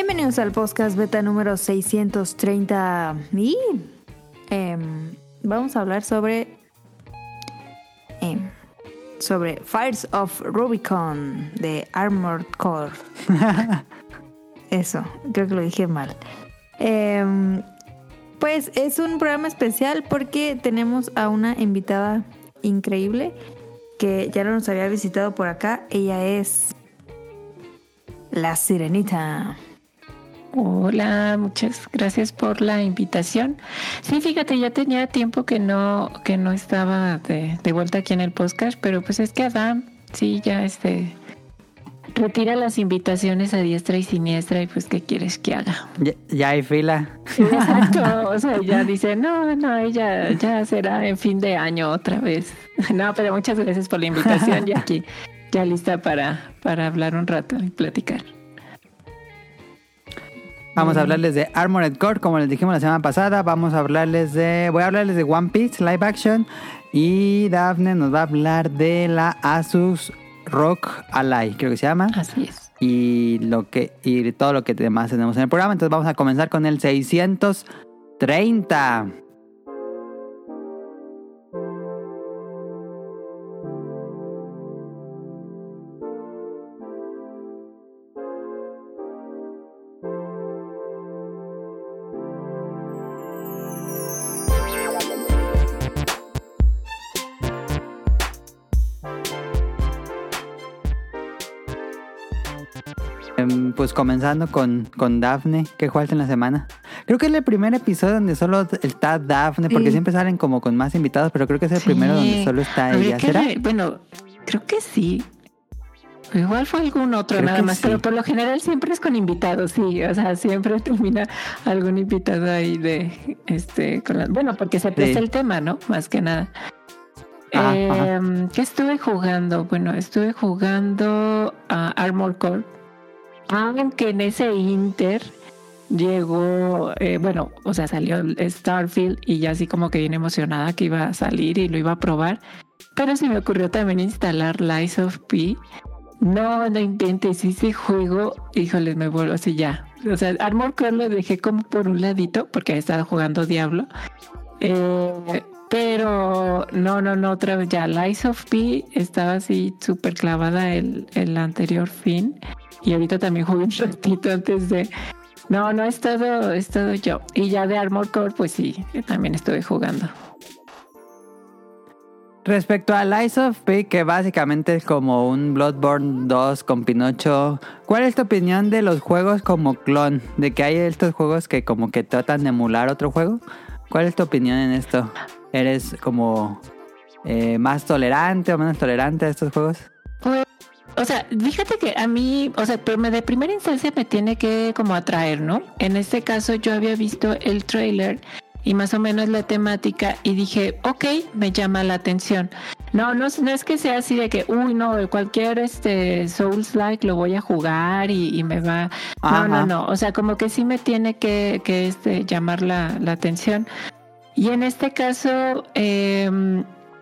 Bienvenidos al podcast beta número 630 y em, vamos a hablar sobre em, sobre Fires of Rubicon de Armored Core. Eso, creo que lo dije mal. Em, pues es un programa especial porque tenemos a una invitada increíble que ya no nos había visitado por acá. Ella es la Sirenita. Hola, muchas gracias por la invitación. Sí, fíjate, ya tenía tiempo que no que no estaba de, de vuelta aquí en el podcast, pero pues es que Adam, sí, ya este retira las invitaciones a diestra y siniestra y pues qué quieres que haga. Ya, hay fila. exacto, o sea, ya dice, no, no, ella ya será en fin de año otra vez. No, pero muchas gracias por la invitación y aquí ya lista para, para hablar un rato y platicar. Vamos a hablarles de Armored Core, como les dijimos la semana pasada. Vamos a hablarles de. Voy a hablarles de One Piece Live Action. Y Daphne nos va a hablar de la Asus Rock Ally, creo que se llama. Así es. Y, lo que, y todo lo que demás tenemos en el programa. Entonces vamos a comenzar con el 630. Pues comenzando con, con Daphne, que falta en la semana. Creo que es el primer episodio donde solo está Daphne, porque siempre salen como con más invitados, pero creo que es el primero donde solo está ella. ¿Será? bueno, creo que sí. Igual fue algún otro nada más, pero por lo general siempre es con invitados, sí, o sea, siempre termina algún invitado ahí de, este, con bueno, porque se presta el tema, ¿no? Más que nada. Em, ¿Qué estuve jugando? Bueno, estuve jugando a Armor Core aunque en ese Inter llegó, eh, bueno, o sea, salió Starfield y ya así como que bien emocionada que iba a salir y lo iba a probar. Pero se me ocurrió también instalar Lies of P. No, no intentes ese juego, híjoles, me vuelvo así ya. O sea, Armor Core lo dejé como por un ladito porque estaba jugando Diablo. Eh, pero no, no, no, otra vez ya. Lies of P estaba así súper clavada el, el anterior fin. Y ahorita también jugué un ratito antes de. No, no he estado, he estado yo. Y ya de Armor Core, pues sí, también estuve jugando. Respecto a Lies of P, que básicamente es como un Bloodborne 2 con Pinocho, ¿cuál es tu opinión de los juegos como clon? De que hay estos juegos que como que tratan de emular otro juego. ¿Cuál es tu opinión en esto? ¿Eres como eh, más tolerante o menos tolerante a estos juegos? O sea, fíjate que a mí, o sea, pero de primera instancia me tiene que como atraer, ¿no? En este caso yo había visto el trailer y más o menos la temática y dije, ok, me llama la atención. No, no, no es que sea así de que, uy, no, cualquier este Souls like lo voy a jugar y, me va. No, no, no. O sea, como que sí me tiene que, que este, llamar la, la atención. Y en este caso, eh,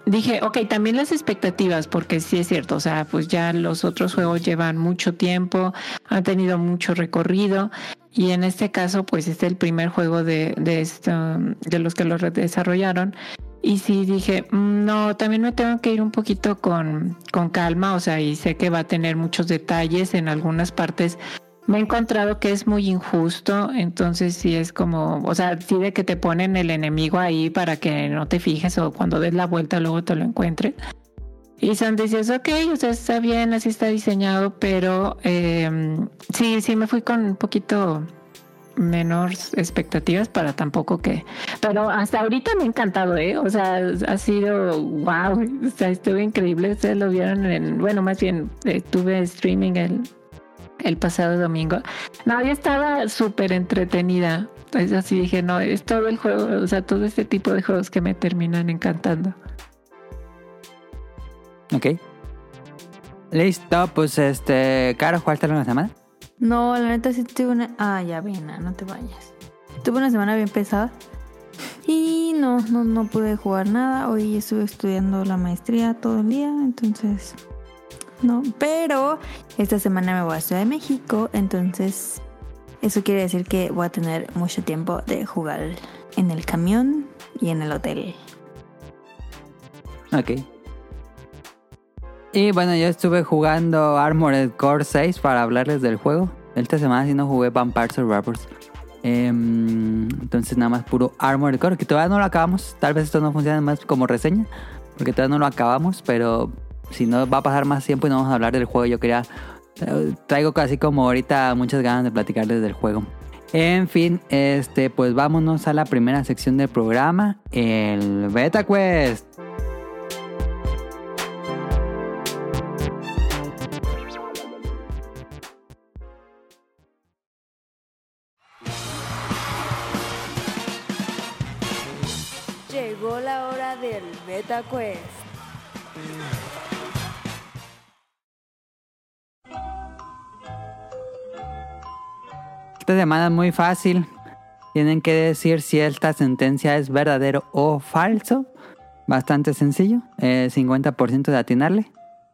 dije, ok, también las expectativas, porque sí es cierto, o sea, pues ya los otros juegos llevan mucho tiempo, han tenido mucho recorrido, y en este caso, pues es el primer juego de, de, esto, de los que lo desarrollaron. Y sí dije, mm, no, también me tengo que ir un poquito con, con calma, o sea, y sé que va a tener muchos detalles en algunas partes me he encontrado que es muy injusto, entonces sí es como, o sea, sí de que te ponen el enemigo ahí para que no te fijes o cuando des la vuelta luego te lo encuentres. Y son dices, ok, o sea, está bien, así está diseñado, pero eh, sí, sí me fui con un poquito menores expectativas para tampoco que... Pero hasta ahorita me ha encantado, ¿eh? O sea, ha sido, wow, o sea, estuvo increíble, ustedes lo vieron en, bueno, más bien, eh, tuve streaming el el pasado domingo. No, yo estaba súper entretenida. Es así dije, no, es todo el juego, o sea, todo este tipo de juegos que me terminan encantando. Ok. Listo, pues este, Caro, ¿jugaste una semana? No, la neta sí tuve una... Ah, ya, bien, no te vayas. Tuve una semana bien pesada. Y no, no, no pude jugar nada. Hoy estuve estudiando la maestría todo el día, entonces no, pero esta semana me voy a Ciudad de México, entonces Eso quiere decir que voy a tener mucho tiempo de jugar en el camión y en el hotel. Ok. Y bueno, yo estuve jugando Armored Core 6 para hablarles del juego. Esta semana sí no jugué Vampire Survivors. Em, entonces nada más puro Armored Core, que todavía no lo acabamos. Tal vez esto no funcione más como reseña, porque todavía no lo acabamos, pero si no va a pasar más tiempo y no vamos a hablar del juego, yo quería... eh, Traigo casi como ahorita muchas ganas de platicarles del juego. En fin, este, pues vámonos a la primera sección del programa, el Beta Quest. Llegó la hora del Beta Quest. Esta semana es muy fácil. Tienen que decir si esta sentencia es verdadero o falso. Bastante sencillo. eh, 50% de atinarle.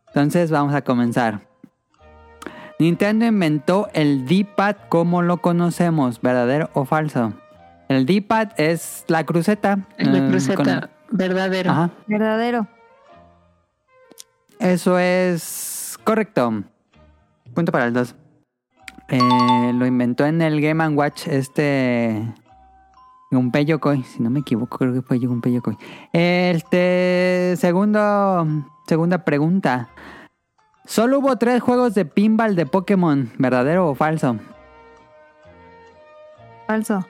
Entonces vamos a comenzar. Nintendo inventó el D-pad como lo conocemos. ¿Verdadero o falso? El D-pad es la cruceta. La eh, cruceta, con- verdadero. Ajá. Verdadero. Eso es correcto. Punto para el 2. Lo inventó en el Game ⁇ Watch este... Gunpei Yokoi. Si no me equivoco, creo que fue Gunpei Yokoi. Este... Segundo... Segunda pregunta. Solo hubo tres juegos de pinball de Pokémon. ¿Verdadero o falso? Falso.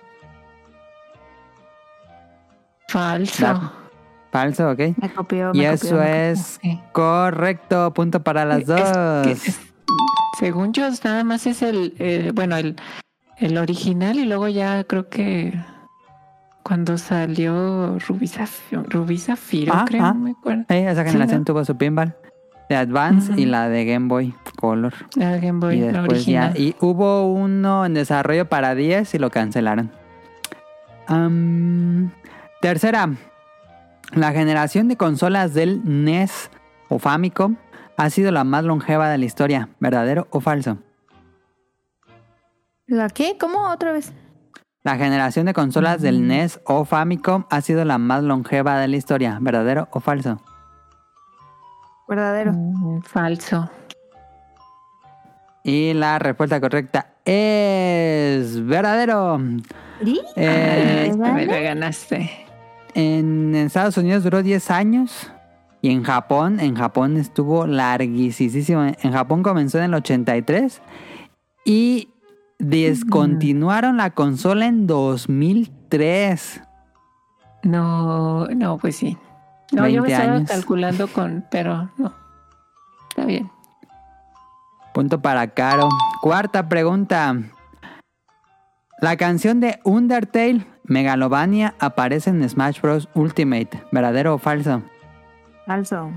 Falso. Falso, ok. Me copió. Y me copió, eso me copió. es correcto. Punto para las Es dos. que es- según yo, nada más es el, eh, bueno, el, el original y luego ya creo que cuando salió Rubí Zafiro, Rubí Zafiro, Ah, creo, ah. no me acuerdo. Esa generación ¿no? tuvo su pinball. De Advance y la de Game Boy Color. La Game Boy, y la ya. Y hubo uno en desarrollo para 10 y lo cancelaron. Tercera. La generación de consolas del NES o Famicom ha sido la más longeva de la historia. ¿Verdadero o falso? ¿La qué? ¿Cómo otra vez? La generación de consolas del Ujú. NES o Famicom ha sido la más longeva de la historia. ¿Verdadero o falso? Verdadero. Mm, falso. Y la respuesta correcta es verdadero. ¿Sí? Eh, ¿Es Me la ganaste. En Estados Unidos duró 10 años. Y en Japón, en Japón estuvo larguísimo. En Japón comenzó en el 83. Y descontinuaron la consola en 2003. No, no, pues sí. No, yo me 20 estaba años. calculando con, pero no. Está bien. Punto para Caro. Cuarta pregunta. La canción de Undertale, Megalovania, aparece en Smash Bros. Ultimate. ¿Verdadero o falso? Falso.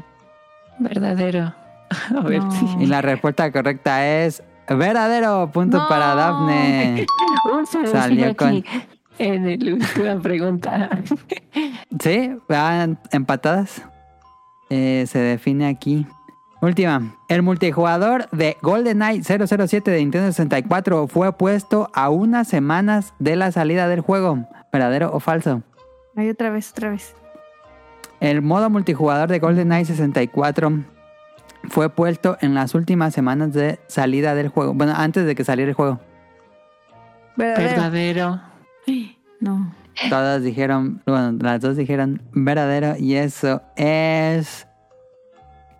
Verdadero. A ver No. si. Y la respuesta correcta es verdadero. Punto No. para Daphne. Se Salió aquí En la última pregunta. Sí, van empatadas. Eh, se define aquí. Última. El multijugador de GoldenEye 007 de Nintendo 64 fue puesto a unas semanas de la salida del juego. ¿Verdadero o falso? Ay, otra vez, otra vez. El modo multijugador de GoldenEye 64 fue puesto en las últimas semanas de salida del juego. Bueno, antes de que saliera el juego. Verdadero. Verdadero. No. Todas dijeron, bueno, las dos dijeron verdadero y eso es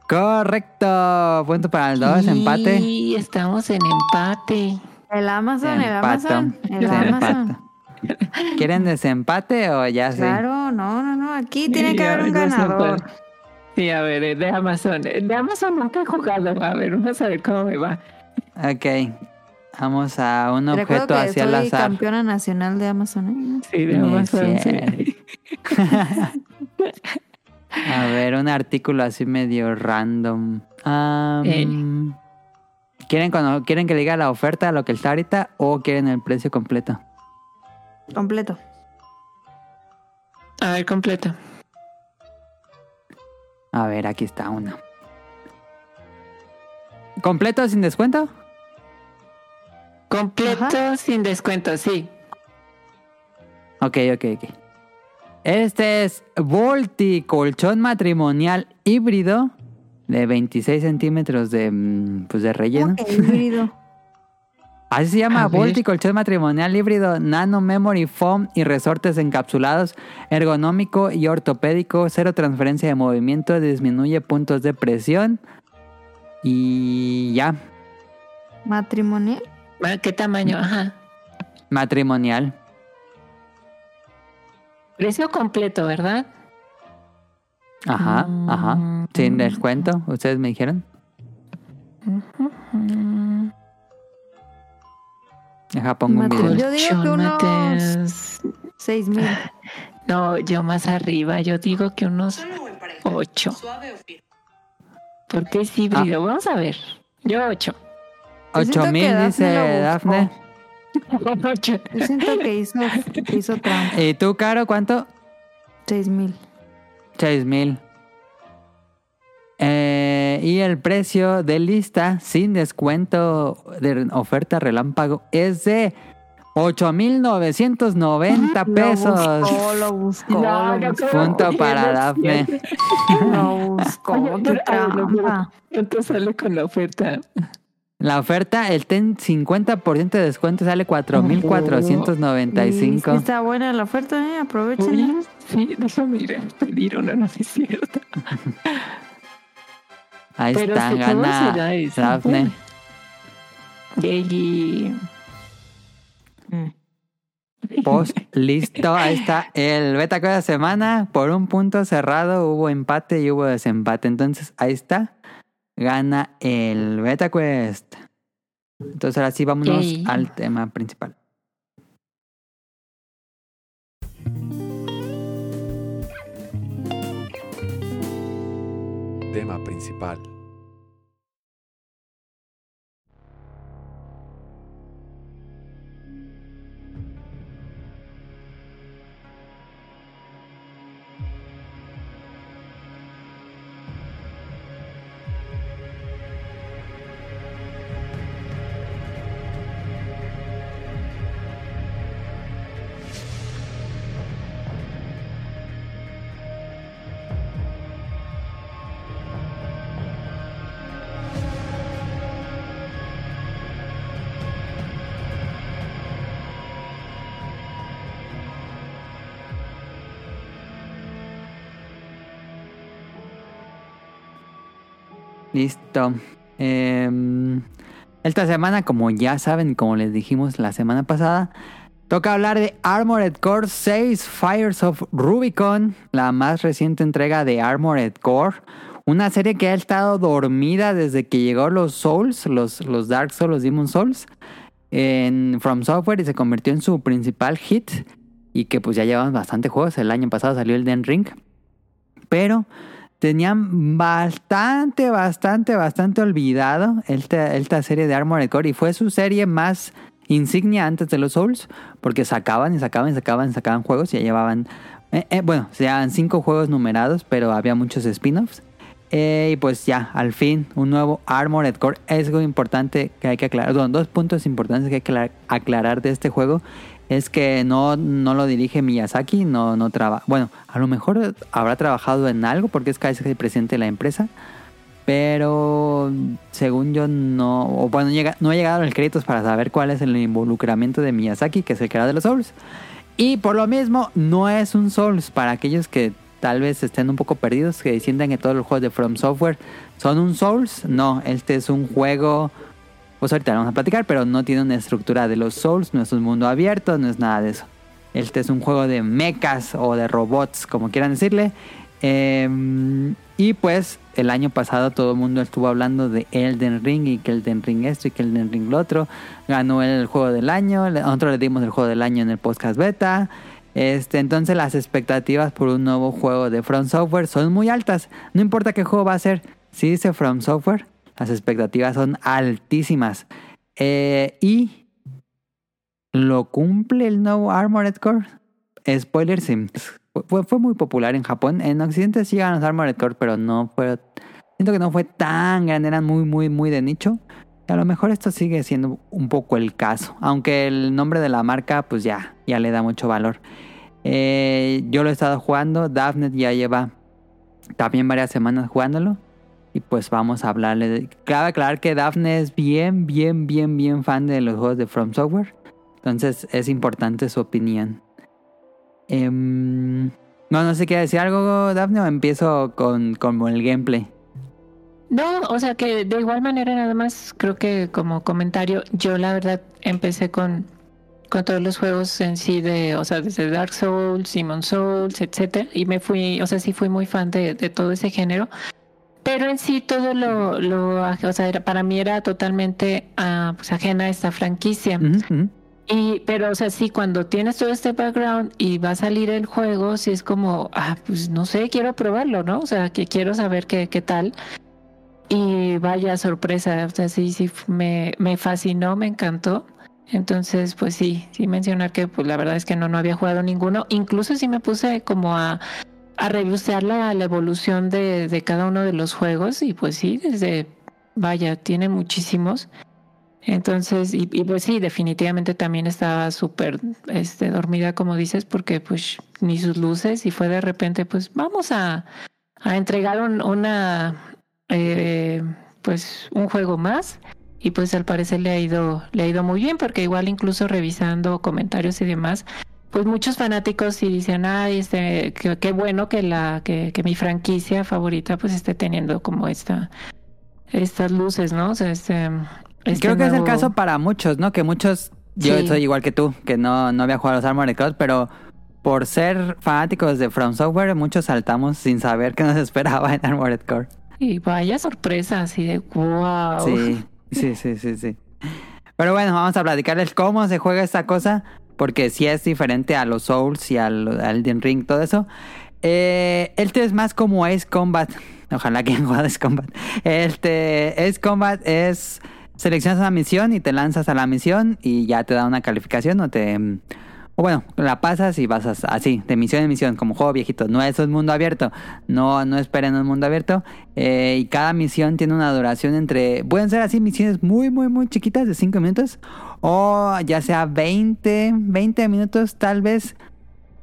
correcto. Punto para el dos, empate. Y estamos en empate. El Amazon, el. Amazon. El Amazon. ¿Quieren desempate o ya sí? Claro, no, no, no. Aquí tiene que haber un a ganador. Sí, a ver, eh, de Amazon. De Amazon nunca he jugado. A ver, vamos a ver cómo me va. Ok. Vamos a un recuerdo objeto que hacia el azar. campeona nacional de Amazon. ¿eh? Sí, de Amazon. sí. A ver, un artículo así medio random. Eh. ¿quieren, cuando, ¿Quieren que le diga la oferta, lo que está ahorita, o quieren el precio completo? Completo. A ver, completo. A ver, aquí está uno. ¿Completo sin descuento? Completo Ajá. sin descuento, sí. Ok, ok, ok. Este es Volti, colchón matrimonial híbrido de 26 centímetros de, mm, pues de relleno. Híbrido. Así se llama. Volti, colchón matrimonial híbrido, nano memory foam y resortes encapsulados, ergonómico y ortopédico, cero transferencia de movimiento, disminuye puntos de presión y ya, Matrimonial. Ah, ¿Qué tamaño? Ajá. matrimonial. Precio completo, ¿verdad? Ajá, ajá. Mm. Sin descuento, ustedes me dijeron. Mm. Deja pongo un video. Yo digo que unos-. Seis mil. No, yo más arriba, yo digo que unos ocho. Suave o firme. Porque es híbrido. Ah. Vamos a ver. Yo ocho. Yo siento 8000 que Dafne dice. Dafne. Ocho. Yo siento que hizo, que hizo trampa. ¿Y tú, Caro, cuánto? Seis mil. 6000. Eh, y el precio de lista sin descuento de oferta relámpago es de 8,990 pesos. Lo buscó, lo buscó. No, lo no buscó. Punto para Dafne. Lo buscó. Oye, pero- pero- trampa. ¿Cuánto sale con la oferta? La oferta, el ten 50% de descuento sale Sí, 4,495. está buena la oferta, eh. Aprovechen. Sí, déjame ir a pedir una, no es cierto. Ahí Pero está, su gana. Yay. Mm. Pues listo, ahí está el beta de la semana. Por un punto cerrado hubo empate y hubo desempate. Entonces ahí está. Gana el beta quest. Entonces ahora sí vámonos Yay. al tema principal. Tema principal. Listo. Em, esta semana, como ya saben, como les dijimos la semana pasada, toca hablar de Armored Core 6 Fires of Rubicon, la más reciente entrega de Armored Core. Una serie que ha estado dormida desde que llegó los Souls, los, los Dark Souls, los Demon Souls, en From Software y se convirtió en su principal hit. Y que pues ya llevan bastante juegos. El año pasado salió el Den Ring. Pero tenían bastante, bastante, bastante olvidado esta, esta serie de Armored Core y fue su serie más insignia antes de los Souls porque sacaban y sacaban y sacaban y sacaban juegos y ya llevaban, eh, eh, bueno, se llevaban cinco juegos numerados pero había muchos spin-offs Eh, y pues ya, al fin, un nuevo Armored Core. Es algo importante que hay que aclarar. Dos puntos importantes que hay que aclar- aclarar de este juego. Es que no, no lo dirige Miyazaki, no, no trabaja. Bueno, a lo mejor habrá trabajado en algo porque es casi el presidente de la empresa. Pero según yo no. O bueno, llega, no he llegado a los créditos para saber cuál es el involucramiento de Miyazaki, que es el creador de los Souls. Y por lo mismo, no es un Souls para aquellos que tal vez estén un poco perdidos, que sientan que todos los juegos de From Software son un Souls. No, este es un juego. Pues ahorita lo vamos a platicar, pero no tiene una estructura de los Souls, no es un mundo abierto, no es nada de eso. Este es un juego de mechas o de robots, como quieran decirle. Eh, y pues el año pasado todo el mundo estuvo hablando de Elden Ring y que Elden Ring esto y que Elden Ring lo otro. Ganó el juego del año, nosotros le dimos el juego del año en el podcast beta. Este, entonces las expectativas por un nuevo juego de From Software son muy altas. No importa qué juego va a ser, si dice From Software, las expectativas son altísimas. Eh, y ¿Lo cumple el nuevo Armored Core? Spoiler, sí. Fue, muy popular en Japón. En Occidente sí llegan los Armored Core, pero no fue... Siento que no fue tan grande, eran muy, muy, muy de nicho. A lo mejor esto sigue siendo un poco el caso, aunque el nombre de la marca pues ya, ya le da mucho valor. Eh, yo lo he estado jugando, Daphne ya lleva también varias semanas jugándolo. Y pues vamos a hablarle. De... Cabe aclarar que Daphne es bien, bien, bien, bien fan de los juegos de From Software. Entonces es importante su opinión. Em, no, no sé qué decir algo, Daphne, o empiezo con, con el gameplay. No, o sea que de igual manera nada más creo que como comentario, yo la verdad empecé con, con todos los juegos en sí de, o sea, desde Dark Souls, Simon Souls, etcétera, y me fui, o sea, sí fui muy fan de, de todo ese género. Pero en sí todo lo, lo o sea, era, para mí era totalmente uh, pues, ajena a esta franquicia. Y, pero, o sea, sí, cuando tienes todo este background y va a salir el juego, sí es como, ah, pues no sé, quiero probarlo, ¿no? O sea, que quiero saber qué, qué tal. Y vaya sorpresa, o sea, sí, sí, me, me fascinó, me encantó. Entonces, pues sí, sí mencionar que pues la verdad es que no, no había jugado ninguno. Incluso sí me puse como a a revisar la, evolución de, de, cada uno de los juegos y pues sí, desde, vaya, tiene muchísimos. Entonces, y, pues sí, definitivamente también estaba súper este, dormida, como dices, porque pues ni sus luces y fue de repente, pues vamos a, a entregar una, eh, pues un juego más y pues al parecer le ha ido, le ha ido muy bien porque igual incluso revisando comentarios y demás, pues muchos fanáticos sí dicen, ay, este, qué bueno que la, que, que, mi franquicia favorita pues esté teniendo como esta, estas luces, ¿no? O sea, este, este Creo que es el caso para muchos, ¿no? Que muchos, yo soy igual que tú, que no, no había jugado a los Armored Core, pero por ser fanáticos de From Software, muchos saltamos sin saber qué nos esperaba en Armored Core. Y vaya sorpresa, así de wow. Sí, sí, sí, sí, sí. Pero bueno, vamos a platicarles cómo se juega esta cosa porque si es diferente a los Souls y al, Elden Ring, todo eso. Eh, este es más como Ace Combat. Ojalá que en Ace Combat. Este Ace Combat es seleccionas una misión y te lanzas a la misión y ya te da una calificación o te o bueno, la pasas y vas así, de misión en misión, como juego viejito. No es un mundo abierto. No, no esperen un mundo abierto. Eh, y cada misión tiene una duración entre. Pueden ser así misiones muy, muy, muy chiquitas de 5 minutos. O ya sea 20, 20 minutos, tal vez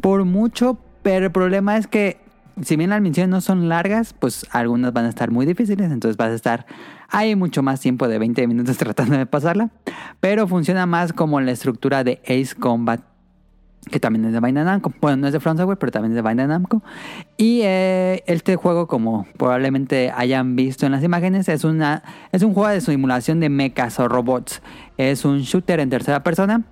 por mucho. Pero el problema es que si bien las misiones no son largas, pues algunas van a estar muy difíciles. Entonces vas a estar hay mucho más tiempo de 20 minutos tratando de pasarla. Pero funciona más como la estructura de Ace Combat que también es de Bandai Namco. Bueno, no es de Front Software, pero también es de Bandai Namco. Y eh, este juego, como probablemente hayan visto en las imágenes, es, una, es un juego de simulación de mechas o robots. Es un shooter en tercera persona.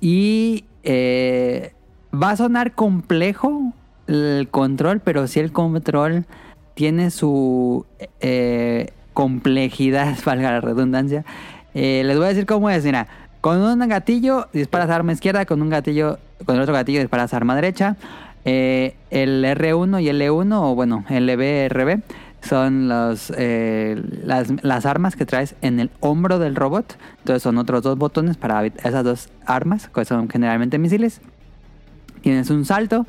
Y eh, va a sonar complejo el control, pero si el control tiene su eh, complejidad, valga la redundancia. les voy a decir cómo es, mira. Con un gatillo disparas arma izquierda, con un gatillo, con el otro gatillo disparas arma derecha. Eh, el R1 y el L1, o bueno, LB, RB, son los, eh, las, armas que traes en el hombro del robot. Entonces son otros dos botones para esas dos armas, que son generalmente misiles. Tienes un salto,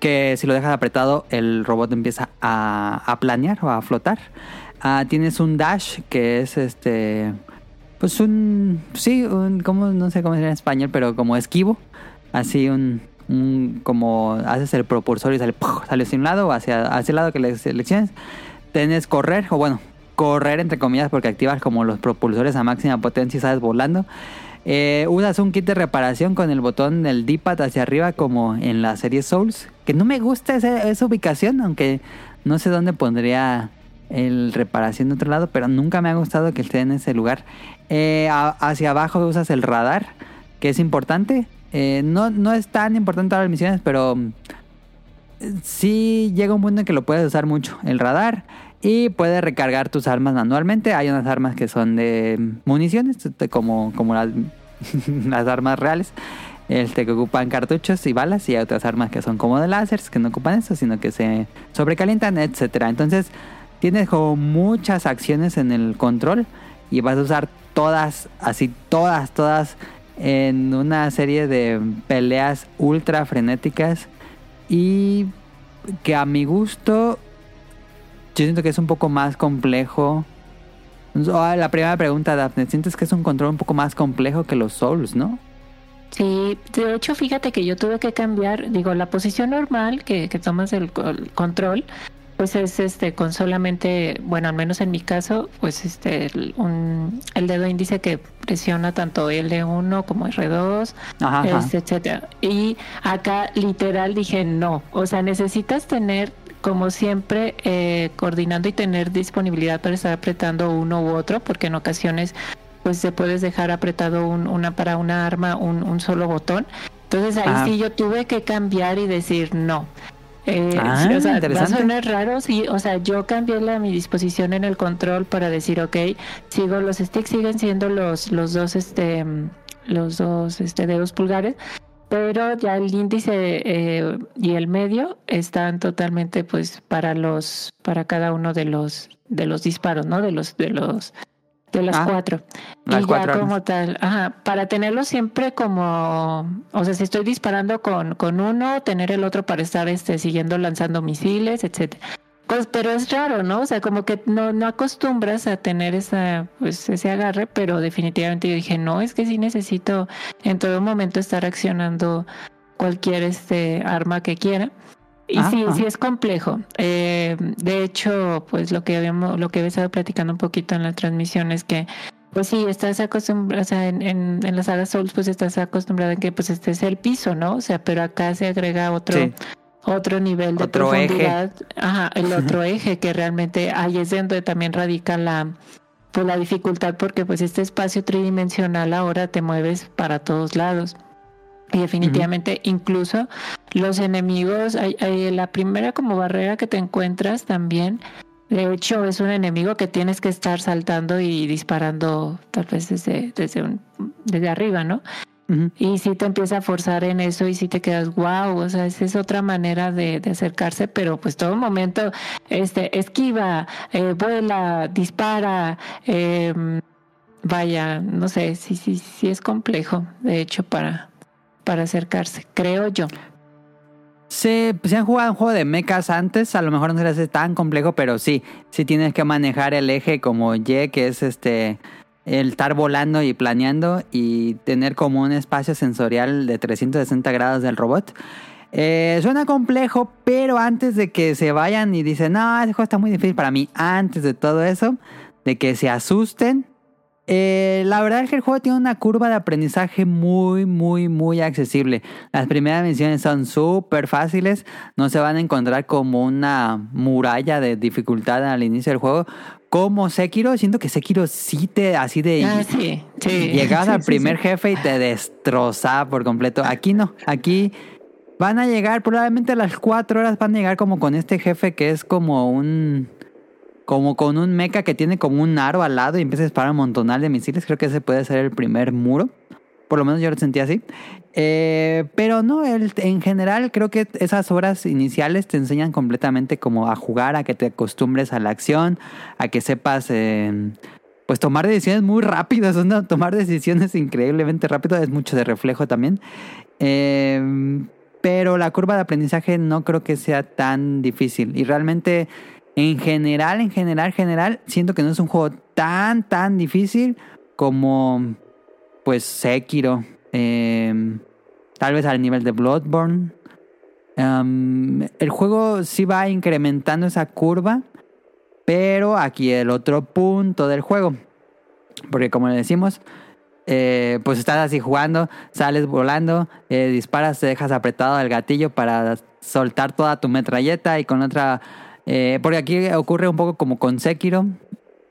que si lo dejas apretado, el robot empieza a, planear o a flotar. Ah, tienes un dash, que es este pues un, sí, un, como, no sé cómo decir en español, pero como esquivo, así un, un como haces el propulsor y sale, sale hacia un lado hacia, hacia el lado que le selecciones. Tienes correr, o bueno, correr entre comillas porque activas como los propulsores a máxima potencia y sales volando. Eh, usas un kit de reparación con el botón del D-pad hacia arriba como en la serie Souls. Que no me gusta esa, esa ubicación, aunque no sé dónde pondría el reparación de otro lado, pero nunca me ha gustado que esté en ese lugar. Eh, hacia abajo usas el radar, que es importante. Eh, no, no es tan importante para las misiones, pero mm, sí llega un punto en que lo puedes usar mucho, el radar. Y puedes recargar tus armas manualmente. Hay unas armas que son de municiones, como, como las, las armas reales. Este, que ocupan cartuchos y balas y hay otras armas que son como de láseres que no ocupan eso sino que se sobrecalientan etcétera entonces tienes como muchas acciones en el control y vas a usar todas, así todas, todas en una serie de peleas ultra frenéticas y que a mi gusto yo siento que es un poco más complejo Ah, La primera pregunta, Daphne, ¿sientes que es un control un poco más complejo que los Souls, no? Sí, de hecho, fíjate que yo tuve que cambiar, digo, la posición normal que, tomas el, el control, pues es este con solamente, bueno, al menos en mi caso, pues este el, un- el dedo índice que presiona tanto L1 como R2, Ajá, ajá. este, etcétera. Y acá literal dije no, o sea, necesitas tener como siempre eh, coordinando y tener disponibilidad para estar apretando uno u otro, porque en ocasiones pues se puedes dejar apretado un- una para una arma un, un solo botón. Entonces ahí Ah. sí yo tuve que cambiar y decir no. Eh, Ah, sí, o sea, va a sonar raro, sí, o sea, yo cambié la, mi disposición en el control para decir, ok, sigo los sticks siguen siendo los los dos este los dos este dedos pulgares, pero ya el índice eh, y el medio están totalmente pues para los para cada uno de los de los disparos, ¿no? De los de los de las Ah, cuatro. las y cuatro ya como tal, ajá, para tenerlo siempre como, o sea, si estoy disparando con, con uno, tener el otro para estar este siguiendo lanzando misiles, etcétera. Pues, pero es raro, ¿no? O sea, como que no, no acostumbras a tener esa, pues, ese agarre, pero definitivamente yo dije, no, es que sí necesito en todo momento estar accionando cualquier este arma que quiera. Y sí, sí es complejo. Eh, de hecho, pues lo que habíamos, lo que había estado platicando un poquito en la transmisión es que, pues sí, estás acostumbrado, o sea, en, en, en la saga Souls, pues estás acostumbrado en que pues este es el piso, ¿no? O sea, pero acá se agrega otro, Sí. otro nivel de Otro eje. profundidad. Ajá, el otro eje que realmente ahí es donde también radica la pues la dificultad porque pues este espacio tridimensional ahora te mueves para todos lados. Y definitivamente incluso los enemigos, hay, hay la primera como barrera que te encuentras también, de hecho es un enemigo que tienes que estar saltando y disparando tal vez desde, desde, un- desde arriba, ¿no? Y si te empieza a forzar en eso y si te quedas, wow, o sea, esa es otra manera de, de acercarse, pero pues todo momento, este, esquiva, eh, vuela, dispara, eh, vaya, no sé, sí, sí, sí es complejo, de hecho, para, para acercarse, creo yo. Sí, si han jugado un juego de mechas antes, a lo mejor no se les hace tan complejo, pero sí, sí tienes que manejar el eje como Y, que es este el estar volando y planeando y tener como un espacio sensorial de 360 grados del robot. Eh, suena complejo, pero antes de que se vayan y dicen, no, ese juego está muy difícil para mí, antes de todo eso, de que se asusten, eh, la verdad es que el juego tiene una curva de aprendizaje muy, muy, muy accesible. Las primeras misiones son súper fáciles. No se van a encontrar como una muralla de dificultad al inicio del juego. Como Sekiro, siento que Sekiro sí te, así de... Ah, sí, sí. Llegabas Sí, al primer jefe y te destrozaba por completo. Aquí no, aquí van a llegar, probablemente a las cuatro horas van a llegar como con este jefe que es como un... Como con un mecha que tiene como un aro al lado y empieza a disparar un montonal de misiles. Creo que ese puede ser el primer muro. Por lo menos yo lo sentí así. Eh, pero no, en general creo que esas horas iniciales te enseñan completamente como a jugar, a que te acostumbres a la acción, a que sepas eh, pues tomar decisiones muy rápidas, ¿no? tomar decisiones increíblemente rápido, es mucho de reflejo también. Eh, pero la curva de aprendizaje no creo que sea tan difícil. Y realmente, en general, en general, general, siento que no es un juego tan, tan difícil como, pues, Sekiro. Eh, tal vez al nivel de Bloodborne. Um, el juego sí va incrementando esa curva. Pero aquí el otro punto del juego. Porque como le decimos, eh, pues estás así jugando, sales volando, eh, disparas, te dejas apretado el gatillo para soltar toda tu metralleta y con otra... eh, porque aquí ocurre un poco como con Sekiro.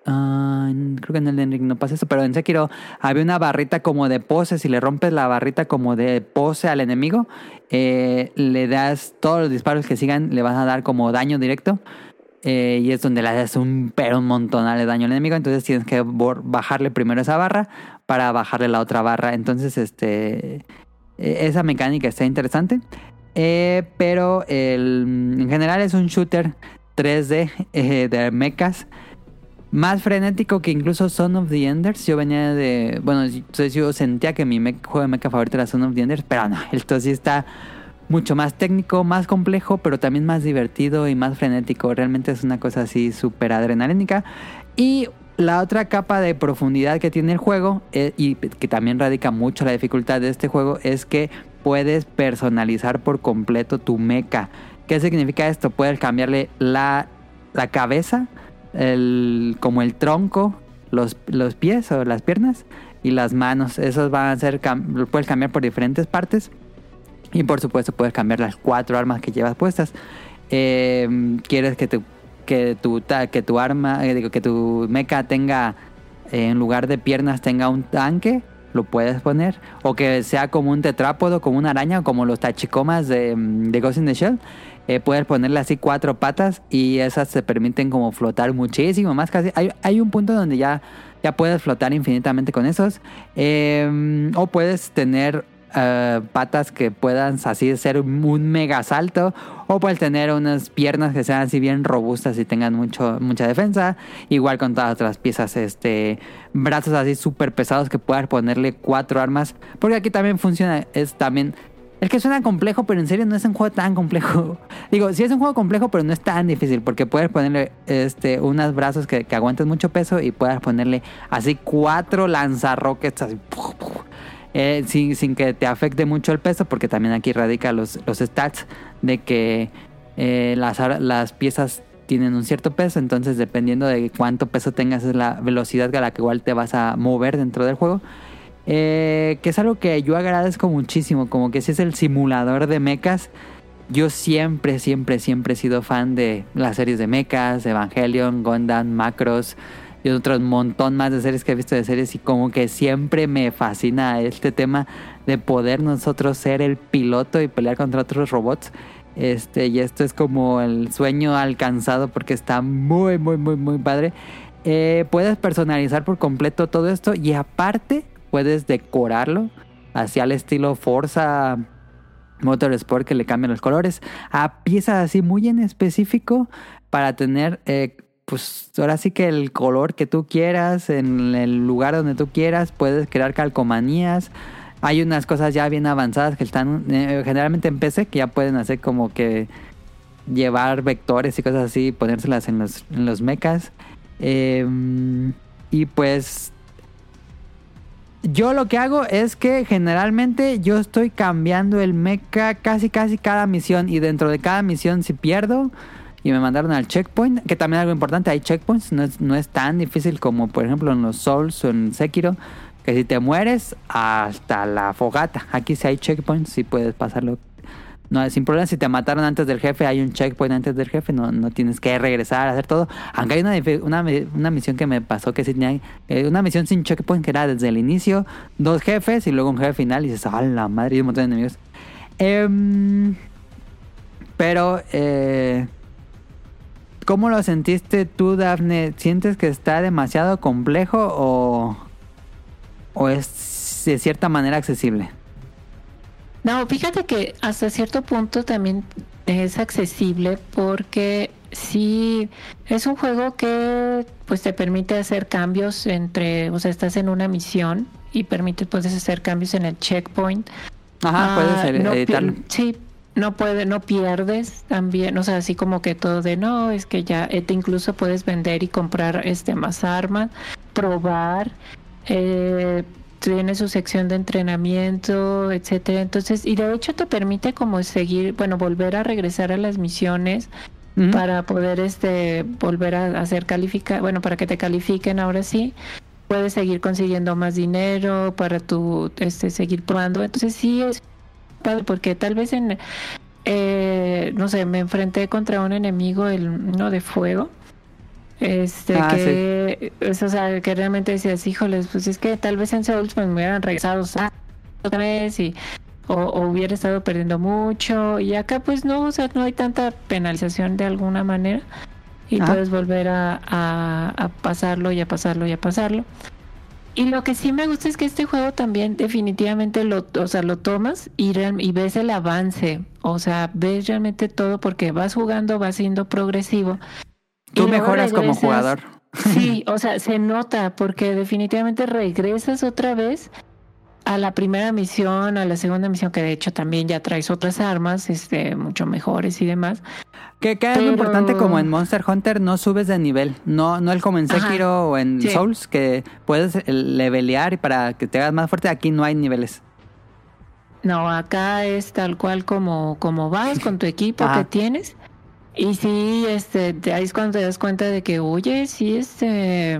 Ah, creo que en el Ring no pasa eso, pero en Sekiro había una barrita como de pose. Si le rompes la barrita como de pose al enemigo, eh, le das todos los disparos que sigan, le vas a dar como daño directo. Eh, y es donde le haces un pero un montonal de daño al enemigo. Entonces tienes que bajarle primero esa barra para bajarle la otra barra. Entonces, este eh, esa mecánica está interesante. Eh, pero en general es un shooter 3D eh, de mechas. Más frenético que incluso Son of the Enders. Yo venía de. Bueno, yo, yo sentía que mi juego de mecha favorito era Son of the Enders. Pero no, esto sí está mucho más técnico, más complejo, pero también más divertido y más frenético. Realmente es una cosa así súper adrenalínica. Y la otra capa de profundidad que tiene el juego, eh, y que también radica mucho la dificultad de este juego, es que puedes personalizar por completo tu mecha. ¿Qué significa esto? Puedes cambiarle la, la cabeza, el, como el tronco, los, los pies o las piernas y las manos. Esos van a ser, lo puedes cambiar por diferentes partes. Y por supuesto puedes cambiar las cuatro armas que llevas puestas. Eh, quieres que tu, que tu, que tu arma, eh, que tu mecha tenga, en lugar de piernas, tenga un tanque, lo puedes poner. O que sea como un tetrápodo, como una araña, como los tachicomas de Ghost in the Shell. Puedes ponerle así cuatro patas y esas te permiten como flotar muchísimo más. Casi hay, hay un punto donde ya, ya puedes flotar infinitamente con esos. o puedes tener eh, patas que puedan así ser un mega salto o puedes tener unas piernas que sean así bien robustas y tengan mucho, mucha defensa igual con todas las piezas este brazos así súper pesados que puedas ponerle cuatro armas porque aquí también funciona es también es que suena complejo, pero en serio no es un juego tan complejo. Digo, sí es un juego complejo, pero no es tan difícil, porque puedes ponerle este, unos brazos que, que aguanten mucho peso y puedes ponerle así cuatro lanzarrockets así. Eh, sin, sin, que te afecte mucho el peso, porque también aquí radica los, los stats de que eh, las, las piezas tienen un cierto peso, entonces dependiendo de cuánto peso tengas es la velocidad a la que igual te vas a mover dentro del juego. Eh, que es algo que yo agradezco muchísimo, como que si es el simulador de mechas. Yo siempre, siempre, siempre he sido fan de las series de mechas, Evangelion, Gundam, Macros, y otro montón más de series que he visto de series y como que siempre me fascina este tema de poder nosotros ser el piloto y pelear contra otros robots. Este, y esto es como el sueño alcanzado porque está muy, muy, muy, muy padre. Eh, puedes personalizar por completo todo esto y aparte puedes decorarlo hacia el estilo Forza Motorsport que le cambian los colores a piezas así muy en específico para tener eh, pues ahora sí que el color que tú quieras, en el lugar donde tú quieras, puedes crear calcomanías. Hay unas cosas ya bien avanzadas que están eh, generalmente en PC que ya pueden hacer como que llevar vectores y cosas así ponérselas en los, en los mechas. Em, y pues yo lo que hago es que generalmente yo estoy cambiando el mecha casi casi cada misión y dentro de cada misión si pierdo y me mandaron al checkpoint, que también algo importante, hay checkpoints, no es, no es tan difícil como por ejemplo en los Souls o en Sekiro, que si te mueres hasta la fogata, aquí sí hay checkpoints, sí puedes pasarlo. No, sin problema, si te mataron antes del jefe, hay un checkpoint antes del jefe, no, no tienes que regresar hacer todo. Aunque hay una, una, una misión que me pasó que sí tenía, eh, una misión sin checkpoint que era desde el inicio, dos jefes y luego un jefe final y dices, ¡ah, la madre! Y un montón de enemigos. Em, pero, eh, ¿Cómo lo sentiste tú, Dafne? ¿Sientes que está demasiado complejo o, o es de cierta manera accesible? No, fíjate que hasta cierto punto también es accesible porque sí es un juego que pues te permite hacer cambios entre, o sea, estás en una misión y permite puedes hacer cambios en el checkpoint. Ajá, puedes ah, editarlo. sí, no puede, no pierdes también, o sea, así como que todo de no, es que ya te incluso puedes vender y comprar este más armas, probar, eh, tiene su sección de entrenamiento, etcétera. Entonces, y de hecho te permite como seguir, bueno, volver a regresar a las misiones para poder este volver a hacer calificar, bueno, para que te califiquen ahora sí. Puedes seguir consiguiendo más dinero para tu este seguir probando. Entonces, sí es porque tal vez en, eh, no sé, me enfrenté contra un enemigo, el uno de fuego. Este, ah, que, o sea, que realmente decías, híjoles, pues es que tal vez en Souls pues, me hubieran regresado otra vez y, o, hubiera estado perdiendo mucho. Y acá, pues no, o sea, no hay tanta penalización de alguna manera y ah. puedes volver a, a, pasarlo y a pasarlo y a pasarlo. Y lo que sí me gusta es que este juego también definitivamente lo, o sea, lo tomas y, y ves el avance, o sea, ves realmente todo porque vas jugando, vas siendo progresivo. Tú mejoras como jugador. Sí, o sea, se nota porque definitivamente regresas otra vez a la primera misión, a la segunda misión, que de hecho también ya traes otras armas, este, mucho mejores y demás. Que, que es Pero- importante como en Monster Hunter no subes de nivel. No, no es como en Ajá. Sekiro o en Sí. Souls que puedes eh, levelear y para que te hagas más fuerte. Aquí no hay niveles. No, acá es tal cual como, como vas con tu equipo Ajá. que tienes. Y sí, este, te- ahí es cuando te das cuenta de que, oye, sí, este,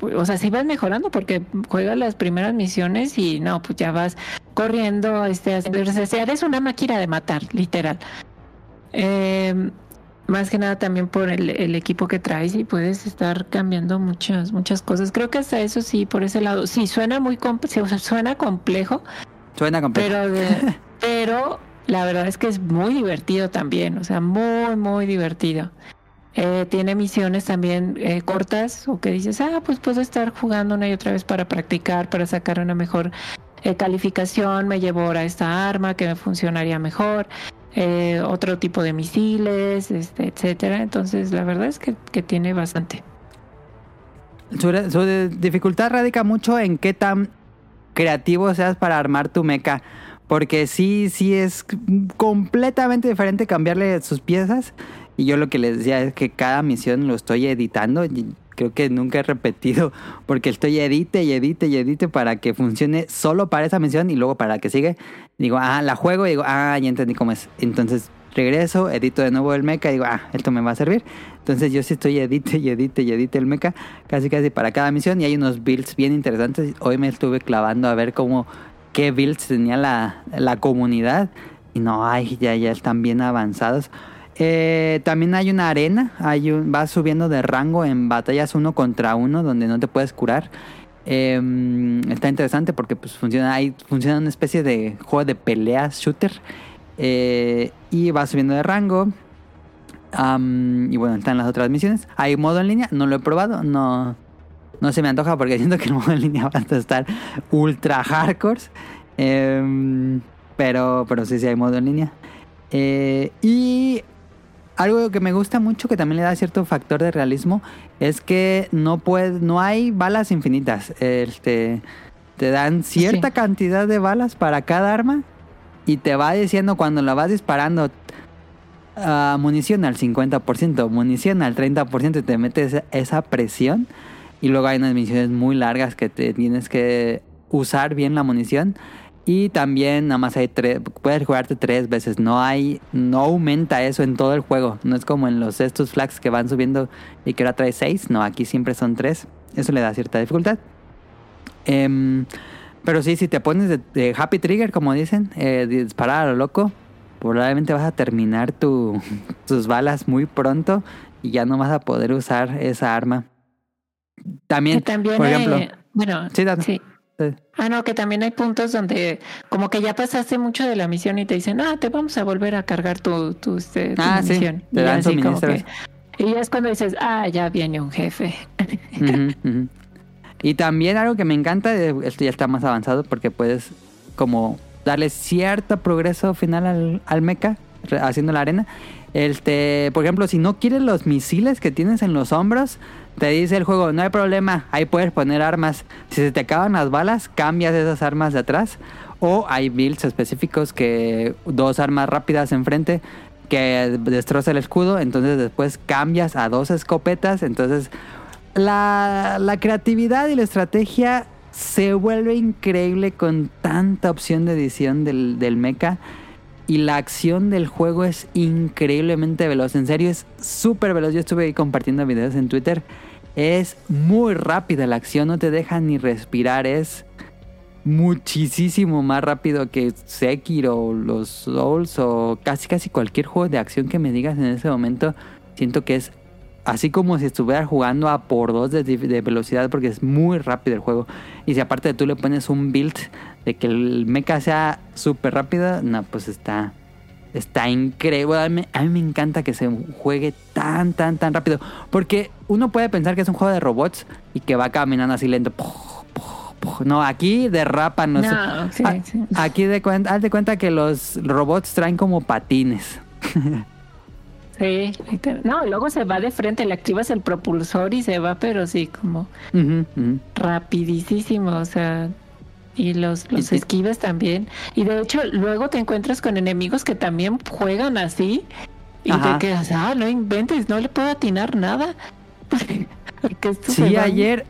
o sea, sí vas mejorando porque juegas las primeras misiones y no, pues ya vas corriendo, este, o sea, eres una máquina de matar, literal. Eh, más que nada también por el, el equipo que traes y puedes estar cambiando muchas, muchas cosas. Creo que hasta eso sí, por ese lado, sí, suena muy, comp- suena complejo, Suena complejo. pero, de- pero la verdad es que es muy divertido también, o sea, muy, muy divertido. Eh, tiene misiones también eh, cortas o que dices, ah, pues puedo estar jugando una y otra vez para practicar, para sacar una mejor eh, calificación, me llevo ahora esta arma que me funcionaría mejor, eh, otro tipo de misiles, este, etcétera. Entonces, la verdad es que, tiene bastante. Su, su dificultad radica mucho en qué tan creativo seas para armar tu mecha. Porque sí, sí es completamente diferente cambiarle sus piezas. Y yo lo que les decía es que cada misión lo estoy editando. y Creo que nunca he repetido porque estoy edite y edite y edite para que funcione solo para esa misión y luego para la que sigue. Digo, ah, la juego y digo, ah, ya entendí cómo es. Entonces regreso, edito de nuevo el mecha y digo, ah, esto me va a servir. Entonces yo sí estoy edite y edite y edite el mecha casi casi para cada misión y hay unos builds bien interesantes. Hoy me estuve clavando a ver cómo qué builds tenía la, la comunidad y no, ay, ya, ya están bien avanzados. Eh, también hay una arena, hay un, vas subiendo de rango en batallas uno contra uno donde no te puedes curar. Eh, está interesante porque pues funciona, hay, funciona una especie de juego de peleas shooter. Eh, y vas subiendo de rango. Y bueno, están las otras misiones. Hay modo en línea, no lo he probado, no, no se me antoja porque siento que el modo en línea va a estar ultra hardcore. Em, pero, pero sí, sí hay modo en línea. Eh, y algo que me gusta mucho, que también le da cierto factor de realismo, es que no puede, no hay balas infinitas. Este, te dan cierta Sí. cantidad de balas para cada arma y te va diciendo cuando la vas disparando ah, munición al 50%, munición al 30% y te metes esa presión. Y luego hay unas misiones muy largas que te tienes que usar bien la munición. Y también nada más hay tres, puedes jugarte tres veces. No hay, no aumenta eso en todo el juego. No es como en los estos flags que van subiendo y que ahora trae seis. No, aquí siempre son tres. Eso le da cierta dificultad. Em, pero sí, si te pones de, happy trigger, como dicen, eh, disparar a lo loco, probablemente vas a terminar tu, tus balas muy pronto y ya no vas a poder usar esa arma. También, también, por ejemplo, eh, bueno, Sí, date. sí. Ah, no, que también hay puntos donde como que ya pasaste mucho de la misión y te dicen, ah, te vamos a volver a cargar tu, tu, este, tu Ah, sí, misión. te Y dan que- es cuando dices, ah, ya viene un jefe. Y también algo que me encanta, esto ya está más avanzado porque puedes como darle cierto progreso final al, al mecha haciendo la arena. Este, por ejemplo, si no quieres los misiles que tienes en los hombros, te dice el juego, no hay problema, ahí puedes poner armas. Si se te acaban las balas, cambias esas armas de atrás. O hay builds específicos que dos armas rápidas enfrente que destroza el escudo, entonces después cambias a dos escopetas, entonces la, la creatividad y la estrategia se vuelve increíble con tanta opción de edición del, del mecha. Y la acción del juego es increíblemente veloz. En serio, es súper veloz. Yo estuve ahí compartiendo videos en Twitter. Es muy rápida la acción, no te deja ni respirar. Es muchísimo más rápido que Sekiro los Souls o casi casi cualquier juego de acción que me digas en ese momento. Siento que es así como si estuviera jugando a por dos de, de velocidad porque es muy rápido el juego. Y si aparte tú le pones un build de que el mecha sea súper rápido, no, pues está, está increíble. A mí, a mí me encanta que se juegue tan, tan, tan rápido. Porque uno puede pensar que es un juego de robots y que va caminando así lento. No, aquí derrapan. No, sí, A- sí. Aquí de cuenta, haz de cuenta que los robots traen como patines. Sí, no, luego se va de frente, le activas el propulsor y se va, pero sí, como rapidísimo, o sea, y los, los Y- esquives también. Y de hecho, luego te encuentras con enemigos que también juegan así Y Ajá. te quedas, ah, no inventes, no le puedo atinar nada. Porque es Sí, ayer,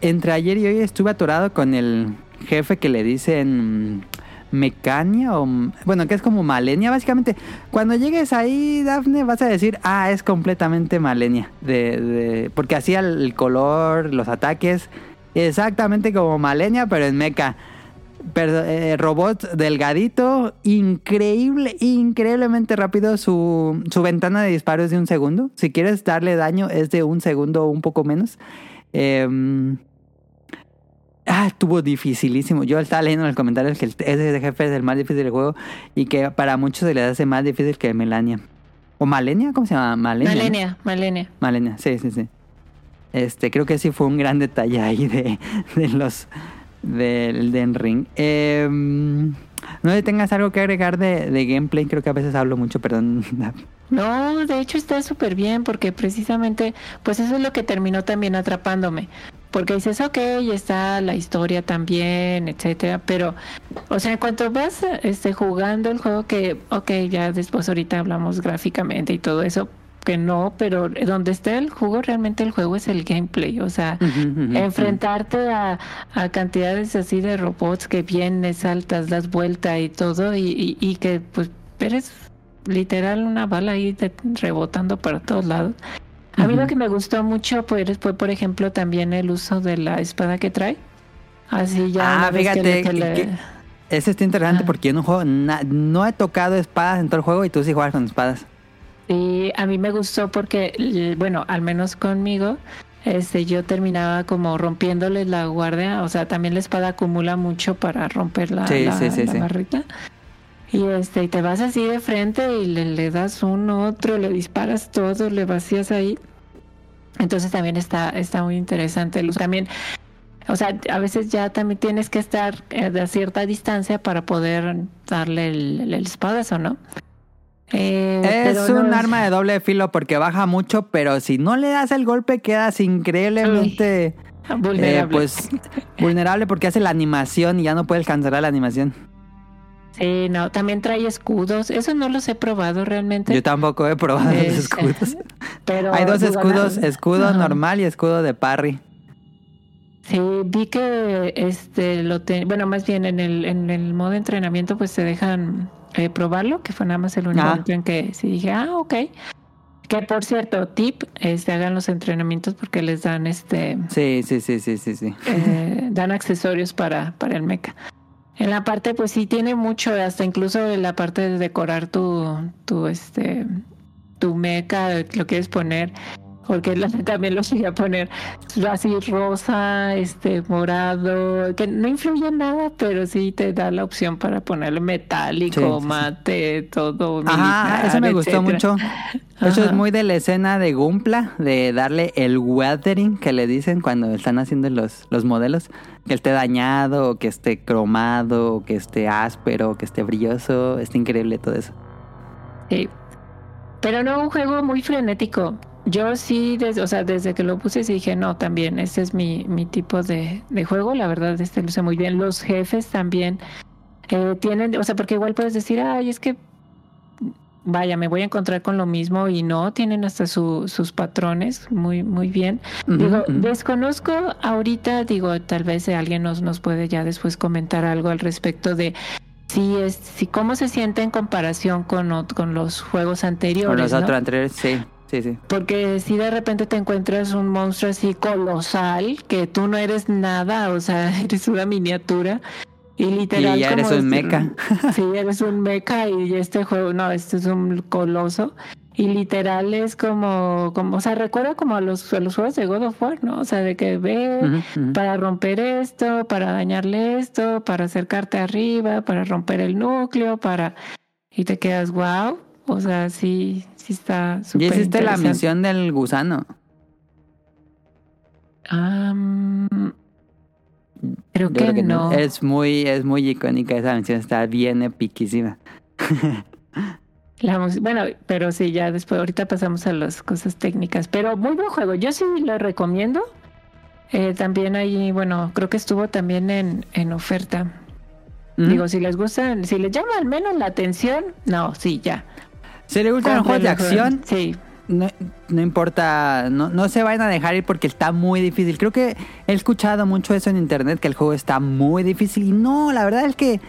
entre ayer y hoy estuve atorado con el jefe que le dicen Mecania o... Bueno, que es como Malenia, básicamente. Cuando llegues ahí, Dafne, vas a decir, ah, es completamente Malenia. De, de- porque hacía el color, los ataques, exactamente como Malenia, pero en mecha. Pero, eh, robot delgadito, increíble, increíblemente rápido. Su, su ventana de disparo es de un segundo. Si quieres darle daño, es de un segundo o un poco menos. Em, ah, estuvo dificilísimo. Yo estaba leyendo en los comentarios que el- ese jefe es el más difícil del juego y que para muchos se les hace más difícil que Melania. ¿O Malenia? ¿Cómo se llama? Malenia. ¿no? Malenia, Malenia. Malenia, sí, sí, sí. Este, creo que sí fue un gran detalle ahí de, de los del Den Ring. Em, no sé tengas algo que agregar de, de gameplay, creo que a veces hablo mucho, perdón. No, de hecho está súper bien porque precisamente, pues eso es lo que terminó también atrapándome. Porque dices, ok, está la historia también, etcétera, pero, o sea, en cuanto vas este, jugando el juego que, ok, ya después ahorita hablamos gráficamente y todo eso, que no, pero donde está el juego, realmente el juego es el gameplay, o sea, enfrentarte a, a cantidades así de robots que vienes, saltas, das vuelta y todo, y, y, y que pues eres literal una bala ahí de- rebotando para todos lados. A mí lo que me gustó mucho pues, fue, por ejemplo, también el uso de la espada que trae. Así ya. Ah, fíjate que que- le- que- Eso está interesante Ajá. porque yo no juego, na- no he tocado espadas en todo el juego y tú sí juegas con espadas. Sí, a mí me gustó porque, bueno, al menos conmigo, este, yo terminaba como rompiéndole la guardia. O sea, también la espada acumula mucho para romper la, Sí, la- sí, sí, la sí. barrita. Y este, y te vas así de frente y le, le das uno, otro, le disparas todo, le vacías ahí. Entonces también está, está muy interesante. También, o sea, a veces ya también tienes que estar eh, de cierta distancia para poder darle el, el, el espadazo, ¿no? Eh, Es un no- arma de doble filo porque baja mucho, pero si no le das el golpe quedas increíblemente vulnerable. eh, pues vulnerable porque hace la animación y ya no puedes cancelar la animación. Sí, no, también trae escudos. Eso no los he probado realmente. Yo tampoco he probado los Este, escudos. Pero Hay dos escudos, escudo normal y escudo de parry. Sí, vi que este lo te, bueno, más bien en el en el modo entrenamiento pues te dejan eh, probarlo, que fue nada más el único Ah. en que sí dije, "Ah, ok." Que por cierto, tip, este hagan los entrenamientos porque les dan este Sí, sí, sí, sí, sí, sí. eh, dan accesorios para, para el mecha. En la parte, pues sí tiene mucho, hasta incluso en la parte de decorar tu, tu este, tu mecha, lo quieres poner, porque también lo quería poner así rosa, este, morado, que no influye en nada, pero sí te da la opción para ponerle metálico, Sí, sí, sí. mate, todo. Ajá, militar, eso me gustó mucho. Eso es muy de la escena de Gumpla, de darle el weathering que le dicen cuando están haciendo los, los modelos. Que esté dañado, o que esté cromado, o que esté áspero, o que esté brilloso. Está increíble todo eso. Sí. Pero no, un juego muy frenético. Yo sí, desde, o sea, desde que lo puse, sí dije, no, también, este es mi, mi tipo de, de juego. La verdad, este luce muy bien. Los jefes también eh, tienen, o sea, porque igual puedes decir, ay, es que, vaya, me voy a encontrar con lo mismo y no, tienen hasta su, sus patrones muy, muy bien. Digo, desconozco ahorita, digo, tal vez alguien nos, nos puede ya después comentar algo al respecto de si es, si cómo se siente en comparación con, con los juegos anteriores. Con los ¿no? otros anteriores, sí, sí, sí. Porque si de repente te encuentras un monstruo así colosal, que tú no eres nada, o sea, eres una miniatura. Y literal. Y ya eres un si- mecha. Sí, eres un mecha y este juego, no, este es un coloso. Y literal es como, como, o sea, recuerda como a los, a los juegos de God of War, ¿no? O sea, de que ve para romper esto, para dañarle esto, para acercarte arriba, para romper el núcleo, para... Y te quedas, wow. O sea, sí, sí está Y súper hiciste la misión del gusano. Am, creo que, no. Es muy, es muy icónica esa misión, está bien epiquísima. La bueno, pero sí, ya después, ahorita pasamos a las cosas técnicas. Pero muy buen juego, yo sí lo recomiendo. Eh, también ahí, bueno, creo que estuvo también en, en oferta. Digo, si les gusta, si les llama al menos la atención, no, sí, ya. Si le gustan los juegos de acción, Sí. no, no importa, no, no se vayan a dejar ir porque está muy difícil. Creo que he escuchado mucho eso en internet, que el juego está muy difícil. Y no, la verdad es que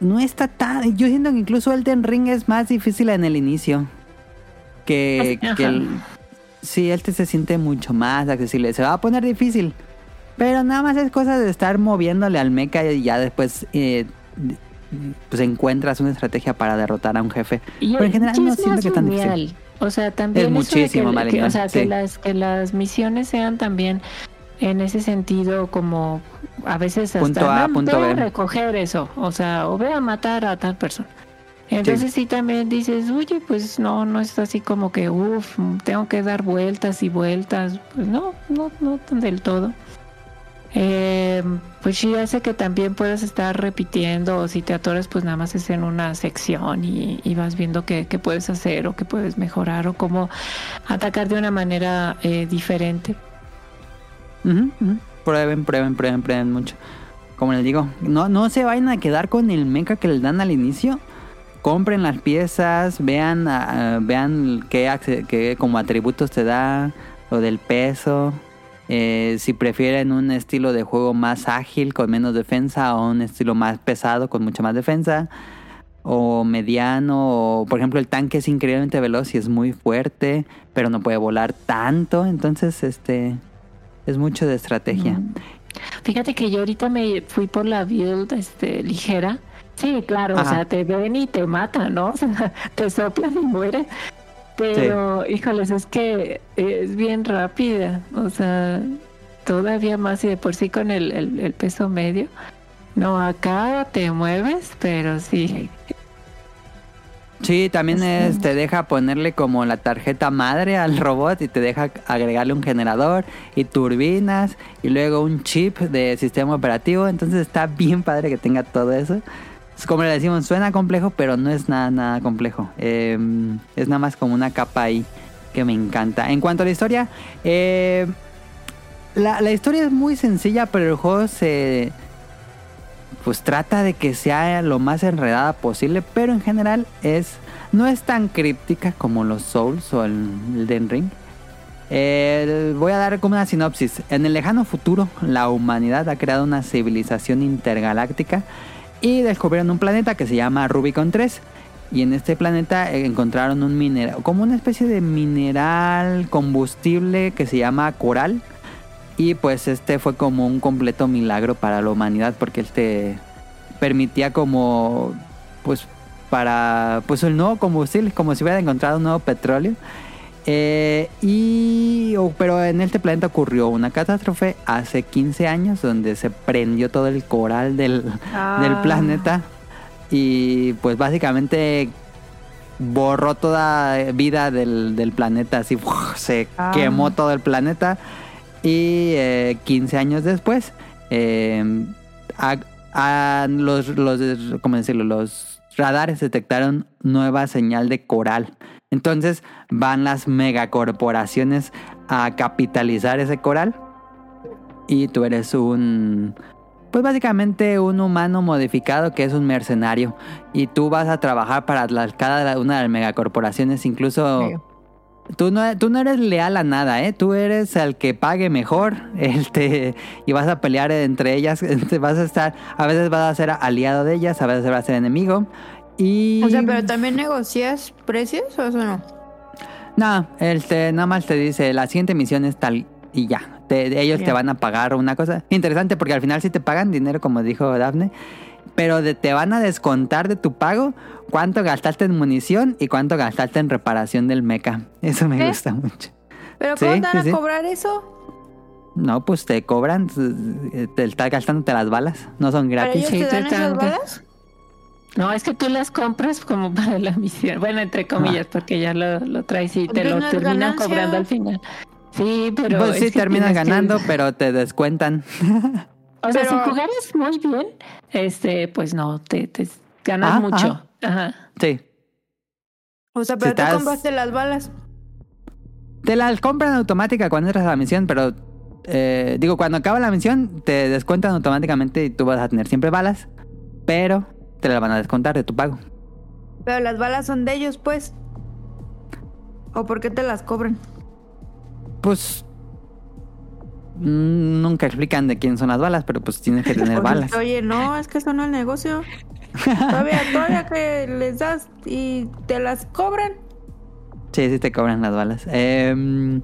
no está tan... Yo siento que incluso Elden Ring es más difícil en el inicio. Que, Ajá. que el... Sí, este se siente mucho más accesible. Se va a poner difícil. Pero nada más es cosa de estar moviéndole al mecha y ya después... eh, pues encuentras una estrategia para derrotar a un jefe. Y Pero en general no siento que tan difícil. O sea, también Es muchísimo que, que- o sea, que sí. las que las misiones sean también en ese sentido como a veces hasta Punto A, "No, punto ve a B". recoger eso, o sea, o ve a matar a tal persona. Entonces sí. también dices, oye, pues no, no es así como que, uff, tengo que dar vueltas y vueltas. Pues no, no, no del todo. Eh, pues sí hace que también puedas estar repitiendo o si te atoras pues nada más es en una sección y, vas viendo qué, puedes hacer o qué puedes mejorar o cómo atacar de una manera eh, diferente. Prueben, prueben, prueben, prueben mucho. Como les digo, no, no se vayan a quedar con el mecha que les dan al inicio. Compren las piezas, vean, ah, vean qué, qué como atributos te da, lo del peso. Eh, si prefieren un estilo de juego más ágil con menos defensa o un estilo más pesado con mucha más defensa. O mediano, o por ejemplo el tanque es increíblemente veloz y es muy fuerte, pero no puede volar tanto. Entonces, este, es mucho de estrategia. Mm. Fíjate que yo ahorita me fui por la build este, ligera. Sí, claro, o sea, te ven y te matan, ¿no? O sea, te soplan y mueren. Pero, híjoles, es que es bien rápida. O sea, todavía más y de por sí con el, el, el peso medio. No, acá te mueves, pero sí. Sí, también Sí. es- te deja ponerle como la tarjeta madre al robot y te deja agregarle un generador y turbinas y luego un chip de sistema operativo. Entonces está bien padre que tenga todo eso. Como le decimos, suena complejo, pero no es nada, nada complejo. Eh, es nada más como una capa ahí que me encanta. En cuanto a la historia, eh, la, la historia es muy sencilla, pero el juego se pues trata de que sea lo más enredada posible, pero en general es no es tan críptica como los Souls o el, Den Ring. Voy a dar como una sinopsis. En el lejano futuro, la humanidad ha creado una civilización intergaláctica y descubrieron un planeta que se llama Rubicon 3. Y en este planeta encontraron un mineral, como una especie de mineral combustible que se llama coral. Y pues este fue como un completo milagro para la humanidad porque este permitía como pues para pues el nuevo combustible, como si hubiera encontrado un nuevo petróleo. Eh, y oh, pero en este planeta ocurrió una catástrofe hace 15 años donde se prendió todo el coral del, Ah. del planeta y pues básicamente borró toda vida del, del planeta, así se Ah. quemó todo el planeta y eh, 15 años después eh, a- a los, los, ¿cómo decirlo? los radares detectaron nueva señal de coral. Entonces van las megacorporaciones a capitalizar ese coral y tú eres un pues básicamente un humano modificado que es un mercenario y tú vas a trabajar para las- cada una de las megacorporaciones incluso tú no, tú no eres leal a nada, ¿eh? Tú eres el que pague mejor este, y vas a pelear entre ellas. vas a estar, a veces vas a ser aliado de ellas, a veces vas a ser enemigo. Y... O sea, pero también negocias precios o eso no. No, este, nada más te dice, la siguiente misión es tal y ya. Te- ellos te van a pagar una cosa. Interesante porque al final sí te pagan dinero, como dijo Dafne. Pero de- te van a descontar de tu pago cuánto gastaste en munición y cuánto gastaste en reparación del mecha. Eso me ¿Eh? gusta mucho. ¿Pero Sí, cómo te van sí, a sí. cobrar eso? No, pues te cobran, te estás gastándote las balas. No son ¿Pero gratis. ellos Sí, te dan esas balas? No, es que tú las compras como para la misión. Bueno, entre comillas, porque ya lo, lo traes y te lo terminan ganancia. cobrando al final. Sí, pero. pues sí, terminas que- ganando, pero te descuentan. O sea, Pero- si jugaras muy bien, este, pues no, te, te ganas Ah, mucho. Ajá. sí. O sea, pero Si tú estás- compraste las balas. Te las compran automática cuando entras a la misión, pero eh, digo, cuando acaba la misión, te descuentan automáticamente y tú vas a tener siempre balas, pero te las van a descontar de tu pago. Pero las balas son de ellos, pues. ¿O por qué te las cobran? Pues mm, nunca explican de quién son las balas, pero pues tienes que tener balas. Oye, no, es que eso no es negocio. Todavía, todavía que les das y te las cobran. Sí, sí te cobran las balas. Eh,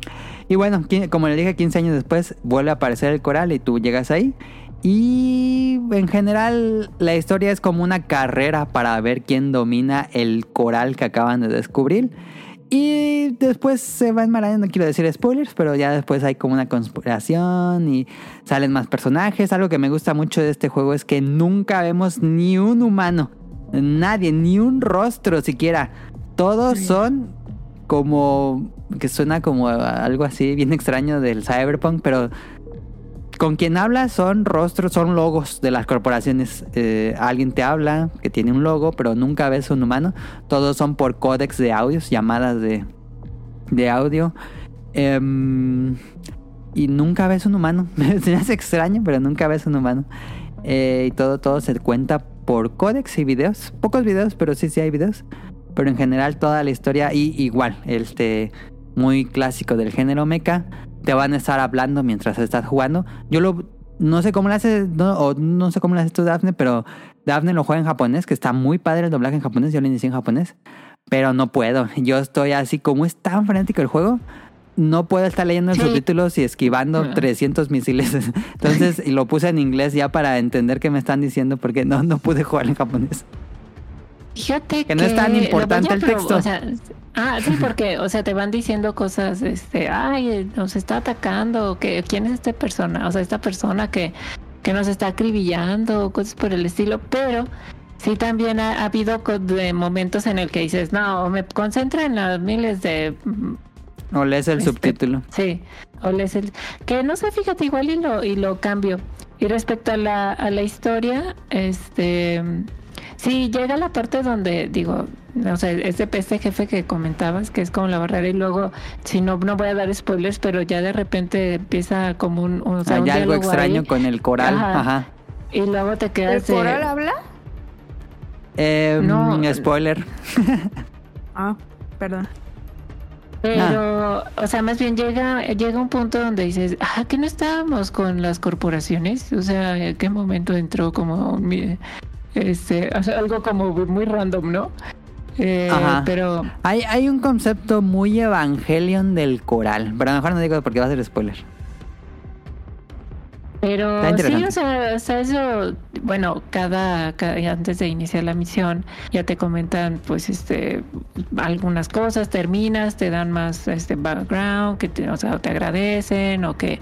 y bueno, como le dije, 15 años después vuelve a aparecer el coral y tú llegas ahí. Y en general la historia es como una carrera para ver quién domina el coral que acaban de descubrir. Y después se va enmarañando, no quiero decir spoilers, pero ya después hay como una conspiración y salen más personajes. Algo que me gusta mucho de este juego es que nunca vemos ni un humano, nadie, ni un rostro siquiera. Todos son como que suena como algo así bien extraño del cyberpunk, pero con quien habla son rostros, son logos de las corporaciones. Eh, alguien te habla que tiene un logo, pero nunca ves un humano. Todos son por códex de audios, llamadas de, de audio. Em, y nunca ves un humano. Se me hace extraño, pero nunca ves un humano. Eh, y todo, todo se cuenta por códex y videos. Pocos videos, pero sí, sí hay videos. Pero en general toda la historia, y igual, este muy clásico del género mecha, te van a estar hablando mientras estás jugando. Yo lo no sé cómo lo haces, no, o no sé cómo lo haces tú, Dafne, pero Dafne lo juega en japonés, que está muy padre el doblaje en japonés, yo lo inicié en japonés, pero no puedo. Yo estoy así, como es tan frenético el juego, no puedo estar leyendo los Sí. subtítulos y esquivando No. 300 misiles. Entonces, lo puse en inglés ya para entender qué me están diciendo, porque no, no pude jugar en japonés. Fíjate Que no es tan importante el texto. o sea, ah, sí, porque, o sea, te van diciendo cosas, este, ay, nos está atacando, que quién es esta persona, o sea, esta persona que, que nos está acribillando, cosas por el estilo, pero sí también ha, ha habido de momentos en el que dices, no, me concentra en las miles de O lees el Este, subtítulo. Sí, o lees el... Que no sé, fíjate, igual y lo, y lo cambio. Y respecto a la, a la historia, este... Sí, llega la parte donde, digo, o sea, ese este jefe que comentabas, que es como la barrera, y luego, si no, no voy a dar spoilers, pero ya de repente empieza como un... un- o sea, un Hay algo extraño ahí, con el coral. Ajá. Ajá. Y luego te ¿El quedas... de- coral habla? Eh, No. spoiler. Ah, perdón. Pero, o sea, más bien llega, llega un punto donde dices, ah, que no estábamos con las corporaciones. O sea, ¿en qué momento entró como mi- este, o sea, algo como muy random, ¿no? Eh, Ajá. pero Hay, hay un concepto muy Evangelion del coral. Pero a lo mejor no digo porque va a ser spoiler. Pero sí, o sea, eso, bueno, cada, cada antes de iniciar la misión ya te comentan, pues, este, algunas cosas, terminas, te dan más, este, background, que te, o sea, te agradecen o que,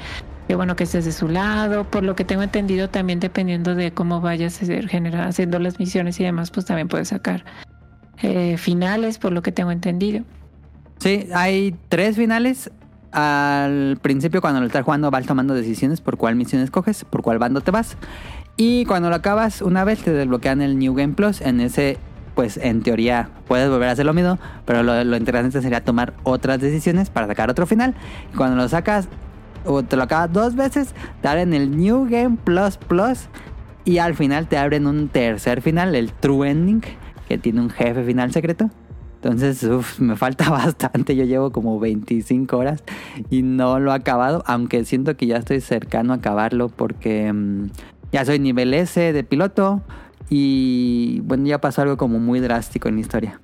bueno que estés de su lado. Por lo que tengo entendido, también dependiendo de cómo vayas generar, haciendo las misiones y demás, pues también puedes sacar eh, finales, por lo que tengo entendido. Sí, hay tres finales. Al principio, cuando lo estás jugando, vas tomando decisiones por cuál misión escoges, por cuál bando te vas. Y cuando lo acabas, una vez te desbloquean el New Game Plus. En ese, pues en teoría, puedes volver a hacer lo mismo. Pero lo, lo interesante sería tomar otras decisiones para sacar otro final. Y cuando lo sacas, o te lo acabas dos veces, te abren el New Game Plus Plus. Y al final te abren un tercer final, el True Ending, que tiene un jefe final secreto. Entonces, uf, me falta bastante. Yo llevo como 25 horas y no lo he acabado, aunque siento que ya estoy cercano a acabarlo porque mm, ya soy nivel S de piloto y bueno, ya pasó algo como muy drástico en la historia.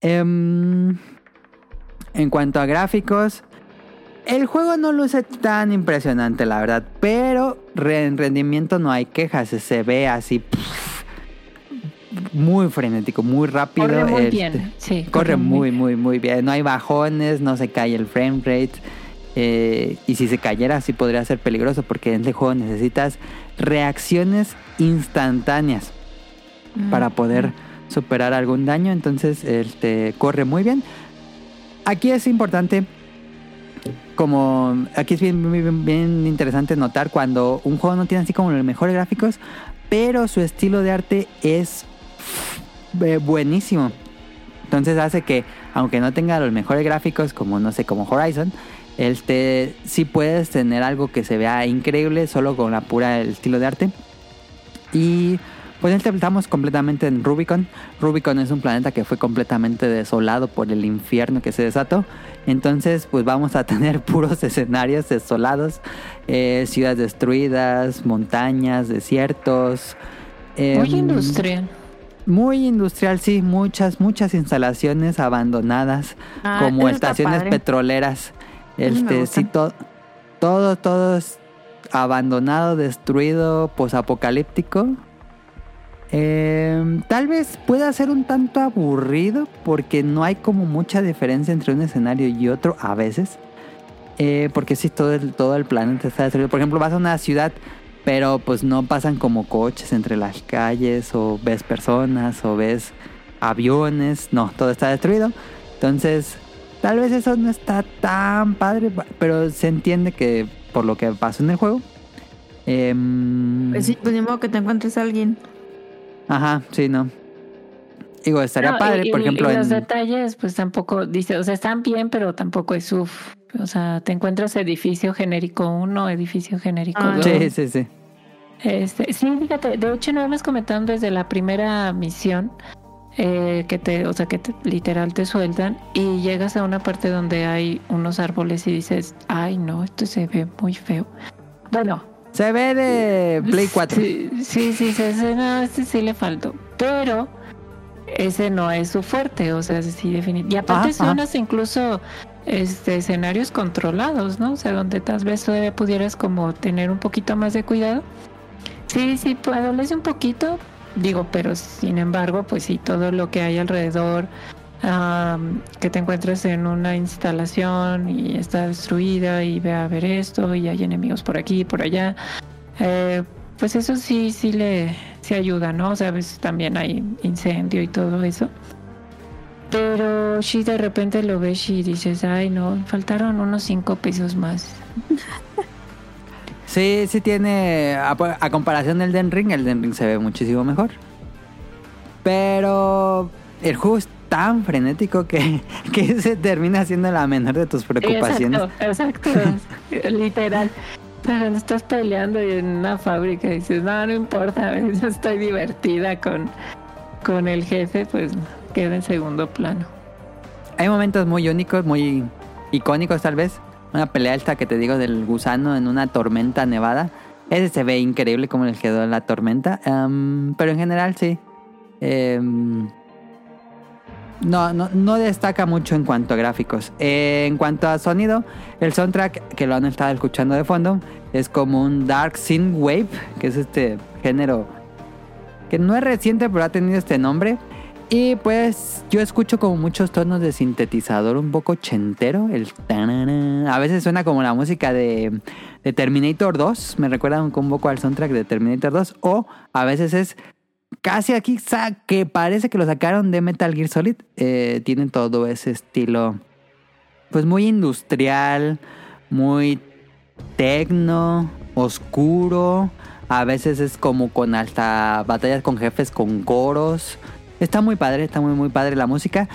Em, en cuanto a gráficos, el juego no luce tan impresionante, la verdad, pero en rendimiento no hay quejas, se ve así pff, muy frenético, muy rápido. Corre muy este, bien, sí. Corre muy, muy, muy bien. No hay bajones, no se cae el frame rate. eh, y si se cayera, sí podría ser peligroso porque en este juego necesitas reacciones instantáneas para poder superar algún daño. Entonces, este corre muy bien. Aquí es importante, como aquí es bien, bien, interesante notar cuando un juego no tiene así como los mejores gráficos, pero su estilo de arte es eh, buenísimo. Entonces hace que, aunque no tenga los mejores gráficos, como no sé, como Horizon, este sí puedes tener algo que se vea increíble solo con la pura el estilo de arte. Y Pues estamos completamente en Rubicon. Rubicon es un planeta que fue completamente desolado por el infierno que se desató. Entonces, pues vamos a tener puros escenarios desolados, eh, ciudades destruidas, montañas, desiertos. Muy em, industrial. Muy industrial, sí, muchas, muchas instalaciones abandonadas, Ah, como estaciones padre. petroleras. Este, sí, to- todo, todo es abandonado, destruido, posapocalíptico. Eh, tal vez pueda ser un tanto aburrido porque no hay como mucha diferencia entre un escenario y otro a veces. Eh, porque sí, todo el, todo el planeta está destruido. Por ejemplo, vas a una ciudad, pero pues no pasan como coches entre las calles, o ves personas, o ves aviones. No, todo está destruido. Entonces, tal vez eso no está tan padre, pero se entiende que por lo que pasó en el juego. em, Pues sí, pues ni modo que te encuentres a alguien. Ajá, sí, no. Digo, estaría No, padre, y- por ejemplo, y los en... detalles, pues tampoco dice, o sea, están bien, pero tampoco es uff. O sea, te encuentras edificio genérico 1, edificio genérico Ah, 2. Sí, sí, sí. Este, sí, fíjate, de hecho no hemos comentado desde la primera misión eh, que te, o sea, que te- literal te sueltan y llegas a una parte donde hay unos árboles y dices, ay no, esto se ve muy feo. Bueno, Se ve de Play 4. Sí, sí, sí, sí, ese, no, este sí le faltó. Pero ese no es su fuerte, o sea, sí, definitivamente. Y aparte Ajá, ajá. zonas incluso este escenarios controlados, ¿no? O sea, donde tal vez todavía pudieras como tener un poquito más de cuidado. Sí, sí, pues adolece un poquito, digo, pero sin embargo, pues sí, todo lo que hay alrededor, am, que te encuentres en una instalación y está destruida y ve a ver esto y hay enemigos por aquí y por allá, eh, pues eso sí, sí le sí ayuda, ¿no? O sea, a veces también hay incendio y todo eso. Pero si de repente lo ves y dices, ay no, faltaron unos cinco pesos más. Sí, sí tiene. A, a comparación del Den Ring, el Den Ring se ve muchísimo mejor. Pero el es tan frenético que, que se termina siendo la menor de tus preocupaciones. Exacto, exacto, literal. Pero estás peleando y en una fábrica y dices, no, no importa, yo estoy divertida con, con el jefe, pues queda en segundo plano. Hay momentos muy únicos, muy icónicos tal vez. Una pelea esta que te digo del gusano en una tormenta nevada. Ese se ve increíble como les quedó la tormenta. Em, pero en general sí. Em, no, no, no destaca mucho en cuanto a gráficos. En cuanto a sonido, el soundtrack que lo han estado escuchando de fondo es como un Dark Synth Wave, que es este género que no es reciente, pero ha tenido este nombre. Y pues yo escucho como muchos tonos de sintetizador un poco chentero. El. A veces suena como la música de, de Terminator 2. Me recuerda un poco al soundtrack de Terminator 2. O a veces es casi aquí que parece que lo sacaron de Metal Gear Solid. Eh, tienen todo ese estilo pues muy industrial, muy tecno, oscuro. A veces es como con hasta batallas con jefes con coros. Está muy padre, está muy muy padre la música.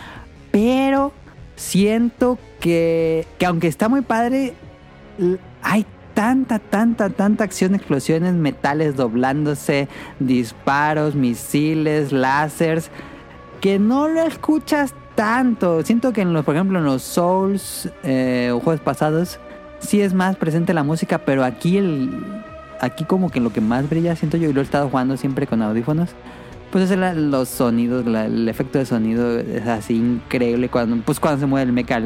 Pero siento que, que aunque está muy padre, hay tanta, tanta, tanta acción, explosiones, metales doblándose, disparos, misiles, láseres, que no lo escuchas tanto. Siento que en los, por ejemplo, en los Souls eh, o juegos pasados, sí es más presente la música, pero aquí el, aquí como que lo que más brilla, siento yo, y lo he estado jugando siempre con audífonos, pues es los sonidos, el efecto de sonido es así increíble cuando, pues cuando se mueve el mecha,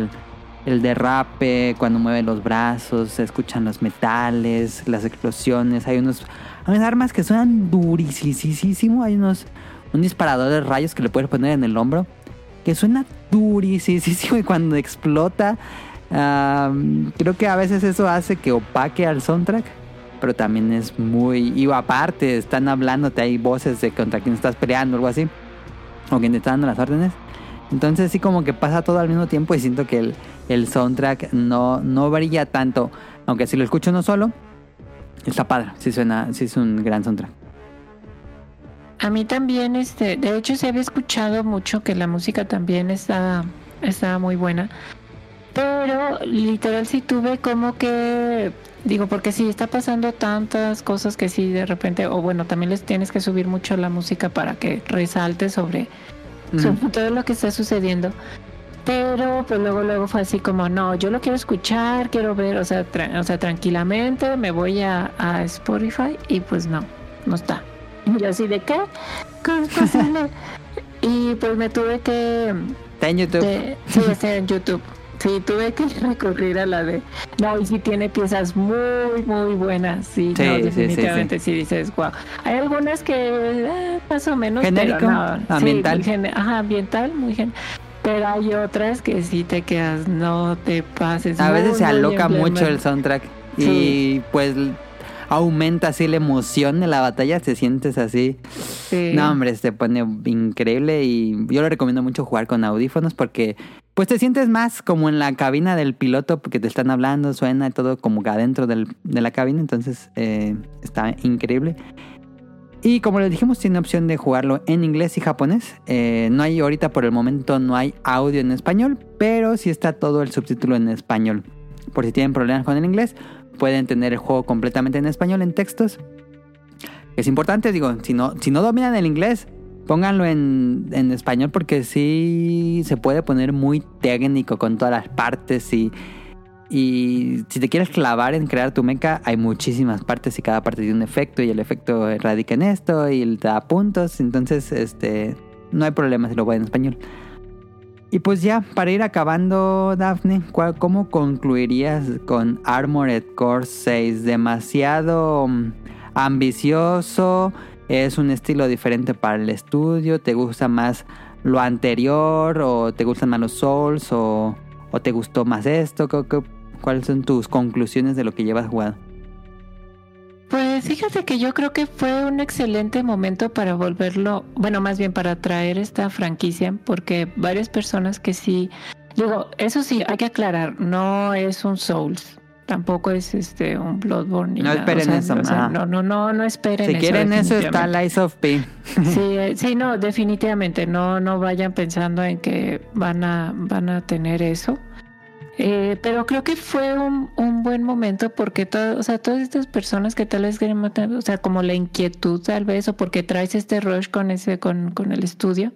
el derrape, cuando mueve los brazos, se escuchan los metales, las explosiones, hay unos, hay unas armas que suenan durisísimo, hay unos, un disparador de rayos que le puedes poner en el hombro, que suena durisísimo y cuando explota, ah, creo que a veces eso hace que opaque al soundtrack pero también es muy... Y aparte, están hablándote, hay voces de contra quien estás peleando algo así, o quien te está dando las órdenes. Entonces sí como que pasa todo al mismo tiempo y siento que el, el soundtrack no, no brilla tanto, aunque si lo escucho uno solo, está padre, sí suena, sí es un gran soundtrack. A mí también, este, de hecho se había escuchado mucho que la música también está, está muy buena. Pero literal sí tuve como que Digo, porque sí, está pasando tantas cosas que sí de repente, o bueno, también les tienes que subir mucho la música para que resalte sobre, sobre todo lo que está sucediendo. Pero pues luego luego fue así como, no, yo lo quiero escuchar, quiero ver, o sea, o sea tranquilamente me voy a, a, Spotify y pues no, no está. Y yo así de qué, ¿cómo es posible? y pues me tuve que... Está en YouTube. sí, está en YouTube. Sí, tuve que recurrir a la de. No, y sí tiene piezas muy, muy buenas. Sí, no, definitivamente sí, dices, wow. Hay algunas que eh, más o menos. Genérico, ambiental. ajá, ambiental, muy gen Pero hay otras que sí te quedas, no te pases. A veces se aloca mucho el soundtrack. Y pues aumenta así la emoción de la batalla, te sientes así. No, hombre, se pone increíble y yo lo recomiendo mucho jugar con audífonos porque pues te sientes más como en la cabina del piloto porque te están hablando, suena todo como adentro del, de la cabina, entonces eh, está increíble. Y como les dijimos, tiene opción de jugarlo en inglés y japonés. Eh, no hay ahorita por el momento, no hay audio en español, pero sí está todo el subtítulo en español. Por si tienen problemas con el inglés, pueden tener el juego completamente en español, en textos. Es importante, digo, si no, si no dominan el inglés, pónganlo en, en español porque sí se puede poner muy técnico con todas las partes y, y si te quieres clavar en crear tu mecha, hay muchísimas partes y cada parte tiene un efecto y el efecto radica en esto y da puntos, entonces este no hay problema si lo voy en español. Y pues ya, para ir acabando, Daphne, ¿cómo concluirías con Armored Core 6? ¿Demasiado mm, ambicioso? ¿Es un estilo diferente para el estudio? ¿Te gusta más lo anterior? ¿O te gustan más los Souls? ¿O, te gustó más esto? ¿Cuáles son tus conclusiones de lo que llevas jugado? Pues fíjate que yo creo que fue un excelente momento para volverlo, bueno, más bien para traer esta franquicia, porque varias personas que sí, digo, eso sí, hay que aclarar, no es un Souls, tampoco es este un Bloodborne. no esperen eso. no, no, no, no esperen si eso. Si quieren eso, está Lies of P. sí, eh, sí, no, definitivamente, no, no vayan pensando en que van a, van a tener eso. Eh, pero creo que fue un, un buen momento porque todo, o sea, todas estas personas que tal vez quieren matar, o sea, como la inquietud tal vez, o porque traes este rush con ese, con, con el estudio,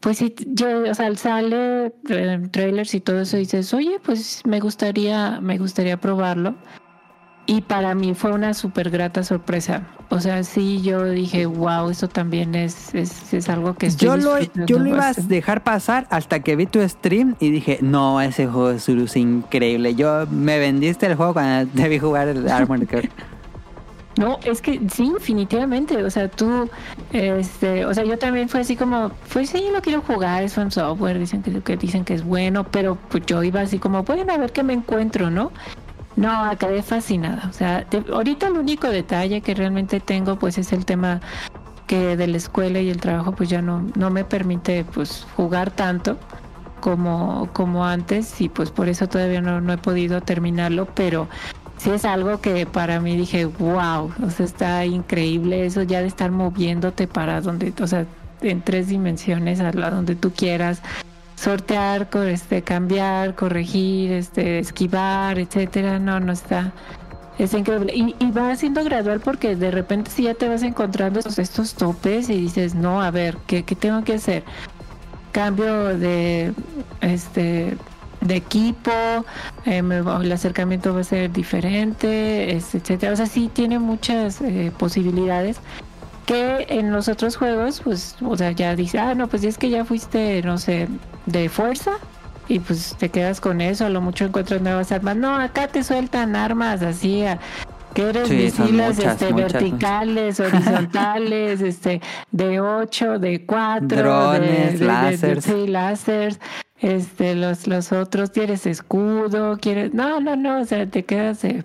pues sí, yo, o sea, sale eh, trailers y todo eso y dices, oye, pues me gustaría, me gustaría probarlo. Y para mí fue una súper grata sorpresa. O sea, sí, yo dije, wow, eso también es, es, es algo que estoy Yo lo, yo lo iba a dejar pasar hasta que vi tu stream y dije, no, ese juego es increíble. Yo me vendiste el juego cuando debí jugar el Armored Core. No, es que sí, definitivamente. O sea, tú, este, o sea, yo también fue así como, pues sí, lo quiero jugar, es un software, dicen que, que dicen que es bueno, pero pues yo iba así como, bueno, a ver qué me encuentro, ¿no? No, acabé fascinada. O sea, ahorita el único detalle que realmente tengo pues es el tema que de la escuela y el trabajo pues ya no, no me permite pues jugar tanto como, como antes y pues por eso todavía no, no he podido terminarlo, pero sí es algo que para mí dije, wow, o sea, está increíble eso ya de estar moviéndote para donde, o sea, en tres dimensiones a la donde tú quieras sortear, este, cambiar, corregir, este, esquivar, etcétera. No, no está. Es increíble. Y, va siendo gradual porque de repente si ya te vas encontrando estos, estos topes y dices, no, a ver, ¿qué, qué tengo que hacer? Cambio de este de equipo, eh, el acercamiento va a ser diferente, etcétera. O sea, sí tiene muchas eh, posibilidades que en los otros juegos, pues, o sea, ya dice, ah, no, pues es que ya fuiste, no sé, de fuerza y pues te quedas con eso, a lo mucho encuentras nuevas armas. No, acá te sueltan armas así, que eres misiles este, verticales, horizontales, este, de 8, de 4, drones, de, láseres. sí, láseres. Este, los, los otros tienes escudo, quieres, no, no, no, o sea, te quedas de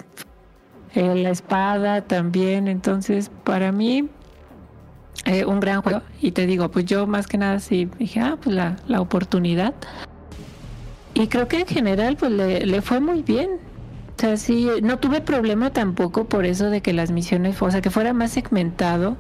la espada también, entonces para mí eh, un gran juego. Y te digo, pues yo más que nada sí dije, ah, pues la, la oportunidad. Y creo que en general pues le, le, fue muy bien. O sea, sí, no tuve problema tampoco por eso de que las misiones, o sea, que fuera más segmentado.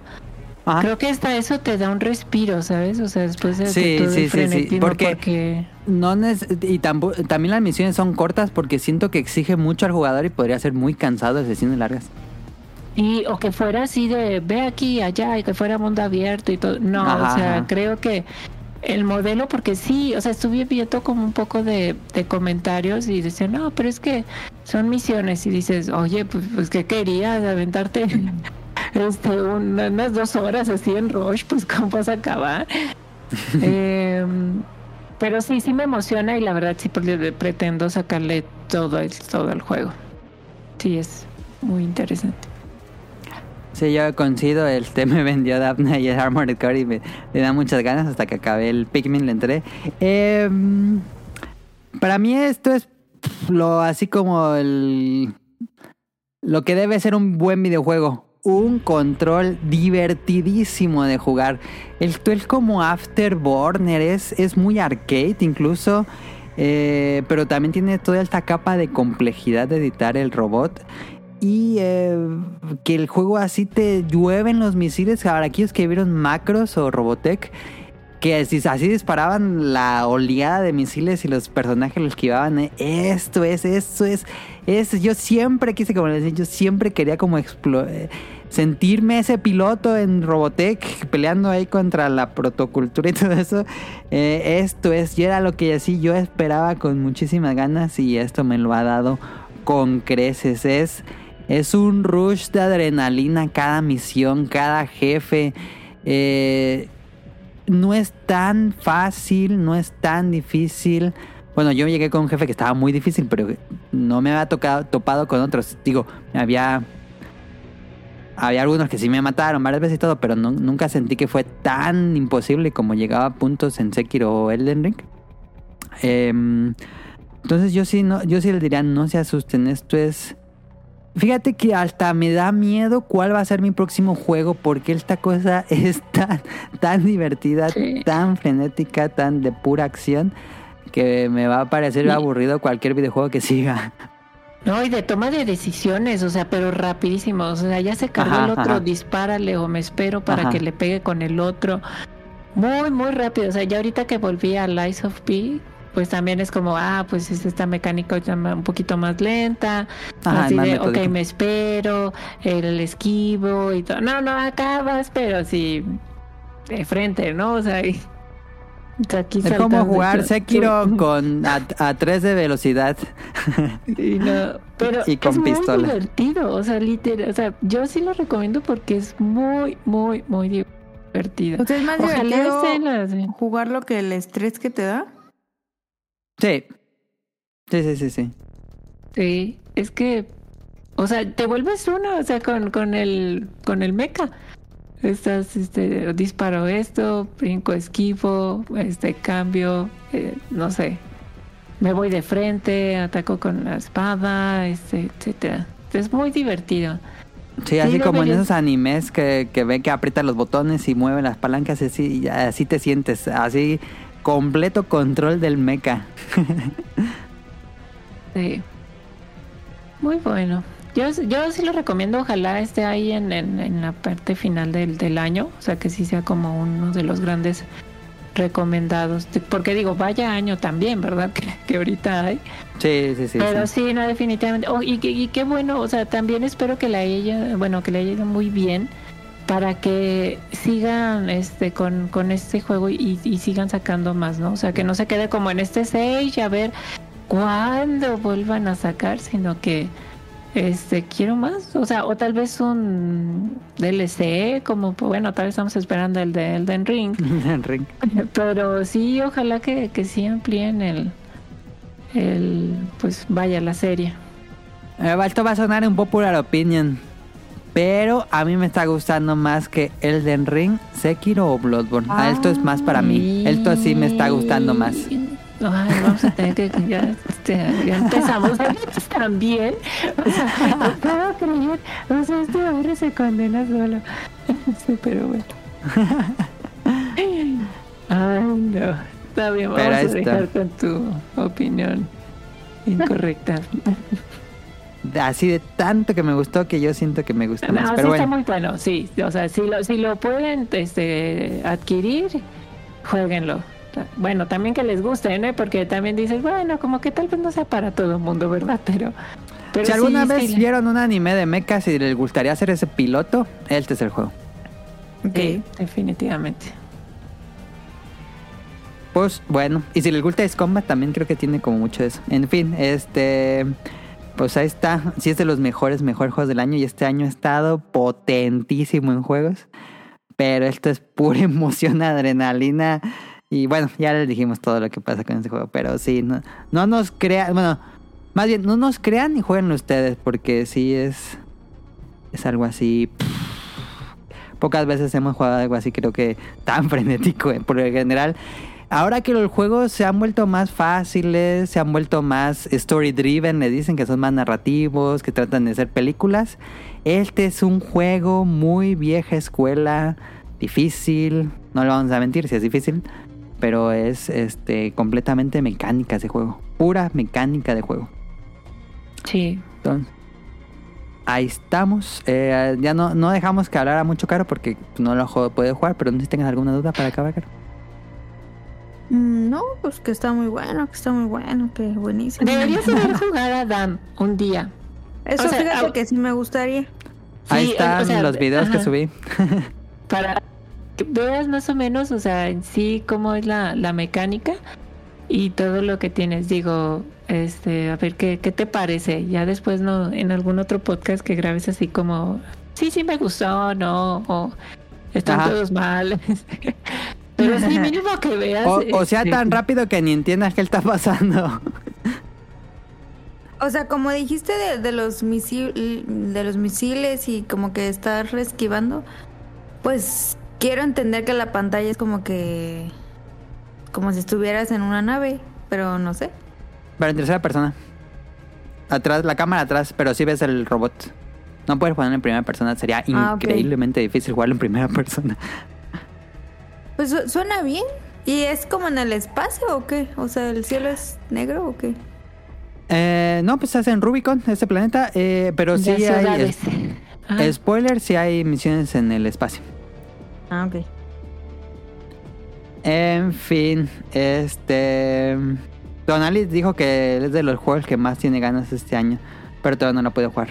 Ajá. Creo que hasta eso te da un respiro, ¿sabes? O sea, después de Sí, todo sí, el sí, porque- porque... No y también las misiones son cortas porque siento que exige mucho al jugador y podría ser muy cansado de sesiones largas. Y, o que fuera así de ve aquí, allá, y que fuera mundo abierto y todo. No, Ajá, o sea, ajá. creo que el modelo, porque sí, o sea, estuve viendo como un poco de, de comentarios y decían, no, pero es que son misiones. Y dices, oye, pues, pues ¿qué querías? Aventarte este, un- unas dos horas así en Rush, pues ¿cómo vas a acabar? Em, pero sí, sí me emociona y la verdad sí porque pretendo sacarle todo el, todo el juego. Sí, es muy interesante. Sí, yo coincido, este me vendió Daphne y el Armored Core y me, da muchas ganas hasta que acabé el Pikmin, le entré. Em, para mí esto es lo así como el lo que debe ser un buen videojuego. Un control divertidísimo de jugar. Esto es como Afterburner, es, es muy arcade incluso. eh, pero también tiene toda esta capa de complejidad de editar el robot. Y eh, que el juego así te llueven los misiles. Ahora, aquellos que vieron Macros o Robotech, que así disparaban la oleada de misiles y los personajes los esquivaban. eh, Esto es, esto es, es. Yo siempre quise, como les decía, yo siempre quería como eh, sentirme ese piloto en Robotech peleando ahí contra la protocultura y todo eso. Eh, esto es, yo era lo que así yo esperaba con muchísimas ganas y esto me lo ha dado con creces. Es, es un rush de adrenalina cada misión, cada jefe. Eh, no es tan fácil, no es tan difícil. Bueno, yo llegué con un jefe que estaba muy difícil, pero no me había tocado, topado con otros. Digo, había. Había algunos que sí me mataron varias veces y todo, pero nunca sentí que fue tan imposible como llegaba a puntos en Sekiro o Elden Ring. Em, entonces yo sí, no, yo sí les diría, no se asusten, esto es... Fíjate que hasta me da miedo cuál va a ser mi próximo juego porque esta cosa es tan, tan divertida, Sí. tan frenética, tan de pura acción que me va a parecer aburrido cualquier videojuego que siga. No, y de toma de decisiones, o sea, pero rapidísimo. O sea, ya se cargó Ajá, el otro, ajá. dispárale o me espero para Ajá. que le pegue con el otro. Muy, muy rápido. O sea, ya ahorita que volví a Lies of P, pues también es como, ah, pues es esta mecánica un poquito más lenta. Ajá, así más de, metódico. ok, me espero, el esquivo y todo. No, no acabas, pero sí de frente, ¿no? O sea, y- aquí Es como jugar Sekiro tú- con a, a 3 de velocidad. Y no, pero Y con es pistola. muy divertido, o sea, literal, o sea, yo sí lo recomiendo porque es muy, muy, muy divertido. O sea, es más Ojalá divertido la- sí. jugar lo que el estrés que te da. Sí. Sí, sí, sí, sí. Sí, es que, o sea, te vuelves uno, o sea, con, con el, con el mecha. Estás, este, disparo esto, brinco, esquivo, este, cambio, eh, no sé. Me voy de frente, ataco con la espada, este, etcétera. Es muy divertido. Sí, así como en esos animes que, que ven que aprietan los botones y mueven las palancas así, y así te sientes, así completo control del mecha. Sí. Muy bueno. Yo, yo sí lo recomiendo, ojalá esté ahí en, en, en la parte final del, del año, o sea que sí sea como uno de los grandes recomendados. Porque digo, vaya año también, ¿verdad? Que, que ahorita hay. Sí, sí, sí. Pero sí. sí, no, definitivamente. Oh, y, que- y qué bueno, o sea, también espero que la haya, bueno, que le haya ido muy bien para que sigan este con, con este juego y, y sigan sacando más, ¿no? O sea, que no se quede como en este stage a ver cuándo vuelvan a sacar, sino que este quiero más, o sea, o tal vez un DLC, como bueno, tal vez estamos esperando el de Elden Ring, El ring. pero sí, ojalá que, que sí amplíen el, el, pues vaya, la serie. Eh, Esto va a sonar un popular opinion. Pero a mí me está gustando más que Elden Ring, Sekiro o Bloodborne. Ah, esto es más para mí. Esto sí me está gustando más. Ay, vamos a tener que ya, este, ya empezamos también. O sea, no puedo creer. O sea, este hombre se condena solo. Sí, pero bueno. Ay, no. Está bien, vamos Pero a dejar con tu opinión incorrecta. Así de tanto que me gustó que yo siento que me gusta No, más. sí Pero está bueno, muy bueno, sí. O sea, si lo, si lo pueden este, adquirir, jueguenlo. Bueno, también que les guste, ¿no? Porque también dices, bueno, como que tal vez no sea para todo el mundo, ¿verdad? Pero, pero si alguna sí, vez sí, vieron un anime de mechas y les gustaría hacer ese piloto, este es el juego. Ok. sí, definitivamente. Pues bueno, y si les gusta Ace Combat también creo que tiene como mucho de eso. En fin, este pues ahí está, sí es de los mejores, mejores juegos del año y este año ha estado potentísimo en juegos. Pero esto es pura emoción, adrenalina y bueno, ya les dijimos todo lo que pasa con este juego, pero sí, no, no nos crean, bueno, más bien no nos crean y jueguen ustedes porque sí es es algo así pocas veces hemos jugado algo así, creo que tan frenético, por lo general. Ahora que los juegos se han vuelto más fáciles, se han vuelto más story driven, le dicen que son más narrativos, que tratan de ser películas. Este es un juego muy vieja escuela, difícil, no le vamos a mentir si es difícil, pero es este completamente mecánica ese juego, pura mecánica de juego. Sí. Entonces, ahí estamos. Eh, ya no, no dejamos que hablara mucho Caro porque no lo puede jugar, pero no sé si tengas alguna duda para acabar, Caro. Mm, No, pues que está muy bueno, que está muy bueno, que buenísimo. Deberías saber jugar a Dam un día. Eso o sea, fíjate que sí me gustaría. ahí Sí, están o sea, los videos que subí. para que veas más o menos, o sea, en sí cómo es la, la mecánica y todo lo que tienes. Digo, este, a ver qué, qué te parece. Ya después no, en algún otro podcast que grabes así como, sí, sí me gustó, no, o están Ajá. todos mal. Pero sí, mínimo que veas. O, o sea, este, tan rápido que ni entiendas qué está pasando. O sea, como dijiste de, de los misil, de los misiles y como que estar esquivando, pues quiero entender que la pantalla es como que como si estuvieras en una nave, pero no sé. Pero en tercera persona. Atrás, la cámara atrás, pero sí ves el robot. No puedes jugar en primera persona, sería Ah, increíblemente difícil jugarlo en primera persona. Pues su- suena bien. ¿Y es como en el espacio o qué? O sea, ¿el cielo es negro o qué? Eh, no, pues estás en Rubicon, este planeta, eh, pero sí hay... es- spoiler, sí hay misiones en el espacio. Ah, ok. En fin, este... Donalis dijo que es de los juegos que más tiene ganas este año, pero todavía no lo puede jugar.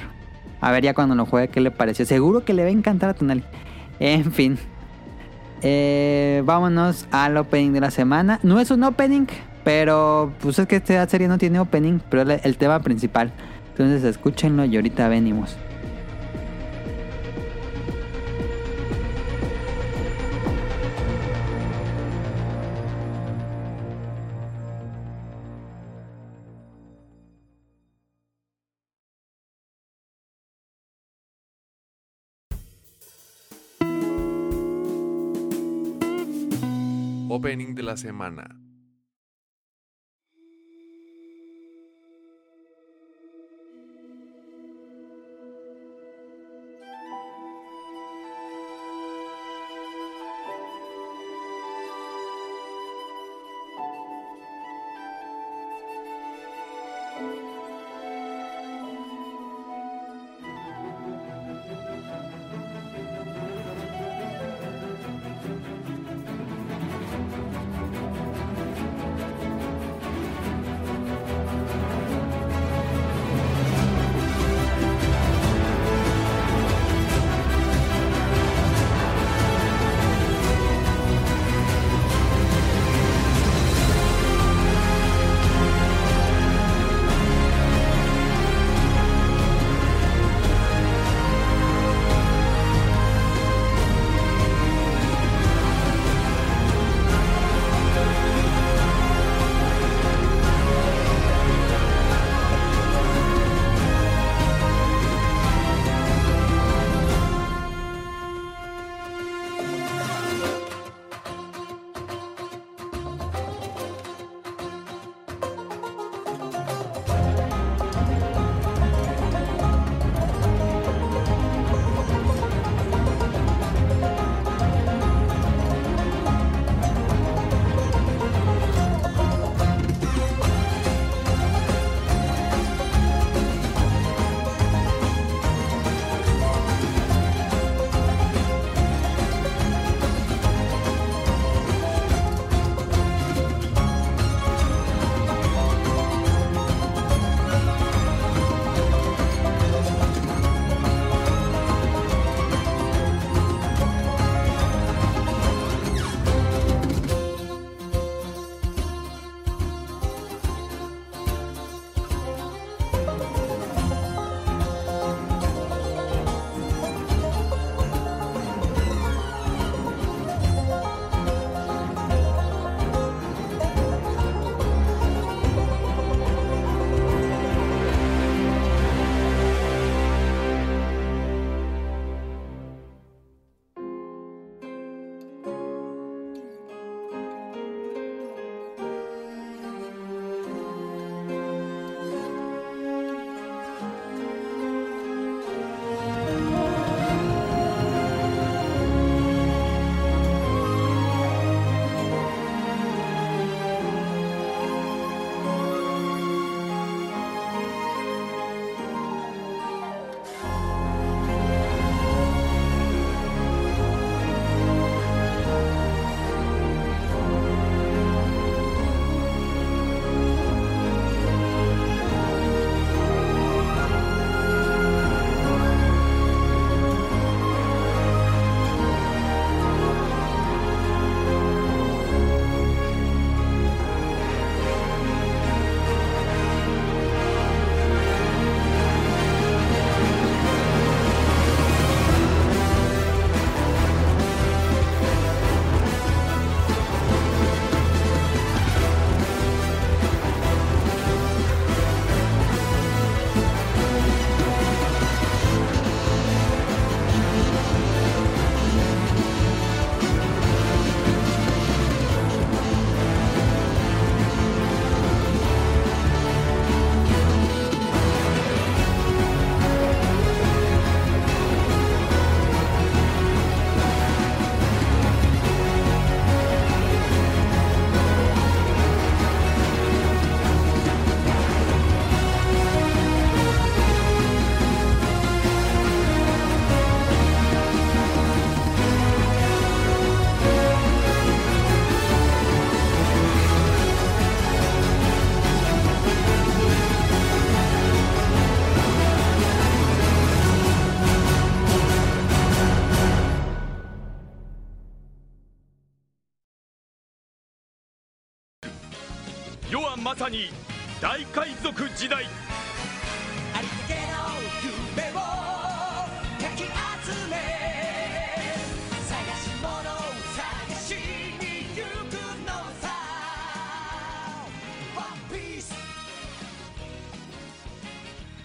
A ver ya cuando lo juegue qué le pareció. Seguro que le va a encantar a Tonali. En fin. Eh, vámonos al opening de la semana. No es un opening, pero pues es que esta serie no tiene opening, pero es el tema principal. Entonces escúchenlo y ahorita venimos. De la semana.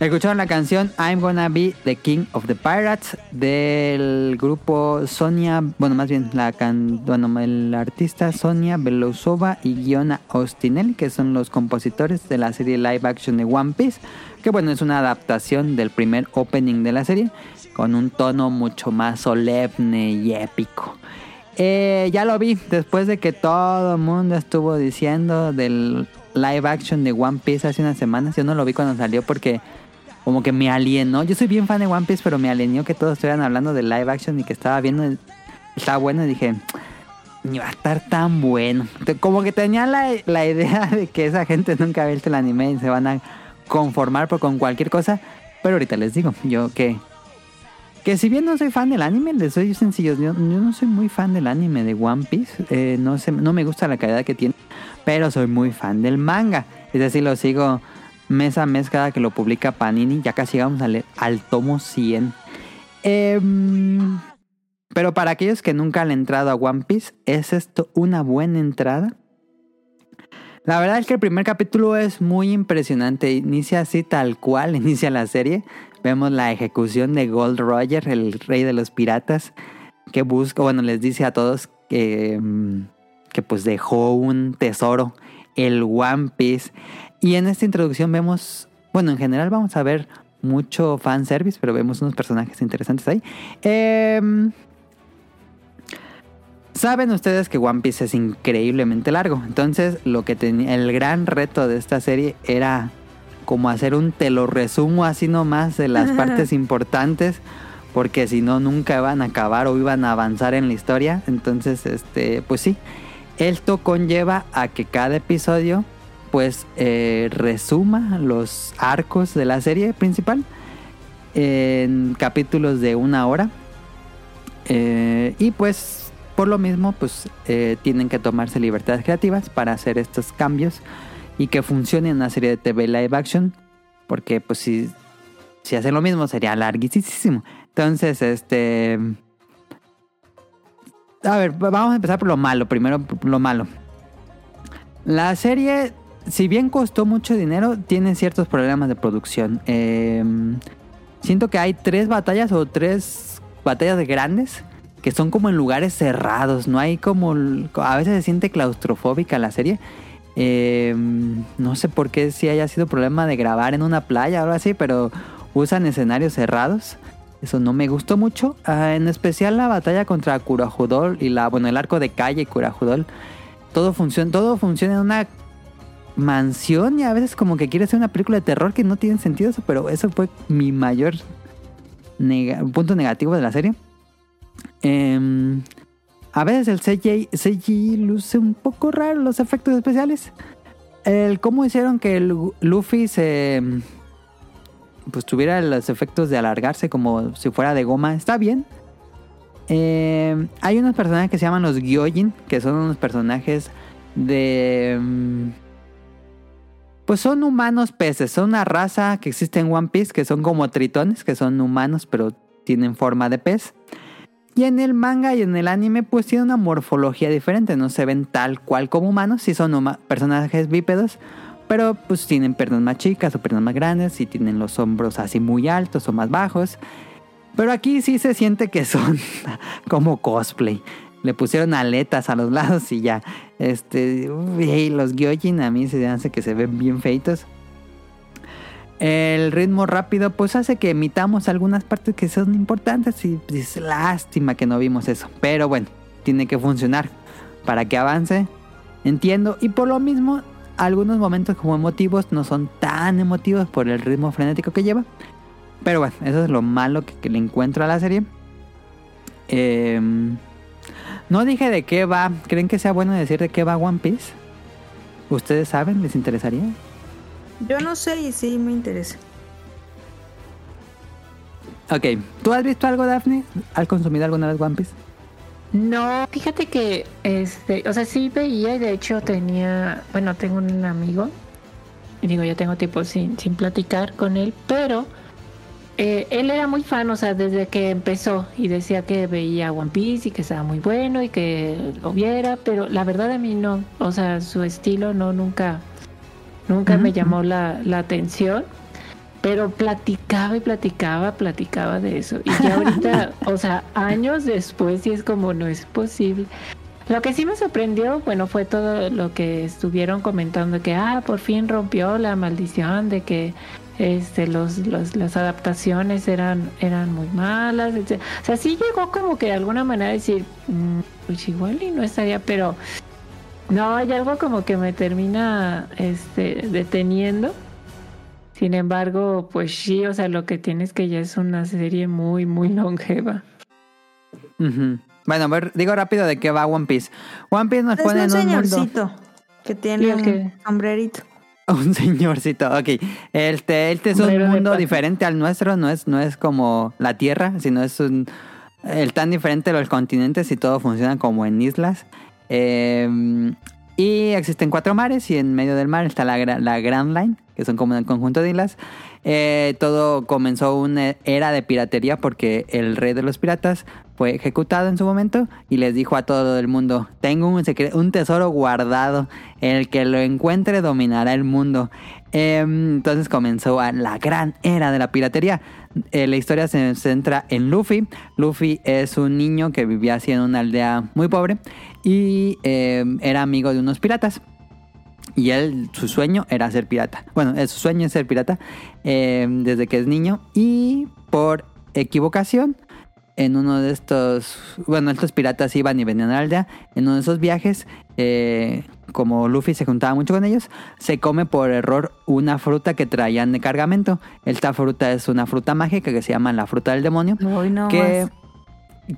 Escucharon la canción I'm Gonna Be the King of the Pirates del grupo Sonia, bueno, más bien la can, bueno, el artista Sonia Belosova y Giona Ostinelli, que son los compositores de la serie live action de One Piece, que bueno, es una adaptación del primer opening de la serie con un tono mucho más solemne y épico. Eh, ya lo vi después de que todo el mundo estuvo diciendo del live action de One Piece hace unas semanas. Yo no lo vi cuando salió porque como que me alienó. Yo soy bien fan de One Piece, pero me alienó que todos estuvieran hablando de live action y que estaba viendo, estaba bueno y dije, ni va a estar tan bueno. Como que tenía la, la idea de que esa gente nunca ha visto el anime y se van a conformar por con cualquier cosa. Pero ahorita les digo, yo que que si bien no soy fan del anime, les soy sencillo. Yo, yo no soy muy fan del anime de One Piece. eh, no, sé, no me gusta la calidad que tiene. Pero soy muy fan del manga. Es decir, lo sigo mes a mes cada que lo publica Panini. Ya casi llegamos al, al tomo 100. Em, pero para aquellos que nunca han entrado a One Piece, ¿es esto una buena entrada? La verdad es que el primer capítulo es muy impresionante. Inicia así tal cual, inicia la serie. Vemos la ejecución de Gold Roger, el rey de los piratas, que busca, bueno, les dice a todos que, mm, que pues dejó un tesoro, el One Piece. Y en esta introducción vemos, bueno, en general vamos a ver mucho fanservice, pero vemos unos personajes interesantes ahí. Em, Saben ustedes que One Piece es increíblemente largo. Entonces, lo que tenía el gran reto de esta serie era como hacer un te lo resumo así nomás de las partes importantes, porque si no nunca iban a acabar o iban a avanzar en la historia. Entonces, este, pues sí, esto conlleva a que cada episodio pues eh, resuma los arcos de la serie principal en capítulos de una hora. Eh, y pues por lo mismo, pues eh, tienen que tomarse libertades creativas para hacer estos cambios y que funcione una serie de TV live action. Porque pues si, si hacen lo mismo sería larguísimo. Entonces, este... A ver, vamos a empezar por lo malo. Primero, lo malo. La serie, si bien costó mucho dinero, tiene ciertos problemas de producción. Eh, siento que hay tres batallas o tres batallas grandes que son como en lugares cerrados, no hay como... A veces se siente claustrofóbica la serie. Eh, no sé por qué si haya sido problema de grabar en una playa o algo así, pero usan escenarios cerrados. Eso no me gustó mucho. Ah, en especial la batalla contra Kurajudol y la, bueno, el arco de calle Kurajudol. Todo funciona, todo funciona en una mansión y a veces como que quiere ser una película de terror que no tiene sentido eso, pero eso fue mi mayor punto negativo de la serie. Em, a veces el CGI, CGI luce un poco raro los efectos especiales. El cómo hicieron que el Luffy se pues tuviera los efectos de alargarse como si fuera de goma, está bien. Em, hay unos personajes que se llaman los Gyojin, que son unos personajes de mm, pues son humanos peces, son una raza que existe en One Piece que son como tritones, que son humanos pero tienen forma de pez. Y en el manga y en el anime pues tienen una morfología diferente, no se ven tal cual como humanos, sí son personajes bípedos, pero pues tienen piernas más chicas o piernas más grandes y tienen los hombros así muy altos o más bajos. Pero aquí sí se siente que son como cosplay. Le pusieron aletas a los lados y ya. Este, uy, los Gyojin a mí se hace que se ven bien feitos. El ritmo rápido pues hace que emitamos algunas partes que son importantes y es lástima que no vimos eso. Pero bueno, tiene que funcionar para que avance. Entiendo. Y por lo mismo, algunos momentos como emotivos no son tan emotivos por el ritmo frenético que lleva. Pero bueno, eso es lo malo que, le encuentro a la serie. Em, no dije de qué va. ¿Creen que sea bueno decir de qué va One Piece? ¿Ustedes saben? ¿Les interesaría? Yo no sé y sí me interesa. Ok, ¿tú has visto algo, Daphne? ¿Has consumido alguna vez One Piece? No, fíjate que, este, o sea, sí veía y de hecho tenía, bueno, tengo un amigo, y digo, ya tengo tiempo sin, sin platicar con él, pero eh, él era muy fan, o sea, desde que empezó y decía que veía One Piece y que estaba muy bueno y que lo viera, pero la verdad a mí no, o sea, su estilo no, nunca, nunca me llamó la, la atención. Pero platicaba y platicaba, platicaba de eso. Y ya ahorita, o sea, años después, y es como no es posible. Lo que sí me sorprendió, bueno, fue todo lo que estuvieron comentando, que, ah, por fin rompió la maldición de que este, los, los- las adaptaciones eran, eran muy malas. etc. O sea, sí llegó como que de alguna manera a decir, "Mm, pues igual y no estaría, pero no, hay algo como que me termina este, deteniendo. Sin embargo, pues sí, o sea, lo que tienes que ya es una serie muy, muy longeva. Bueno, a ver, digo rápido de qué va One Piece. One Piece nos Es pone un en un mundo... señorcito que tiene ok. sombrerito. Un señorcito, ok. Este, este es un mundo diferente al nuestro, no es, no es como la Tierra, sino es un el tan diferente de los continentes y todo funciona como en islas. Eh, y existen cuatro mares y en medio del mar está la, la Grand Line, que son como un conjunto de islas. Eh, todo comenzó una era de piratería porque el rey de los piratas fue ejecutado en su momento y les dijo a todo el mundo, tengo un, un tesoro guardado, el que lo encuentre dominará el mundo. Eh, entonces comenzó la gran era de la piratería. Eh, la historia se centra en Luffy. Luffy es un niño que vivía así en una aldea muy pobre y eh, era amigo de unos piratas. Y él, su sueño era ser pirata. Bueno, su sueño es ser pirata eh, desde que es niño. Y por equivocación, en uno de estos, bueno, estos piratas iban y venían a la aldea. En uno de esos viajes, eh, como Luffy se juntaba mucho con ellos, se come por error una fruta que traían de cargamento. Esta fruta es una fruta mágica que se llama la fruta del demonio no que, más.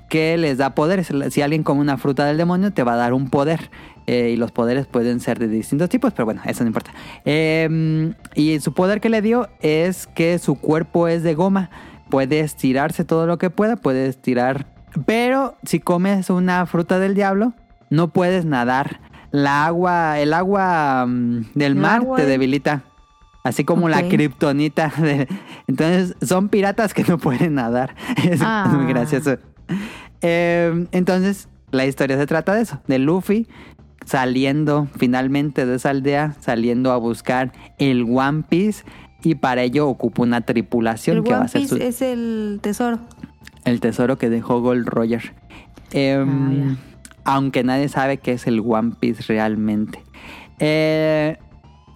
Que les da poderes. Si alguien come una fruta del demonio, te va a dar un poder. Eh, y los poderes pueden ser de distintos tipos, pero bueno, eso no importa. Eh, y su poder que le dio es que su cuerpo es de goma. Puede estirarse todo lo que pueda, puede estirar. Pero si comes una fruta del diablo, no puedes nadar. La agua, el agua mm, del El mar agua te de- debilita. Así como la kriptonita. de- Entonces, son piratas que no pueden nadar. Es Ah. muy gracioso. Eh, entonces, la historia se trata de eso: de Luffy saliendo finalmente de esa aldea, saliendo a buscar el One Piece. Y para ello ocupa una tripulación El que va a ser su- es el tesoro. el tesoro que dejó Gold Roger. Em, Ah, aunque nadie sabe qué es el One Piece realmente. Eh,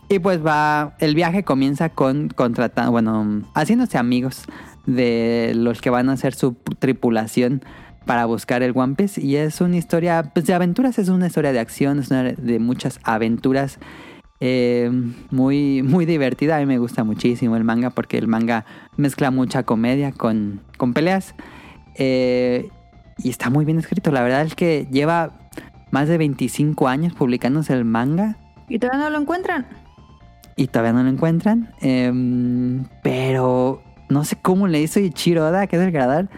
y pues va, el viaje comienza con contratando, bueno, haciéndose amigos de los que van a hacer su tripulación para buscar el One Piece. Y es una historia pues, de aventuras, es una historia de acción, es una de muchas aventuras. eh, muy, muy divertida. A mí me gusta muchísimo el manga porque el manga mezcla mucha comedia con, con peleas. Eh, y está muy bien escrito. La verdad es que lleva más de 25 años publicándose el manga Y todavía no lo encuentran. y todavía no lo encuentran. Em, pero no sé cómo le hizo Ichiro que es el.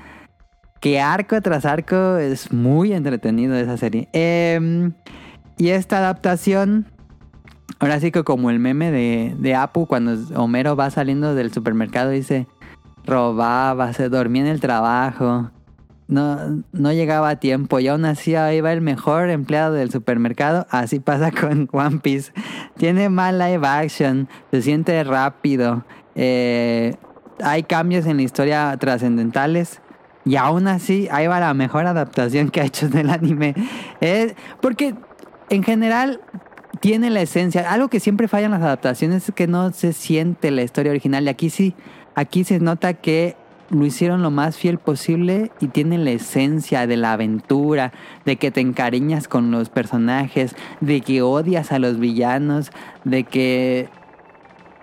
Que arco tras arco es muy entretenido esa serie. Em, y esta adaptación, ahora sí que como el meme de, de Apu, cuando Homero va saliendo del supermercado, dice: robaba, se dormía en el trabajo. No, no llegaba a tiempo y aún así ahí va el mejor empleado del supermercado. Así pasa con One Piece. Tiene mal live action, se siente rápido. eh, hay cambios en la historia trascendentales. Y aún así, ahí va la mejor adaptación que ha hecho del anime. Eh, porque en general tiene la esencia. Algo que siempre falla en las adaptaciones es que no se siente la historia original. Y aquí sí, aquí se nota que lo hicieron lo más fiel posible y tiene la esencia de la aventura, de que te encariñas con los personajes, de que odias a los villanos, de que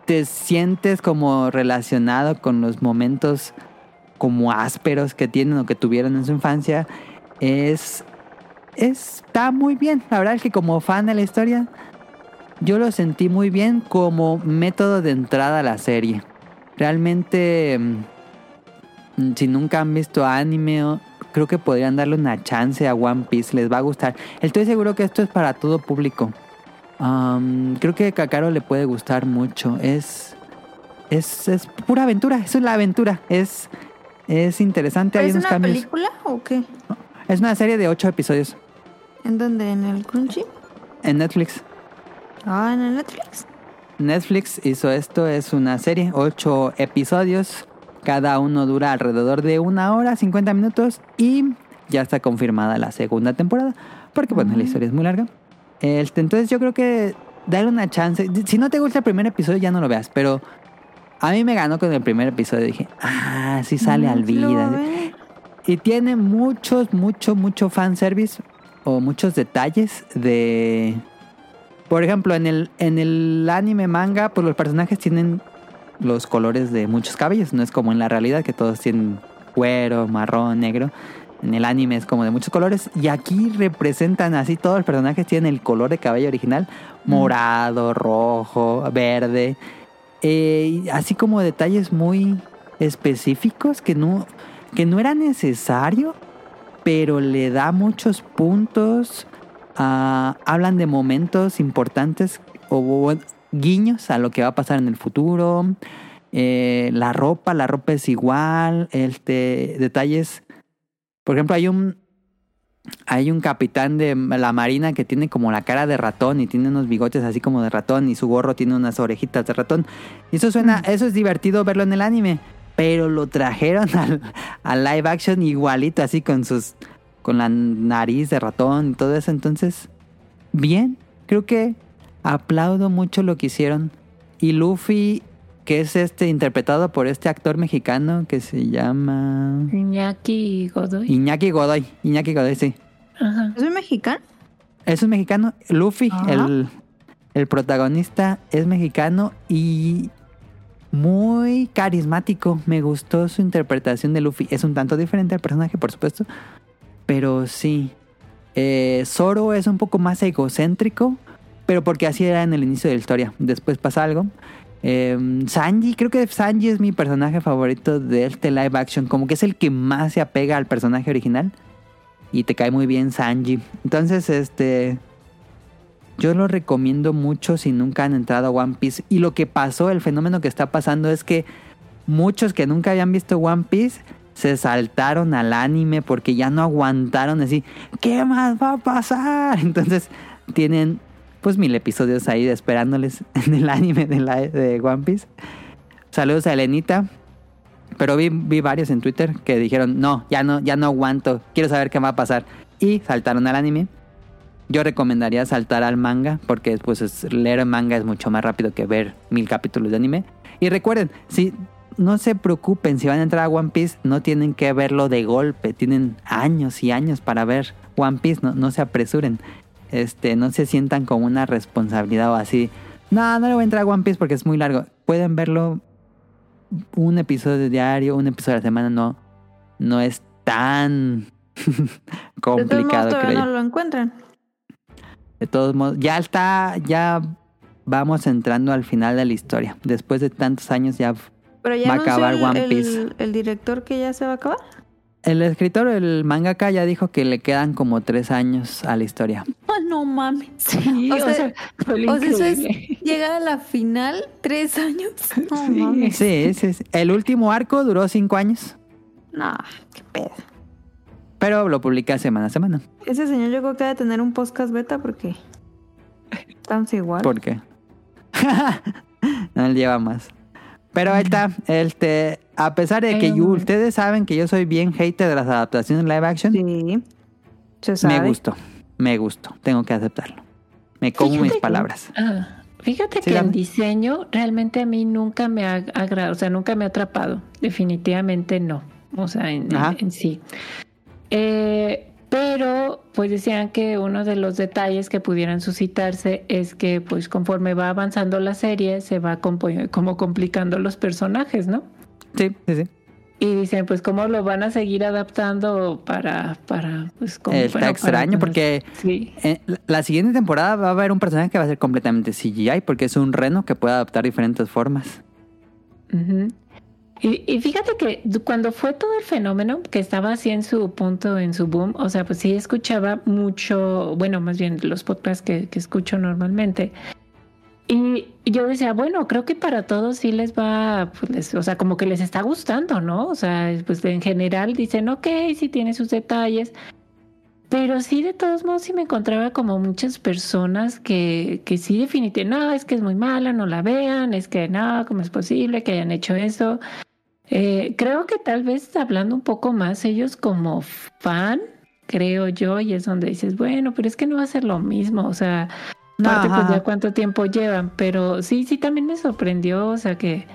te sientes como relacionado con los momentos como ásperos que tienen o que tuvieron en su infancia. Es está muy bien. La verdad es que como fan de la historia, yo lo sentí muy bien como método de entrada a la serie. Realmente, mm, si nunca han visto anime, creo que podrían darle una chance a One Piece, les va a gustar. Estoy seguro que esto es para todo público. Um, creo que a Kakaro le puede gustar mucho. Es, es, es pura aventura, es la aventura. Es, es interesante, hay ¿Es unos una cambios. película o qué? Es una serie de ocho episodios ¿En dónde? ¿En el Crunchy? en Netflix. Ah, en el Netflix. Netflix hizo esto, es una serie, ocho episodios, cada uno dura alrededor de una hora, 50 minutos y ya está confirmada la segunda temporada, porque bueno, la historia es muy larga. Este, entonces yo creo que darle una chance, si no te gusta el primer episodio ya no lo veas, pero a mí me ganó con el primer episodio, dije, ah, sí sale al vida. ver. Y tiene muchos, mucho, mucho fanservice o muchos detalles de... Por ejemplo, en el, en el anime manga, pues los personajes tienen los colores de muchos cabellos. No es como en la realidad que todos tienen cuero, marrón, negro. En el anime es como de muchos colores. Y aquí representan así, todos los personajes tienen el color de cabello original. Morado, rojo, verde. Eh, así como detalles muy específicos que no, que no era necesario, pero le da muchos puntos. ah, hablan de momentos importantes o, o guiños a lo que va a pasar en el futuro. Eh, la ropa, la ropa es igual. Este, detalles. Por ejemplo, hay un. Hay un capitán de la marina que tiene como la cara de ratón y tiene unos bigotes así como de ratón y su gorro tiene unas orejitas de ratón. Y eso suena, eso es divertido verlo en el anime. Pero lo trajeron al, al live action igualito, así con sus. con la nariz de ratón y todo eso. Entonces, bien. Creo que aplaudo mucho lo que hicieron. Y Luffy, que es este interpretado por este actor mexicano que se llama. Iñaki Godoy. Iñaki Godoy. Iñaki Godoy, sí. Ajá. ¿Es un mexicano? Es un mexicano. Luffy, el, el protagonista, es mexicano y muy carismático. Me gustó su interpretación de Luffy. Es un tanto diferente al personaje, por supuesto. Pero sí. Eh, Zoro es un poco más egocéntrico. Pero porque así era en el inicio de la historia. Después pasa algo. Eh, Sanji, creo que Sanji es mi personaje favorito de este live action. Como que es el que más se apega al personaje original. Y te cae muy bien Sanji. Entonces, este. Yo lo recomiendo mucho si nunca han entrado a One Piece. Y lo que pasó, el fenómeno que está pasando es que muchos que nunca habían visto One Piece se saltaron al anime porque ya no aguantaron así. ¿Qué más va a pasar? Entonces tienen pues mil episodios ahí esperándoles en el anime de, One Piece. Saludos a Elenita. Pero vi, vi varios en Twitter que dijeron, no, ya no, ya no aguanto, quiero saber qué va a pasar. Y saltaron al anime. Yo recomendaría saltar al manga, porque pues es- leer manga es mucho más rápido que ver mil capítulos de anime. Y recuerden, si no se preocupen, si van a entrar a One Piece, no tienen que verlo de golpe, tienen años y años para ver One Piece, no, no se apresuren. Este, no se sientan con una responsabilidad o así. No, no le voy a entrar a One Piece porque es muy largo. Pueden verlo un episodio diario, un episodio a la semana, no, no es tan De todos modos, complicado, todavía creo. no lo encuentran. De todos modos, ya está, ya vamos entrando al final de la historia. Después de tantos años ya Pero ya Va a acabar One el- Piece. el director que ya se va a acabar. El escritor, el mangaka ya dijo que le quedan como tres años a la historia. Oh, no mames. Sí, O o, sea, sea, fue O sea, eso es llegar a la final tres años. No Sí. mames. Sí, sí, sí. El último arco duró cinco años, No, qué pedo. pero lo publica semana a semana. Ese señor yo creo que debe tener un podcast beta porque estamos igual. ¿Por qué? no, él lleva más. Pero ahí está, este, a pesar de que yo- ustedes saben que yo soy bien hater de las adaptaciones live action, Sí. Se sabe. me gustó, me gustó, tengo que aceptarlo. Me como Fíjate mis que- palabras. Ah, fíjate Sí, que dame. el diseño realmente a mí nunca me ha agradado, o sea, nunca me ha atrapado. Definitivamente no. O sea, en, en sí. Eh, pero, pues decían que uno de los detalles que pudieran suscitarse es que, pues, conforme va avanzando la serie, se va como complicando los personajes, ¿no? Sí, sí, sí. Y dicen, pues, ¿cómo lo van a seguir adaptando para, para, pues, como- Está bueno, para- extraño porque Sí. la- siguiente temporada va a haber un personaje que va a ser completamente CGI porque es un reno que puede adaptar diferentes formas. Ujú. Y, fíjate que cuando fue todo el fenómeno, que estaba así en su punto, en su boom, o sea, pues sí escuchaba mucho, bueno, más bien los podcasts que, escucho normalmente. Y yo decía, bueno, creo que para todos sí les va, pues, o sea, como que les está gustando, ¿no? O sea, pues en general dicen, ok, sí tiene sus detalles. Pero sí, de todos modos, sí me encontraba como muchas personas que, que sí definitivamente, no, es que es muy mala, no la vean, es que no, ¿cómo es posible que hayan hecho eso? Eh, creo que tal vez hablando un poco más ellos como fan, creo yo, y es donde dices, bueno, pero es que no va a ser lo mismo, o sea, aparte pues ya cuánto tiempo llevan, pero sí, sí también me sorprendió, o sea, que,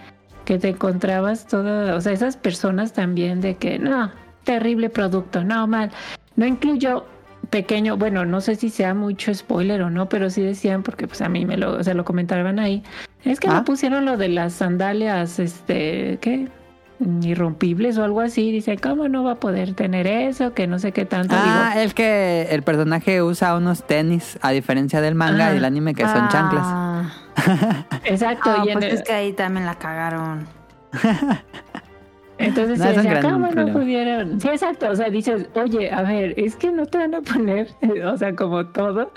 que te encontrabas todas, o sea, esas personas también de que, no, terrible producto, no, mal, no incluyo pequeño, bueno, no sé si sea mucho spoiler o no, pero sí decían, porque pues a mí me lo, o sea, lo comentaban ahí, es que Ah. no pusieron lo de las sandalias, este, ¿qué? irrompibles o algo así, dice, ¿cómo no va a poder tener eso? Que no sé qué tanto. Ah, Digo, el que el personaje usa unos tenis, a diferencia del manga y del anime que son chanclas. Ah, exacto, ah, y pues el- es que ahí también la cagaron. entonces No, se es ¿cómo no pudieron? Sí, exacto, o sea, dices, oye, a ver, es que no te van a poner, o sea, como todo.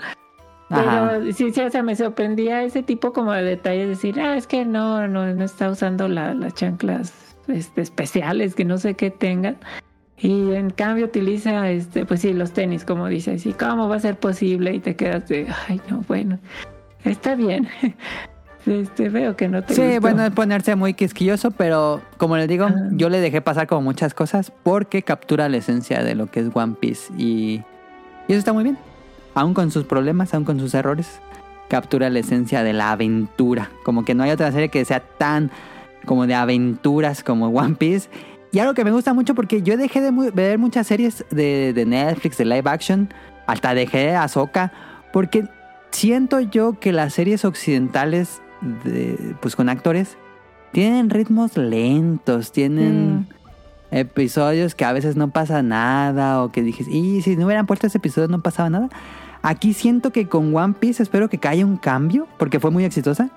Ajá. Pero sí, sí, o sea, me sorprendía ese tipo como de detalles, decir, ah, es que no, no, no está usando la- las chanclas este, especiales, que no sé qué tengan. Y en cambio utiliza, este, pues sí, los tenis, como dices, y cómo va a ser posible, y te quedas de, ay, no, bueno, está bien. Este, veo que no te Sí, gustó. bueno, es ponerse muy quisquilloso, pero como les digo, Ajá. yo le dejé pasar como muchas cosas porque captura la esencia de lo que es One Piece y, y eso está muy bien. Aún con sus problemas, aún con sus errores, captura la esencia de la aventura. Como que no hay otra serie que sea tan como de aventuras como One Piece. Y algo que me gusta mucho porque yo dejé de mu- ver muchas series de, de Netflix, de live action, hasta dejé Ahsoka, porque siento yo que las series occidentales, de, pues con actores, tienen ritmos lentos, tienen episodios que a veces no pasa nada, o que dijes, y si no hubieran puesto ese episodio no pasaba nada. Aquí siento que con One Piece espero que haya un cambio, porque fue muy exitosa.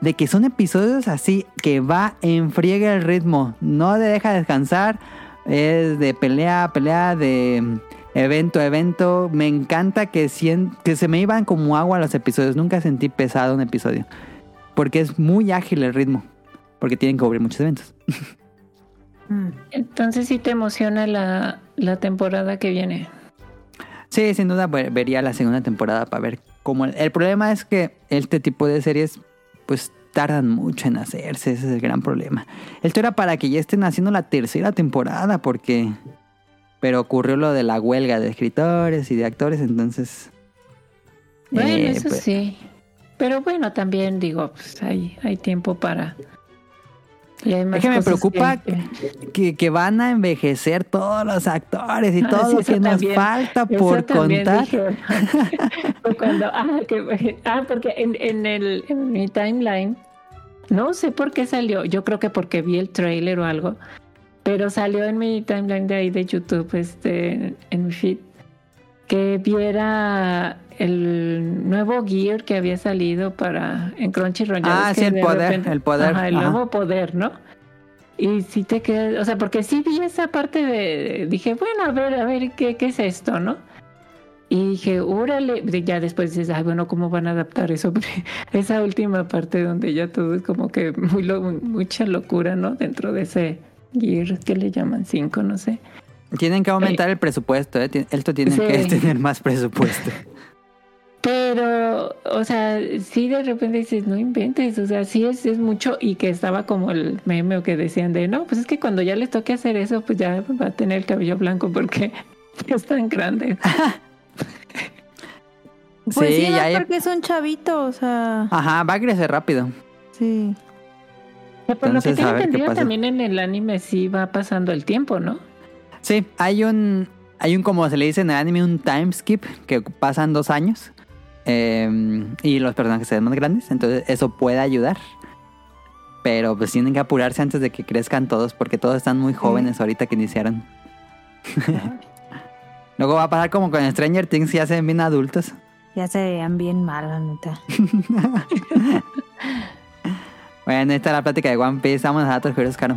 De que son episodios así, que va en friega el ritmo, no te deja descansar, es de pelea a pelea, de mm, evento a evento. Me encanta que, sien- que se me iban como agua los episodios, nunca sentí pesado un episodio, porque es muy ágil el ritmo, porque tienen que cubrir muchos eventos. Mm. Entonces sí te emociona la, la temporada que viene. Sí, sin duda ve- vería la segunda temporada para ver cómo... El problema es que este tipo de series pues tardan mucho en hacerse, ese es el gran problema. Esto era para que ya estén haciendo la tercera temporada porque... Pero ocurrió lo de la huelga de escritores y de actores, entonces... Bueno, eh, eso pues, sí. Pero bueno, también digo, pues hay, hay tiempo para... y hay más Es que me preocupa que- que, que van a envejecer todos los actores y Ah, todo sí, lo que nos también. falta por contar. dije. Cuando, ah, que- ah, porque en, en, el, en mi timeline, no sé por qué salió, yo creo que porque vi el trailer o algo, pero salió en mi timeline de ahí de YouTube, este, en mi feed, que viera el nuevo gear que había salido para en Crunchyroll. Ya Ah, sí, el de poder, el poder, Ajá, el ajá. nuevo poder, ¿no? Y sí te quedas, o sea, porque sí vi esa parte de, dije, bueno, a ver, a ver, ¿qué, qué es esto, no? Y dije, órale, ya después dices, ay, bueno, ¿cómo van a adaptar eso? Esa última parte donde ya todo es como que muy lo- mucha locura, ¿no? Dentro de ese gear que le llaman 5, no sé. Tienen que aumentar el presupuesto, ¿eh? Esto tiene Sí. que tener más presupuesto. Pero, o sea, sí de repente dices, no inventes, o sea, sí es, es mucho y que estaba como el meme o que decían de, no, pues es que cuando ya les toque hacer eso, pues ya va a tener el cabello blanco porque es tan grande. Pues Sí, sí, ya hay- porque es un chavito, o sea, Ajá, va a crecer rápido. sí. Por lo que tengo entendido, también en el anime sí va pasando el tiempo, ¿no? Sí, hay un, hay un, como se le dice en el anime, un time skip que pasan dos años eh, y los personajes se ven más grandes, entonces eso puede ayudar. Pero pues tienen que apurarse antes de que crezcan todos porque todos están muy jóvenes ahorita que iniciaron. Luego va a pasar como con Stranger Things, ya se ven bien adultos. Ya se veían bien mal, la neta. Bueno, esta es la plática de One Piece. Vamos a datos curiosos, Caro.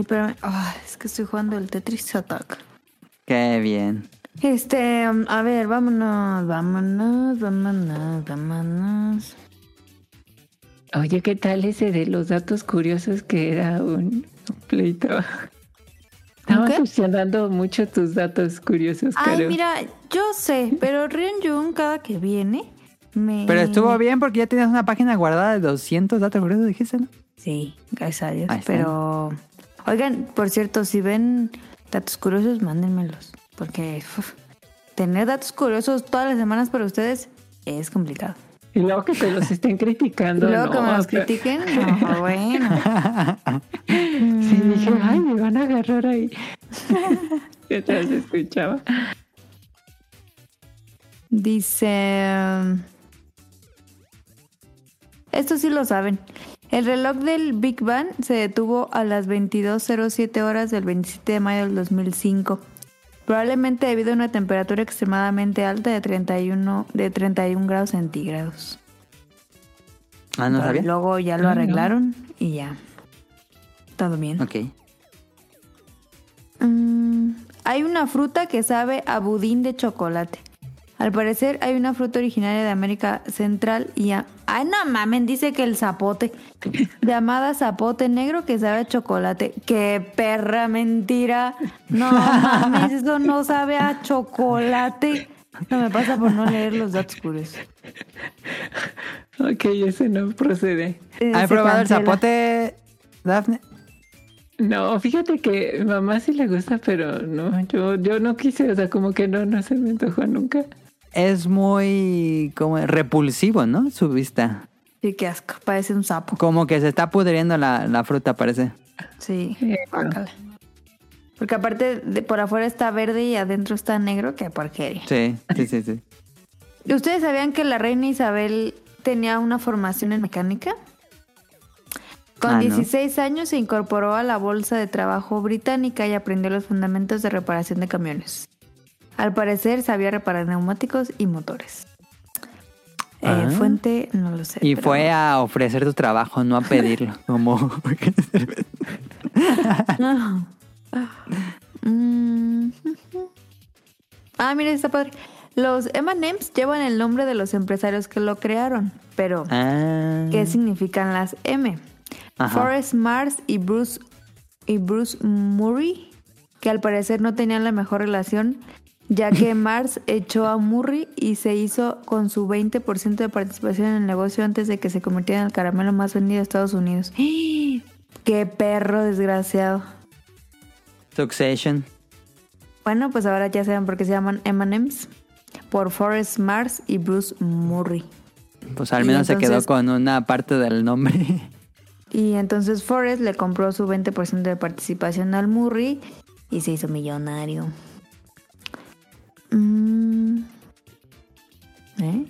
Ay, pero ah, es que estoy jugando el Tetris Attack. Qué bien. Este, um, a ver, vámonos, vámonos, vámonos, vámonos. Oye, ¿qué tal ese de los datos curiosos que era un, un pleito? Estaba funcionando mucho tus datos curiosos, Ay, mira, yo sé, pero Rion Jun cada que viene me... Pero estuvo bien porque ya tienes una página guardada de 200 datos curiosos, dijiste, ¿no? Sí, gracias a Dios. Está. Oigan, por cierto, si ven datos curiosos, mándenmelos. Porque uf, tener datos curiosos todas las semanas para ustedes es complicado. Y luego que te los estén Y criticando. luego no, que me los critiquen, no, bueno. Sí, dije, ay, me van a agarrar ahí. Mientras escuchaba. Dice... Esto sí lo saben. El reloj del Big Bang se detuvo a las 22.07 horas del 27 de mayo del 2005. Probablemente debido a una temperatura extremadamente alta de 31, de 31 grados centígrados. Ah, no sabía. Luego ya lo Ah, arreglaron y ya. Todo bien. Ok. Mm, hay una fruta que sabe a budín de chocolate. Al parecer hay una fruta originaria de América Central y... a- Ay, no mamen, dice que el zapote. Llamada zapote negro que sabe a chocolate. ¡Qué perra mentira! No mames, eso no sabe a chocolate. No me pasa por no leer los datos curiosos. Ok, ese no procede. Eh, ¿Has probado el zapote, Dafne? No, fíjate que a mamá sí le gusta, pero no, yo, yo no quise, o sea, como que no, no se me antojó nunca. Es muy como repulsivo, ¿no? Su vista. Sí, qué asco. Parece un sapo. Como que se está pudriendo la, la fruta, parece. Sí. Porque aparte de por afuera está verde y adentro está negro, qué porquería. Sí, sí, sí, sí. ¿Ustedes sabían que la reina Isabel tenía una formación en mecánica? Con Ah, ¿no? 16 años se incorporó a la Bolsa de Trabajo británica y aprendió los fundamentos de reparación de camiones. Al parecer sabía reparar neumáticos y motores. Eh, Ah. Fuente, no lo sé. Y pero- fue a ofrecer tu trabajo, no a pedirlo. Como... Mm. Ah, mira, está padre. Los M&M's llevan el nombre de los empresarios que lo crearon, pero ah. ¿qué significan las M? Ajá. Forrest Mars y Bruce y Bruce Murray, que al parecer no tenían la mejor relación, ya que Mars echó a Murray y se hizo con su 20% de participación en el negocio antes de que se convirtiera en el caramelo más vendido de Estados Unidos. ¡Qué perro desgraciado! Succession. Bueno, pues ahora ya saben por qué se llaman M&M's. Por Forrest Mars y Bruce Murray. Pues al menos se quedó con una parte del nombre. Y entonces Forrest le compró su 20% de participación al Murray y se hizo millonario. Mm. ¿Eh?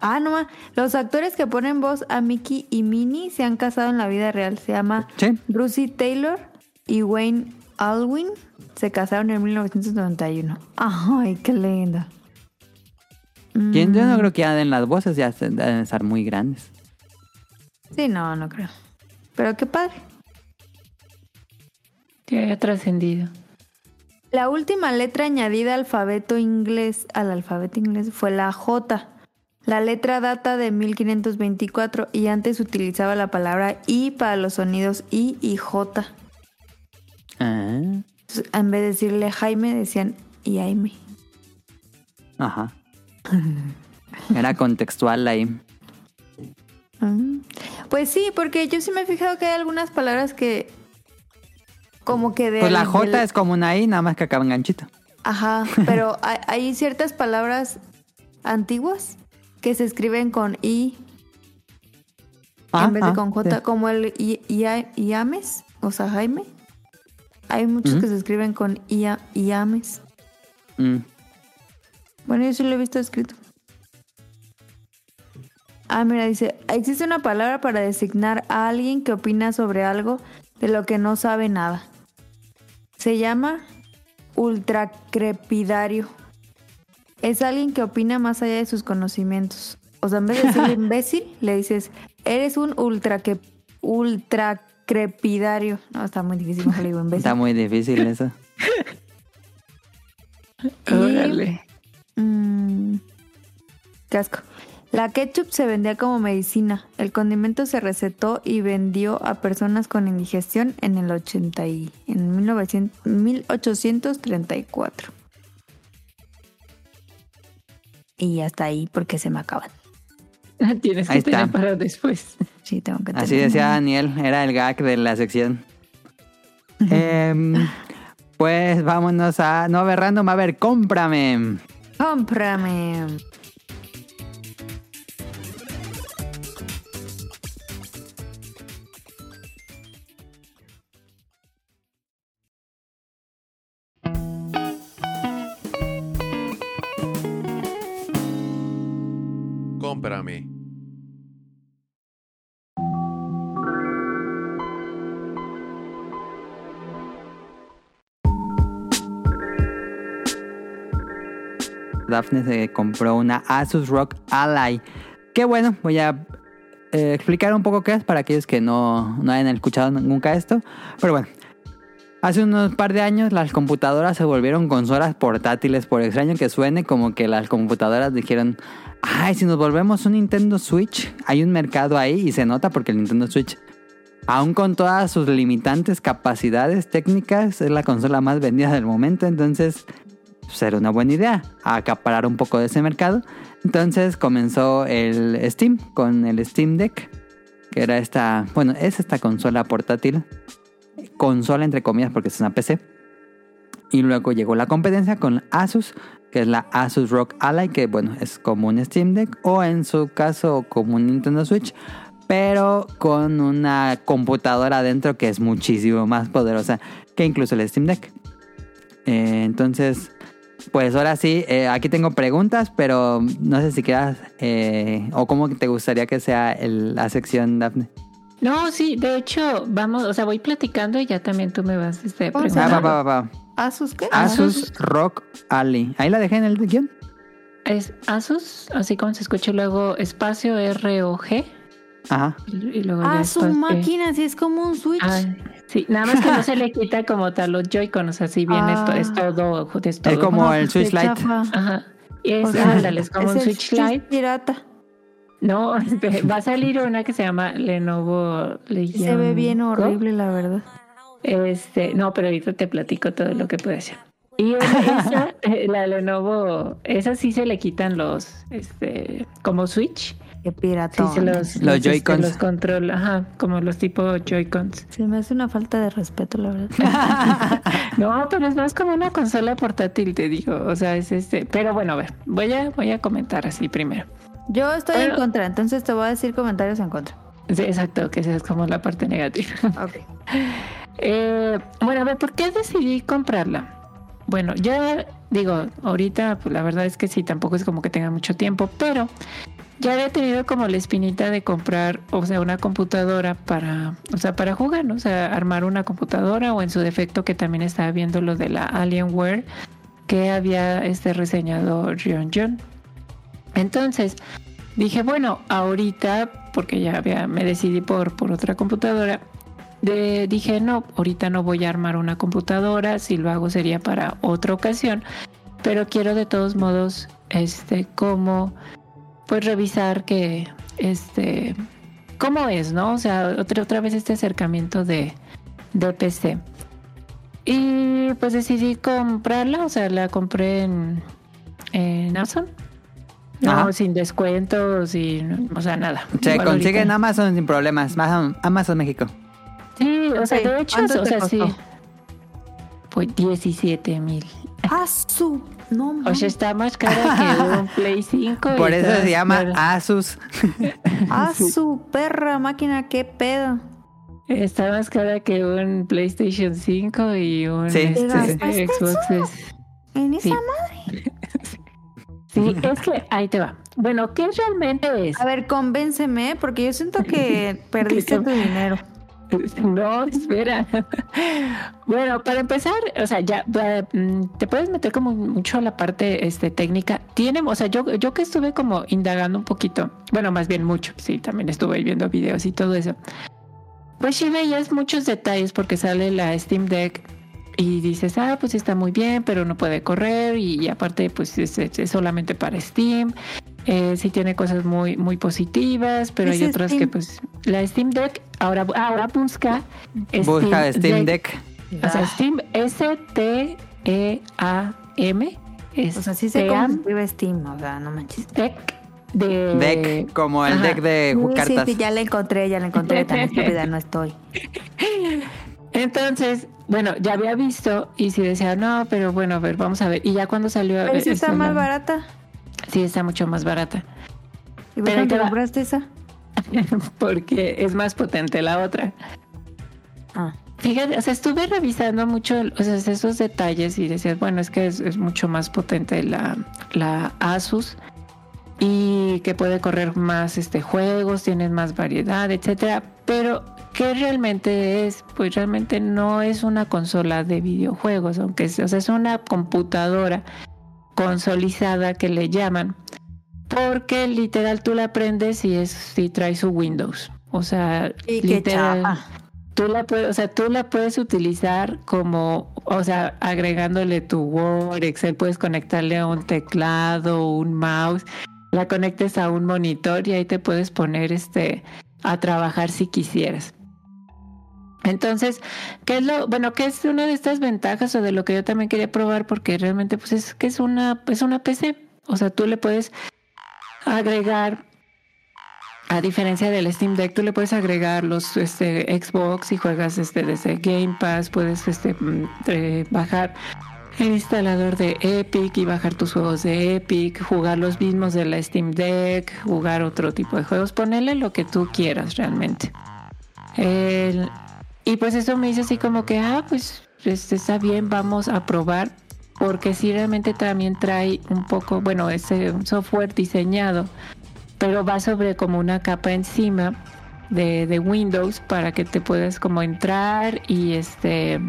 Ah, no, los actores que ponen voz a Mickey y Minnie se han casado en la vida real. Se llama Sí. Brucey Taylor y Wayne Alwyn. Se casaron en 1991. Ay, qué lindo. ¿Quién? Yo Mm. no creo que ya den las voces, ya deben estar muy grandes. Sí, no, no creo. Pero qué padre. Que haya trascendido. La última letra añadida al alfabeto inglés, al alfabeto inglés fue la J. La letra data de 1524 y antes utilizaba la palabra I para los sonidos I y J. Ah, Entonces, en vez de decirle Jaime, decían Iaime. ajá. Era contextual ahí. Pues sí, porque yo sí me he fijado que hay algunas palabras que como que de... Pues la del- J es como una I, nada más que acaba en ganchito. Ajá, pero hay, hay ciertas palabras antiguas que se escriben con I Ah, en vez de ah, con J, sí. como el I- Ia- Iames, o sea, Jaime. Hay muchos Ujú. que se escriben con Ia- Iames. Mm. Bueno, yo sí lo he visto escrito. Ah, mira, dice, existe una palabra para designar a alguien que opina sobre algo de lo que no sabe nada. Se llama ultracrepidario. es alguien que opina más allá de sus conocimientos. O sea, en vez de decirle imbécil, le dices, eres un ultra que ultra crepidario. No, está muy difícil, mejor le digo imbécil. Está muy difícil eso. Órale. Mm, casco. La ketchup se vendía como medicina. El condimento se recetó y vendió a personas con indigestión en el 80 y en 1900 1834. Y hasta ahí porque se me acaban. Tienes que Ahí está. tener para después. Sí, tengo que Así tener. decía Daniel, era el gag de la sección. Em, pues vámonos a. No, a ver, random, a ver, cómprame. Cómprame. Cómprame. Daphne se compró una Asus Rock Ally. Qué bueno, voy a eh, explicar un poco qué es para aquellos que no, no hayan escuchado nunca esto. Pero bueno, hace unos par de años las computadoras se volvieron consolas portátiles. Por extraño que suene, como que las computadoras dijeron, ay, si nos volvemos un Nintendo Switch, hay un mercado ahí y se nota porque el Nintendo Switch, aún con todas sus limitantes capacidades técnicas, es la consola más vendida del momento. Entonces pues era una buena idea acaparar un poco de ese mercado. Entonces comenzó el Steam con el Steam Deck, que era esta, bueno, es esta consola portátil, consola entre comillas porque es una PC. Y luego llegó la competencia con Asus, que es la Asus Rock Ally, que bueno, es como un Steam Deck o en su caso como un Nintendo Switch, pero con una computadora adentro que es muchísimo más poderosa que incluso el Steam Deck. Eh, entonces, pues ahora sí, eh, aquí tengo preguntas, pero no sé si quieras eh, o cómo te gustaría que sea el- la sección, Dafne. No, sí, de hecho, vamos, o sea, voy platicando y ya también tú me vas este, ¿Cómo se Va, preguntando. va, va, va. ¿Asus qué? Asus Rock Ally. Ahí la dejé en el guion. Es Asus, así como se escucha luego espacio R-O-G. Ajá. Y y luego Ah, su espacio- máquina, sí es como un Switch. Ah, sí, nada más que no se le quita como tal los Joy-Con, o sea, si bien esto Ah. es todo, es todo. Es como No, el pues, Switch Lite. Ajá. Y es, O sea, ándale, es como es un el Switch Lite. pirata. No, este, va a salir una que se llama Lenovo Legion. Se ve bien Go. horrible, la verdad. Este, no, pero ahorita te platico todo lo que puede ser. Y esa, eh, la Lenovo, esa sí se le quitan los, este, como Switch. Qué Sí, pirata. se los, Los este, Joy-Cons. los control, ajá, como los tipo Joy-Cons. Se me hace una falta de respeto, la verdad. No, pero es más como una consola portátil, te digo. O sea, es este. Pero bueno, a ver, voy a, voy a comentar así primero. Yo estoy en contra, entonces te voy a decir comentarios en contra. Sí, exacto, que esa es como la parte negativa. Ok. Eh, bueno, a ver, ¿por qué decidí comprarla? Bueno, ya digo, ahorita pues, la verdad es que sí, tampoco es como que tenga mucho tiempo, pero ya había tenido como la espinita de comprar, o sea, una computadora para, o sea, para jugar, ¿no? O sea, armar una computadora o en su defecto que también estaba viendo lo de la Alienware que había este reseñado Rion John. Entonces, dije, bueno, ahorita, porque ya me decidí por, por otra computadora, de- dije, no, ahorita no voy a armar una computadora, si lo hago sería para otra ocasión, pero quiero de todos modos, este, como, pues revisar que, este, cómo es, ¿no? O sea, otra, otra vez este acercamiento de, de PC. Y pues decidí comprarla, o sea, la compré en, en Amazon. No, Ajá. sin descuentos, sin, o sea, nada. Se consigue en Amazon sin problemas. Amazon, Amazon México. Sí, o sea, de hecho, ¿cuánto o sea, sí. Pues 17 mil. Asu. No, O sea, está más cara que un Play 5. y Por eso está se llama cara- Asus. Asu, perra máquina, qué pedo. Está más cara que un PlayStation 5 y un Sí, este, sí, sí. Xbox. es- En esa Sí. madre. Sí, es que ahí te va. Bueno, ¿qué realmente es? A ver, convénceme, porque yo siento que perdiste tu dinero. No, espera. Bueno, para empezar, o sea, ya mm, te puedes meter como mucho a la parte este, técnica. Tiene, o sea, yo, yo que estuve como indagando un poquito, bueno, más bien mucho, sí, también estuve viendo videos y todo eso. Pues sí veías muchos detalles porque sale la Steam Deck y dices, ah, pues está muy bien, pero no puede correr y, aparte, pues es, es- es solamente para Steam. Eh, sí tiene cosas muy, muy positivas, pero ¿Qué hay otras Steam? que pues la Steam Deck ahora, ahora busca Busca Steam Deck. O sea, Steam S-T-E-A-M. Es O sea, sí sé cómo se escribe Steam, o sea, no manches. Deck de... Deck, como el Ajá. deck de Sí, cartas. sí, ya la encontré, ya la encontré, tan estúpida no estoy. Entonces, bueno, ya había visto y si decía, no, pero bueno, a ver, vamos a ver. Y ya cuando salió... Pero sí eh, está este, más barata. Sí, está mucho más barata. ¿Y por qué te compraste esa? porque es más potente la otra. Ah, Fíjate, o sea, estuve revisando mucho o sea, esos detalles y decías, bueno, es que es, es mucho más potente la, la Asus y que puede correr más este juegos, tienes más variedad, etcétera. Pero, ¿qué realmente es? Pues realmente no es una consola de videojuegos, aunque es, o sea, es una computadora consolizada que le llaman. Porque literal tú la prendes y es si trae su Windows. O sea, y literal tú la puedes, o sea, tú la puedes utilizar como, o sea, agregándole tu Word, Excel, puedes conectarle a un teclado, un mouse, la conectes a un monitor y ahí te puedes poner este a trabajar si quisieras. Entonces, ¿qué es lo, bueno, qué es una de estas ventajas o de lo que yo también quería probar? Porque realmente, pues es que es una, es una PC. O sea, tú le puedes agregar a diferencia del Steam Deck, tú le puedes agregar los este, Xbox y juegas este, desde Game Pass, puedes este, mm, eh, bajar el instalador de Epic y bajar tus juegos de Epic, jugar los mismos de la Steam Deck, jugar otro tipo de juegos, ponerle lo que tú quieras realmente. Y pues eso me dice así como que, ah, pues este, está bien, vamos a probar, porque si realmente también trae un poco, bueno, es un software diseñado pero va sobre como una capa encima de, de Windows para que te puedas como entrar y este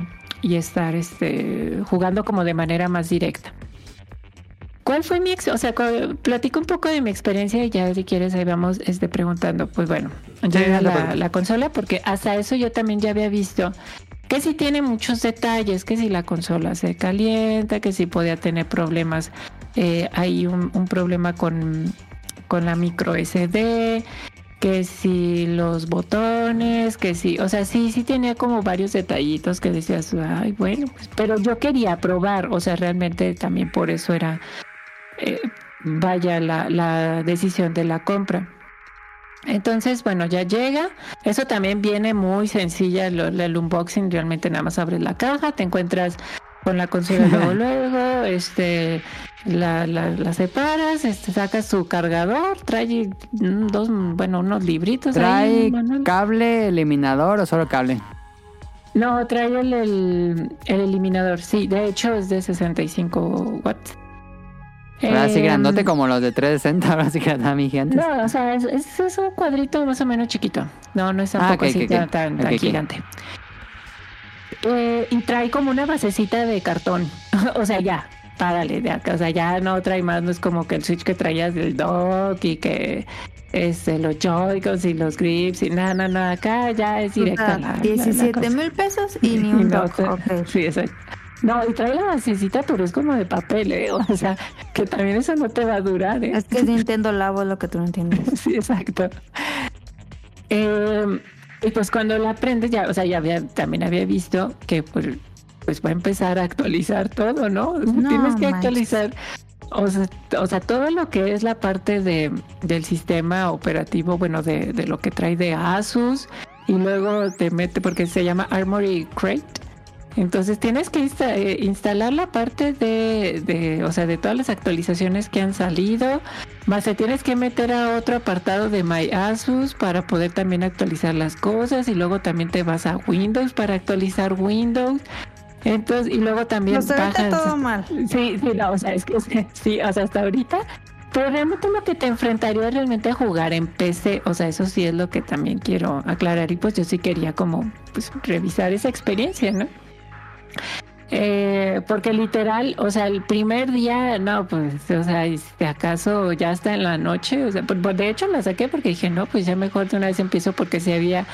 y estar este jugando como de manera más directa. ¿Cuál fue mi ex? O sea, platico un poco de mi experiencia y ya si quieres ahí vamos este, preguntando. Pues bueno, llega te la, la consola porque hasta eso yo también ya había visto que sí tiene muchos detalles, que si la consola se calienta, que si podía tener problemas, eh, hay un, un problema con, con la micro SD, que si los botones, que si, o sea, sí, sí tenía como varios detallitos que decías, ay, bueno, pues, pero yo quería probar, o sea, realmente también por eso era, eh, vaya, la, la decisión de la compra. Entonces, bueno, ya llega. Eso también viene muy sencilla, lo- el unboxing, realmente nada más abres la caja, te encuentras con la consola luego, luego, este, la, la, la separas, este, sacas tu cargador, trae dos, bueno, unos libritos ¿Trae cable eliminador o solo cable? No, trae el, el, el eliminador, sí, de hecho es de 65 watts. Ahora sí Em, grandote como los de 360, ahora sí que están gigantes. No, o sea, es, es- es un cuadrito más o menos chiquito. No, no es tampoco Ah, ok, así tan, gigante. Eh, y trae como una basecita de cartón. o sea, ya, párale de acá. O sea, ya no trae más, no es como que el Switch que traías del dock y que este, los Joy-Cons y los grips y nada, nada, nada. Acá ya es directa sea, la, la- la 17 cosa. mil pesos y ni un no, dock. te- ok. Sí, exacto. No, y trae la basecita, pero es como de papel, ¿eh? O sea, que también eso no te va a durar, ¿eh? Es que es Nintendo Labo lo que tú no entiendes. Sí, exacto. Eh, y pues cuando la aprendes, ya, o sea, ya había, también había visto que pues, pues va a empezar a actualizar todo, ¿no? O sea, No Tienes que actualizar. O sea, o sea, todo lo que es la parte de, del sistema operativo, bueno, de, de lo que trae de Asus, y luego te mete, porque se llama Armory Crate. Entonces tienes que insta- eh, instalar la parte de, de, o sea, de todas las actualizaciones que han salido, más te tienes que meter a otro apartado de My Asus para poder también actualizar las cosas y luego también te vas a Windows para actualizar Windows. Entonces, y luego también ahorita bajas- todo mal. Sí, sí, no, o sea, es que sí, o sea, hasta ahorita Pero realmente lo que te enfrentaría realmente a jugar en PC, o sea, eso sí es lo que también quiero aclarar y pues yo sí quería como pues revisar esa experiencia, ¿no? Eh, porque literal, o sea, el primer día, no, pues, o sea, si acaso ya está en la noche, o sea, pues, de hecho la saqué porque dije, no, pues ya mejor de una vez empiezo porque se había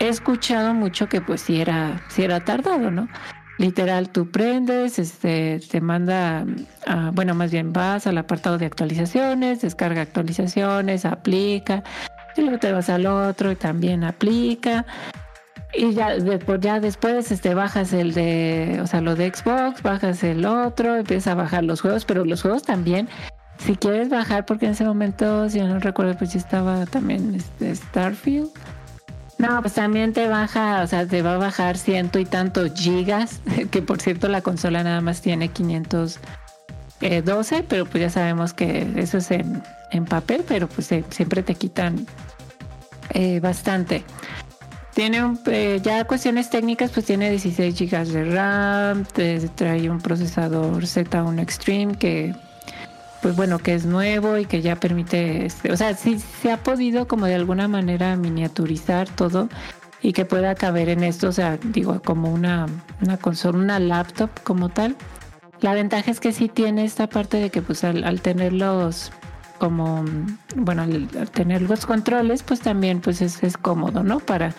escuchado mucho que pues sí era, sí era tardado, ¿no? Literal, tú prendes, este, te manda, a- bueno, más bien vas al apartado de actualizaciones, descarga actualizaciones, aplica, y luego te vas al otro y también aplica. Y ya después, ya después este, bajas el de, o sea, lo de Xbox, bajas el otro, empiezas a bajar los juegos, pero los juegos también, si quieres bajar, porque en ese momento, si yo no recuerdo, pues ya estaba también este, Starfield. No, pues también te baja, o sea, te va a bajar ciento y tantos gigas, que por cierto la consola nada más tiene 512, pero pues ya sabemos que eso es en, en papel, pero pues eh, siempre te quitan eh, bastante. Tiene un, eh, ya cuestiones técnicas, pues tiene 16 GB de RAM, trae un procesador Z1 Extreme que, pues bueno, que es nuevo y que ya permite, este, o sea, sí se ha podido como de alguna manera miniaturizar todo y que pueda caber en esto, o sea, digo, como una, una consola, una laptop como tal. La ventaja es que sí tiene esta parte de que pues al, al tener los como bueno al, tener los controles pues también pues es, es cómodo no para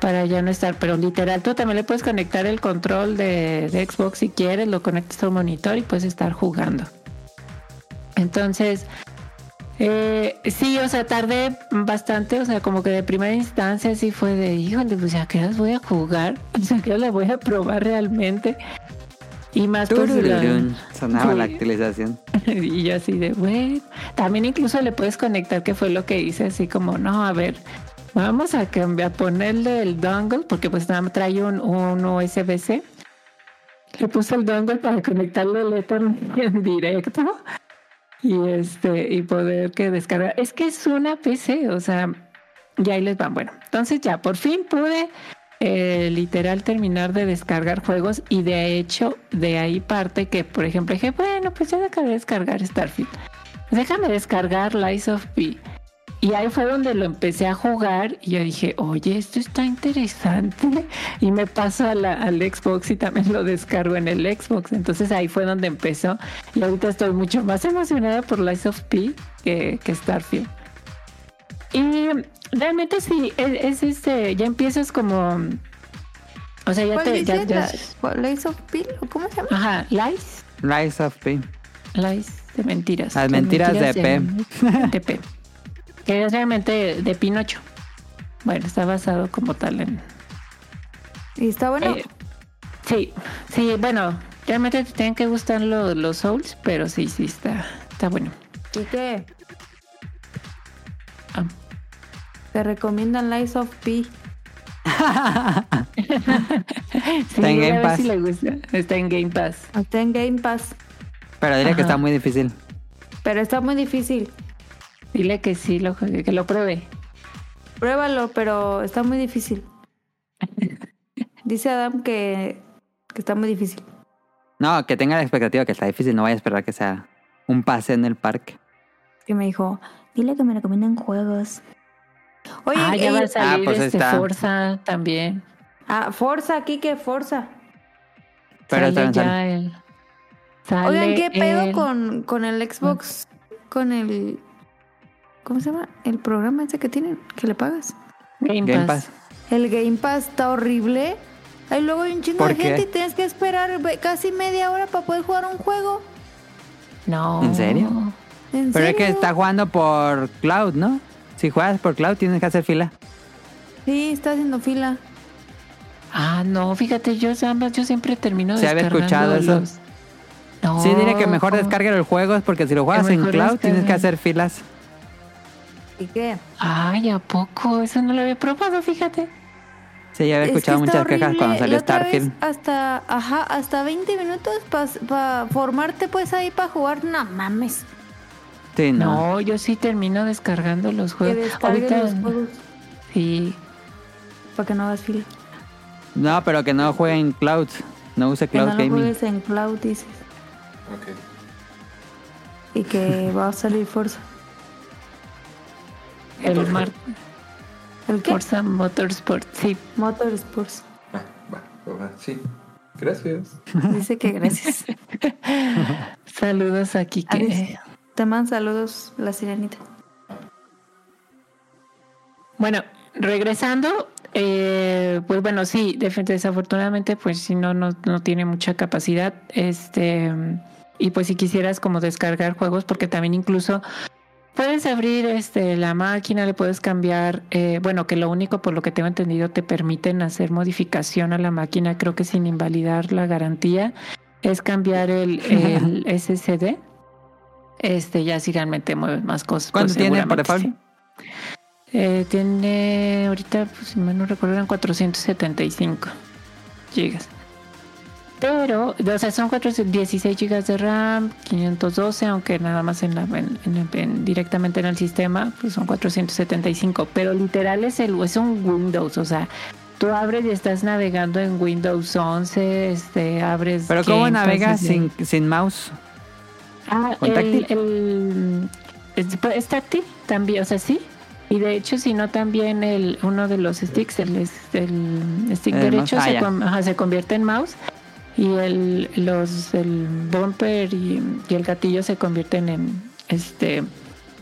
para ya no estar pero literal tú también le puedes conectar el control de, de Xbox si quieres lo conectas a un monitor y puedes estar jugando entonces eh, sí, o sea, tardé bastante, o sea, como que de primera instancia sí fue de, híjole, pues ya que las voy a jugar, o sea, que las voy a probar realmente. Y más Turururún. Sonaba la actualización. y yo así de, güey. También incluso le puedes conectar, que fue lo que hice, así como, no, a ver, vamos a cambiar, a ponerle el dongle, porque pues nada, más trae un, un USB-C. Le puse el dongle para conectarle el Ethernet en directo y este y poder que descargar. Es que es una PC, o sea, ya ahí les van. Bueno, entonces ya por fin pude eh, literal terminar de descargar juegos y de hecho de ahí parte que, por ejemplo, dije, bueno, pues ya acabé de descargar Starfield. Déjame descargar Lies of P. Y ahí fue donde lo empecé a jugar y yo dije, oye, esto está interesante. Y me paso al Xbox y también lo descargo en el Xbox. Entonces ahí fue donde empezó. Y ahorita estoy mucho más emocionada por Lies of P que, que Starfield. Y realmente sí, es, es este, ya empiezas como... O sea, ya ¿Cuál te... Ya, ya- ¿La- cuál- ¿Lies of P? ¿O ¿Cómo se llama? ajá, Lies. Rise of P. Lies de mentiras. Las mentiras de de P. Que es realmente de Pinocho. Bueno, está basado como tal en... Y está bueno. eh, sí, sí, bueno, realmente te tienen que gustar lo- los Souls, pero sí, sí, está, está bueno. ¿Y qué? Te recomiendan Lies of P. Sí, Está en Game Pass. si le gusta. Está en Game Pass. Está en Game Pass. Pero diría que está muy difícil. Pero está muy difícil. Dile que sí, lo que lo pruebe. Pruébalo, pero está muy difícil. Dice Adam que, que está muy difícil. No, que tenga la expectativa que está difícil. No vaya a esperar que sea un pase en el parque. Que me dijo, dile que me recomiendan juegos. Oye, ah, ya va a salir pues este está. Forza también. ah, Forza, Kike, Forza. Pero sale ya sale. el... sale Oigan, ¿qué pedo el- con, con el Xbox? Con el... ¿Cómo se llama? El programa ese que tienen, que le pagas. Game, Game Pass? Pass. El Game Pass está horrible. Ahí luego hay un chingo ¿Por de qué? gente y tienes que esperar casi media hora para poder jugar un juego. No. ¿En serio? ¿En Pero es que está jugando por cloud, ¿no? Si juegas por cloud tienes que hacer fila. Sí, está haciendo fila. Ah, no, fíjate, yo ambas, yo siempre termino ¿Se había escuchado eso? los- No, Sí, diré que mejor ¿cómo? descargue los juegos porque si lo juegas en cloud tienes que hacer filas. ¿Y qué? Ay, ¿a poco? Eso no lo había probado, fíjate. Sí, ya había Es que escuchado muchas quejas horrible. cuando salió Starfield. Hasta, ajá, hasta 20 minutos para formarte pues ahí para jugar. No mames. Sí, no. No, yo sí termino descargando los Que juegos. Ahorita, los juegos sí. para que no hagas fila. No, pero que no juegue en cloud. No use Que cloud no lo gaming. juegues en cloud, dices. Ok. y que va a salir Forza. El mar, ¿El qué? Forza Motorsport, sí. Motorsports. Va, va, va, sí. Gracias. Dice que gracias. Saludos aquí que Adiós. Te mandan saludos la sirenita. Bueno, regresando, eh, pues bueno, sí, desafortunadamente, pues si no, no, no tiene mucha capacidad. Este, y pues si quisieras como descargar juegos, porque también incluso puedes abrir este la máquina, le puedes cambiar, eh, bueno, que lo único por lo que tengo entendido te permiten hacer modificación a la máquina, creo que sin invalidar la garantía, es cambiar el, el SSD. Este, ya si realmente mueves más cosas. ¿Cuánto pues tiene, default? sí. Eh, tiene ahorita, pues, si mal no recuerdo, eran 475 gigas. Pero, o sea, son 416 gigas de RAM, 512, aunque nada más en la, en- en- en- directamente en el sistema, pues son 475. Pero literal es, el, es un Windows, o sea, tú abres y estás navegando en Windows 11, este, abres. Pero ¿cómo navegas sin mouse? Ah, ¿Con el, táctil? el- es, es táctil también, o sea, sí. Y de hecho, si no, también el, uno de los sticks, el, el stick El derecho, ah, se, ya. com- ajá, se convierte en mouse. Y el, los, el bumper y, y el gatillo se convierten en este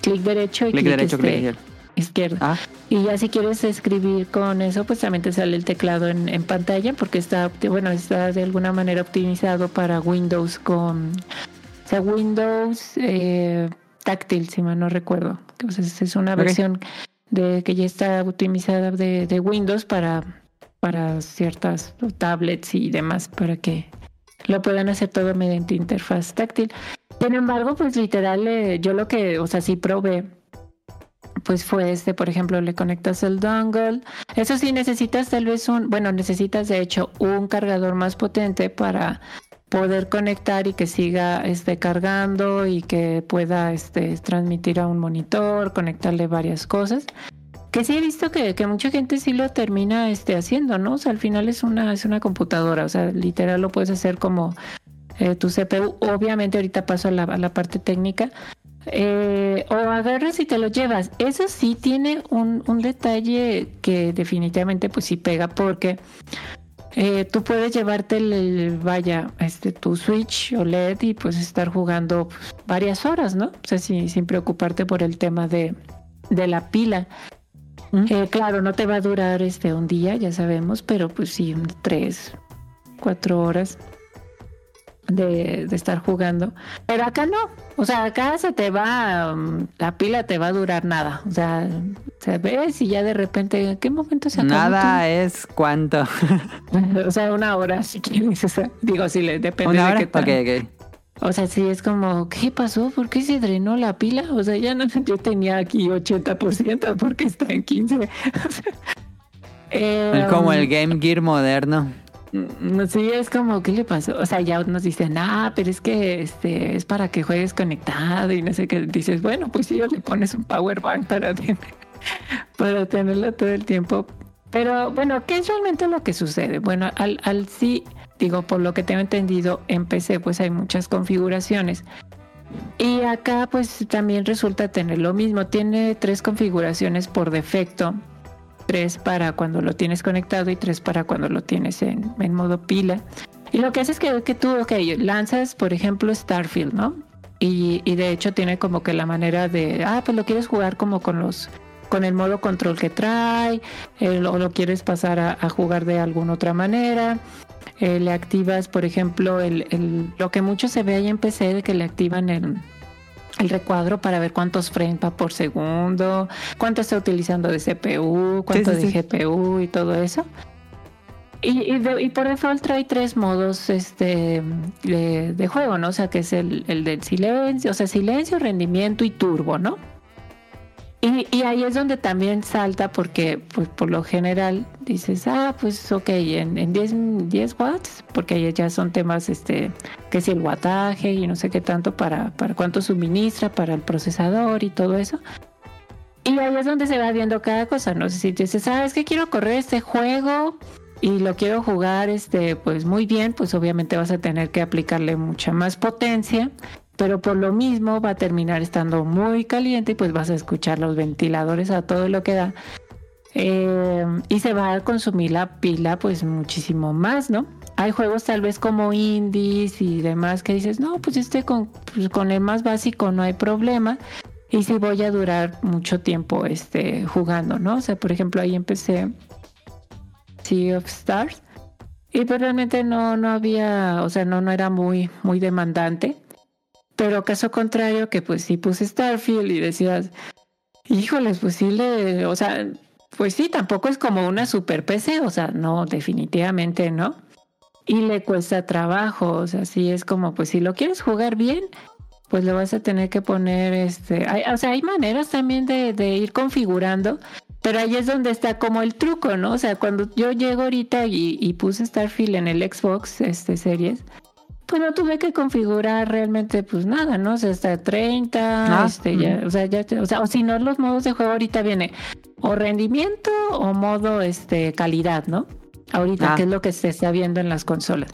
clic derecho y Clic derecho, este, clic izquierdo. Ah, Y ya si quieres escribir con eso, pues también te sale el teclado en, en pantalla porque está, bueno, está de alguna manera optimizado para Windows con, o sea, Windows eh, táctil, si mal no recuerdo. O sea, es una versión de que ya está optimizada de, de Windows para, para ciertas tablets y demás, para que lo puedan hacer todo mediante interfaz táctil. Sin embargo, pues literal, eh, yo lo que, o sea, sí probé pues fue este, por ejemplo, le conectas el dongle. Eso sí, necesitas tal vez un, bueno, necesitas de hecho un cargador más potente para poder conectar y que siga este, cargando y que pueda este, transmitir a un monitor, conectarle varias cosas. Que sí he visto que, que mucha gente sí lo termina este, haciendo, ¿no? O sea, al final es una, es una computadora, o sea, literal lo puedes hacer como eh, tu CPU. Obviamente ahorita paso a la, parte técnica. Eh, o agarras y te lo llevas. Eso sí tiene un, un detalle que definitivamente pues sí pega porque eh, tú puedes llevarte el, el- vaya, este tu Switch OLED y pues estar jugando pues, varias horas, ¿no? O sea, sin, sin preocuparte por el tema de, de la pila. ¿Mm? Eh, claro, no te va a durar este un día, ya sabemos, pero pues sí, tres, cuatro horas de, de estar jugando. Pero acá no. O sea, acá se te va, um, la pila te va a durar nada. O sea, se ves y ya de repente, ¿en qué momento se acabó? nada es cuánto. O sea, una hora si quieres. O sea, digo, si le depende ¿Una de hora? qué. O sea, sí es como, ¿qué pasó? ¿Por qué se drenó la pila? O sea, ya no, yo tenía aquí 80%, porque está en 15? O sea, eh, Como el Game Gear moderno. Mm, Sí, es como, ¿qué le pasó? O sea, ya nos dicen, ah, pero es que este es para que juegues conectado y no sé qué. Dices, bueno, pues sí, le pones un power bank para, tener, para tenerlo todo el tiempo. Pero bueno, ¿qué es realmente lo que sucede? Bueno, al, al sí, digo, por lo que tengo entendido, en PC pues hay muchas configuraciones. Y acá pues también resulta tener lo mismo. Tiene tres configuraciones por defecto tres para cuando lo tienes conectado y tres para cuando lo tienes en, en modo pila. Y lo que hace es que, que tú, ok, lanzas, por ejemplo, Starfield, ¿no? Y, y de hecho tiene como que la manera de, ah, pues lo quieres jugar como con los con el modo control que trae, eh, o lo quieres pasar a, jugar de alguna otra manera. Eh, le activas, por ejemplo, el, el- lo que mucho se ve ahí en PC de que le activan el, el recuadro para ver cuántos frames va por segundo, cuánto está utilizando de CPU, cuánto sí, de sí. GPU y todo eso. Y, y de- y por default trae tres modos este, de, de juego, ¿no? O sea, que es el, el del silencio, o sea, silencio, rendimiento y turbo, ¿no? Y, ahí es donde también salta porque pues, por lo general dices, ah, pues ok, en, en 10, 10 watts, porque ya son temas, este, que si el wattaje y no sé qué tanto para, para cuánto suministra para el procesador y todo eso. Y ahí es donde se va viendo cada cosa, no sé si dices, sabes que quiero correr este juego y lo quiero jugar este pues muy bien, pues obviamente vas a tener que aplicarle mucha más potencia pero por lo mismo va a terminar estando muy caliente y pues vas a escuchar los ventiladores a todo lo que da. Eh, y se va a consumir la pila pues muchísimo más, ¿no? Hay juegos tal vez como indies y demás que dices, no, pues este con, pues, con el más básico no hay problema. Y sí voy a durar mucho tiempo este, jugando, ¿no? O sea, por ejemplo, ahí empecé Sea of Stars. Y pues realmente no, no había, o sea, no, no era muy, muy demandante. Pero caso contrario, que pues sí puse Starfield y decías, híjoles, pues sí le, o sea, pues sí, tampoco es como una super PC, o sea, no, definitivamente no. Y le cuesta trabajo, o sea, sí es como, pues si lo quieres jugar bien, pues le vas a tener que poner, este, hay- o sea, hay maneras también de, de ir configurando, pero ahí es donde está como el truco, ¿no? O sea, cuando yo llego ahorita y, y puse Starfield en el Xbox, este, series, pues no tuve que configurar realmente pues nada, ¿no? O sea, hasta 30, Ah, este, ya, o sea, ya, o sea, o si no los modos de juego ahorita viene o rendimiento o modo este calidad, ¿no? Ahorita, Ah. que es lo que se está viendo en las consolas.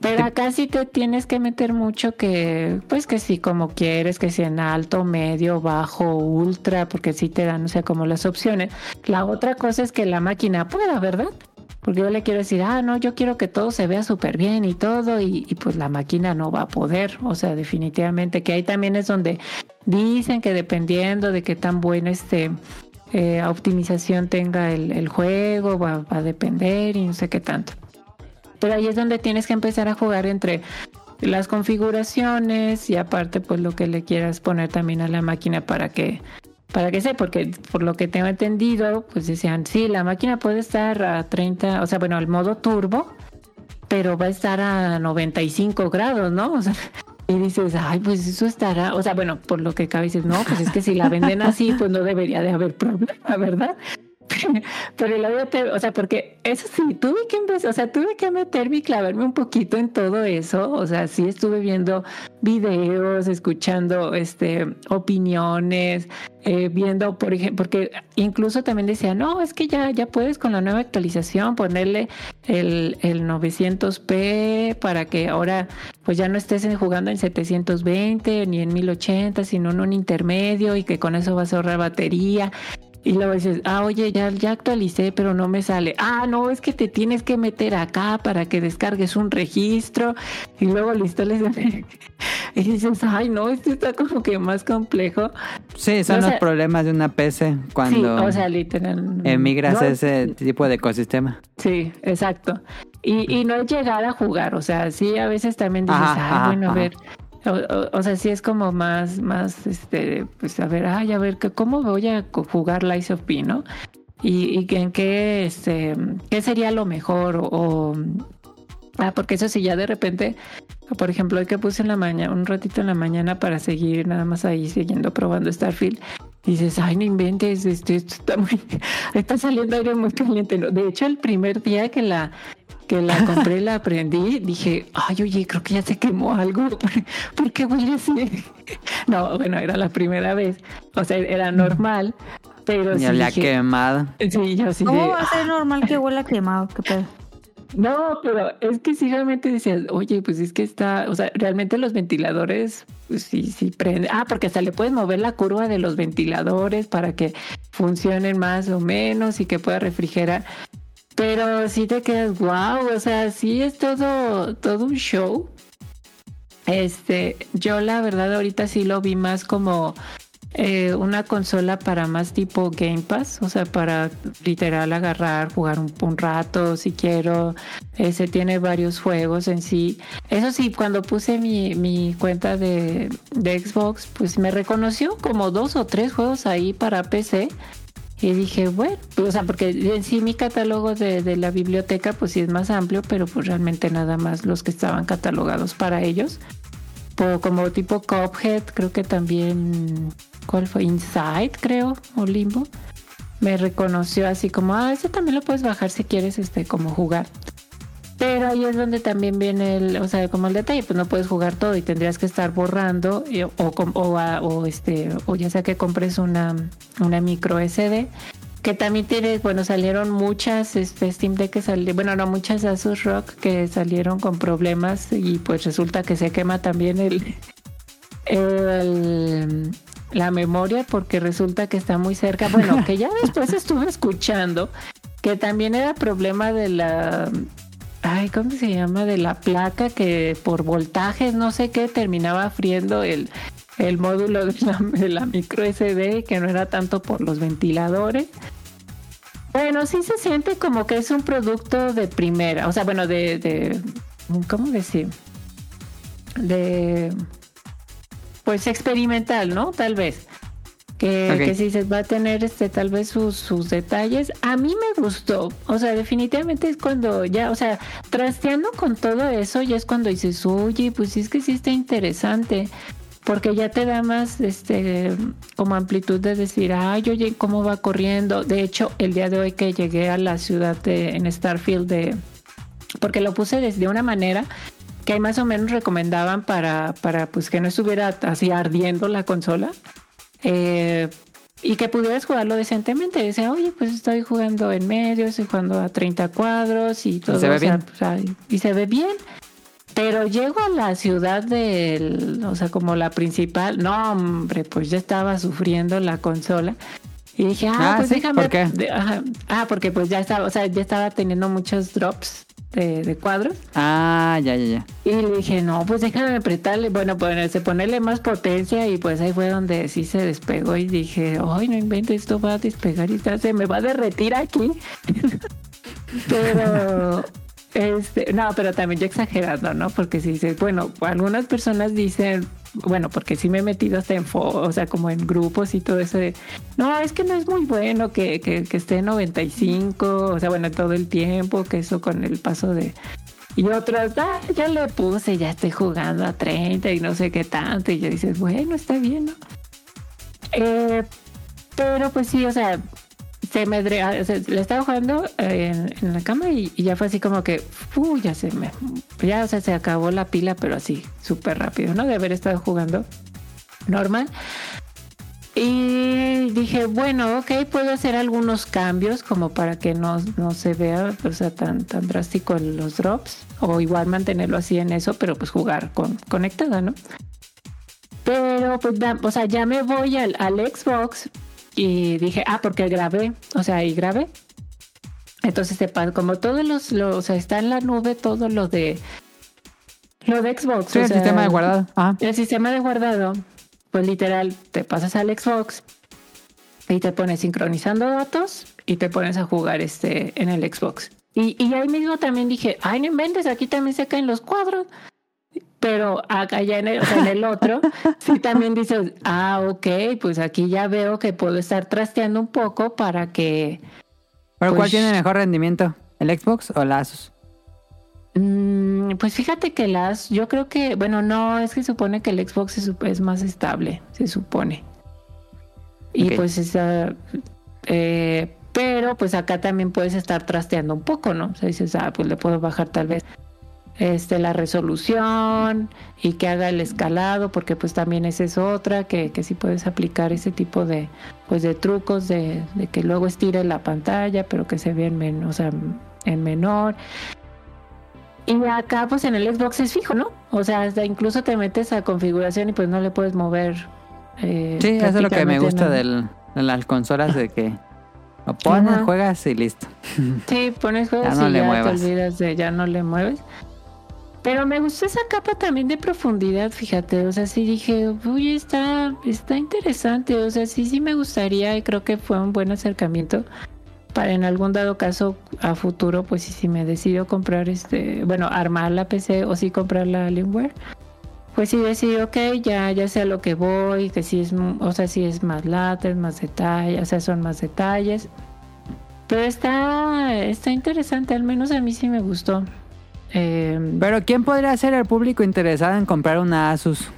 Pero acá sí te tienes que meter mucho que, pues que sí, como quieres, que sea en alto, medio, bajo, ultra, porque sí te dan, o sea, como las opciones. La otra cosa es que la máquina pueda, ¿verdad? Porque yo le quiero decir, ah, no, yo quiero que todo se vea súper bien y todo, y, pues la máquina no va a poder, o sea, definitivamente, que ahí también es donde dicen que dependiendo de qué tan buena este eh, optimización tenga el, el juego, va, va a depender y no sé qué tanto. Pero ahí es donde tienes que empezar a jugar entre las configuraciones y aparte pues lo que le quieras poner también a la máquina para que para que sea, porque por lo que tengo entendido, pues decían, sí, la máquina puede estar a 30, o sea, bueno, el modo turbo, pero va a estar a 95 grados, ¿no? O sea, y dices, ay, pues eso estará, o sea, bueno, por lo que cabe dices, no, pues es que si la venden así, pues no debería de haber problema, ¿verdad? Pero luego te, o sea, porque eso sí, tuve que empezar, o sea, tuve que meterme y clavarme un poquito en todo eso, o sea, sí estuve viendo videos, escuchando, este, opiniones, eh, viendo, por ejemplo, porque incluso también decía, no, es que ya, ya puedes con la nueva actualización ponerle el, el 900p para que ahora pues ya no estés jugando en 720 ni en 1080, sino en un intermedio y que con eso vas a ahorrar batería. Y luego dices, ah, oye, ya, ya actualicé, pero no me sale. Ah, no, es que te tienes que meter acá para que descargues un registro. Y luego lo instales. Y dices, ay, no, esto está como que más complejo. Sí, son O sea- los problemas de una PC cuando Sí, o sea, literal. emigras no a es- ese tipo de ecosistema. Sí, exacto. Y, y no es llegar a jugar, o sea, sí, a veces también dices, Ajá, "Ay, ajá, bueno, a ver. O, sea, sí es como más, más, este, pues a ver, ay, a ver, ¿cómo voy a jugar Lies of P, no? Y, y en qué, este, qué sería lo mejor o, ah, porque eso sí, ya de repente, por ejemplo, hoy que puse en la mañana, un ratito en la mañana para seguir nada más ahí siguiendo probando Starfield, dices, ay, no inventes, este, esto está muy, está saliendo aire muy caliente. ¿no? De hecho, el primer día que la, que la compré, la aprendí, dije, ay, oye, creo que ya se quemó algo. ¿Por, qué huele así? No, bueno, era la primera vez. O sea, era normal, pero Ya sí le ha dije- quemado. Sí, yo sí ¿Cómo de, va a ser normal que huela quemado? ¿Qué pedo? no, pero es que sí realmente decías, oye, pues es que está, o sea, realmente los ventiladores, pues sí, sí prenden. Ah, porque hasta le puedes mover la curva de los ventiladores para que funcionen más o menos y que pueda refrigerar. Pero sí te quedas, wow, o sea, sí es todo, todo un show. Este, yo la verdad ahorita sí lo vi más como eh, una consola para más tipo Game Pass, o sea, para literal agarrar, jugar un, rato si quiero. Ese tiene varios juegos en sí. Eso sí, cuando puse mi, mi cuenta de, de Xbox, pues me reconoció como dos o tres juegos ahí para PC. Y dije, bueno, o sea, porque en sí mi catálogo de, de la biblioteca, pues sí es más amplio, pero pues realmente nada más los que estaban catalogados para ellos. Como tipo Cuphead, creo que también, ¿cuál fue? Inside, creo, o Limbo. Me reconoció así como, ah, ese también lo puedes bajar si quieres, este, como jugar. Pero ahí es donde también viene el, o sea, como el detalle, pues no puedes jugar todo y tendrías que estar borrando y- o, o, a- o este, o ya sea que compres una, una micro SD que también tiene, bueno, salieron muchas este, Steam Deck que salieron, bueno, no muchas Asus Rock que salieron con problemas y pues resulta que se quema también el, el- la memoria porque resulta que está muy cerca. Bueno, que ya después estuve escuchando que también era problema de la... Ay, ¿cómo se llama? De la placa que por voltajes, no sé qué, terminaba friendo el, el módulo de la, micro SD, que no era tanto por los ventiladores. Bueno, sí se siente como que es un producto de primera, o sea, bueno, de, de ¿cómo decir? De, pues experimental, ¿no? Tal vez. Que, Ok. que sí se va a tener este tal vez sus, sus detalles. A mí me gustó. O sea, definitivamente es cuando ya, o sea, trasteando con todo eso, ya es cuando dices, oye, pues sí es que sí está interesante. Porque ya te da más este como amplitud de decir, ay, oye, cómo va corriendo. De hecho, el día de hoy que llegué a la ciudad de, en Starfield de. Porque lo puse desde una manera que más o menos recomendaban para, para pues que no estuviera así ardiendo la consola. Eh, y que pudieras jugarlo decentemente. Decía, oye, pues estoy jugando en medio, estoy jugando a 30 cuadros y todo. se ve o sea, bien. pues, y se ve bien. Pero llego a la ciudad del, o sea, como la principal. No, hombre, pues ya estaba sufriendo la consola. Y dije, ah, Ah, pues ¿sí? déjame. ¿Por qué? de- ajá. Ah, porque pues ya estaba, o sea, ya estaba teniendo muchos drops de, de cuadros. Ah, ya, ya, ya. Y le dije, no, pues déjame apretarle, bueno, ponerse, ponerle más potencia y pues ahí fue donde sí se despegó y dije, ay, no inventes, esto va a despegar y se me va a derretir aquí. pero, este, no, pero también yo exagerando, ¿no? Porque si dices, bueno, algunas personas dicen, bueno, porque sí me he metido hasta en, o sea, como en grupos y todo eso de, no, es que no es muy bueno que, que, que esté en 95, o sea, bueno, todo el tiempo, que eso con el paso de, y otras, ah, ya le puse, ya estoy jugando a 30 y no sé qué tanto. Y yo dices, bueno, está bien, ¿no? Eh, pero pues sí, o sea, se me o sea, le estaba jugando eh, en, en la cama y, y ya fue así como que, uh, ya se me, ya, o sea, se acabó la pila, pero así, súper rápido, ¿no? De haber estado jugando normal. Y dije, bueno, ok, puedo hacer algunos cambios como para que no, no se vea o sea, tan, tan drástico los drops. O igual mantenerlo así en eso, pero pues jugar con, conectada, ¿no? Pero pues, o sea, ya me voy al, al Xbox y dije, ah, porque grabé, o sea, y grabé. Entonces, como todos los, los- o sea, está en la nube todo lo de, lo de Xbox. Sí, o el sea, sistema de guardado. Ajá. el sistema de guardado, pues literal, te pasas al Xbox y te pones sincronizando datos y te pones a jugar este en el Xbox. Y, y ahí mismo también dije, ay, no inventes, aquí también se caen los cuadros. Pero acá ya en el, en otro, sí también dices, ah, ok, pues aquí ya veo que puedo estar trasteando un poco para que, ¿Pero cuál Pues- tiene mejor rendimiento? ¿El Xbox o la Asus? Mm, pues fíjate que las, yo creo que, bueno, no, es que supone que el Xbox es, es más estable, se supone. Y pues esa, eh, pero pues acá también puedes estar trasteando un poco, ¿no? O sea, dices, ah, pues le puedo bajar tal vez este la resolución y que haga el escalado, porque pues también esa es otra, que, que sí puedes aplicar ese tipo de, pues de trucos de, de que luego estire la pantalla, pero que se vea en, men- o sea, en menor. Y acá pues en el Xbox es fijo, ¿no? O sea, hasta incluso te metes a configuración y pues no le puedes mover. eh, Sí, eso es lo que me gusta del, de las consolas, de que lo pones, Ajá. juegas y listo. Sí, pones juegos Ya no y le ya muevas. te olvidas de ya no le mueves. Pero me gustó esa capa también de profundidad, fíjate. O sea, sí dije, uy, está, está interesante. O sea, sí, sí me gustaría y creo que fue un buen acercamiento para en algún dado caso a futuro, pues si, si me decido comprar este, bueno, armar la PC o sí comprar la Alienware. Pues sí decido, ok, ya, ya sé lo que voy, que sí es, o sea, sí es más látex, más detalles, o sea, son más detalles. Pero está, está interesante, al menos a mí sí me gustó. Eh, Pero ¿quién podría ser el público interesado en comprar una Asus?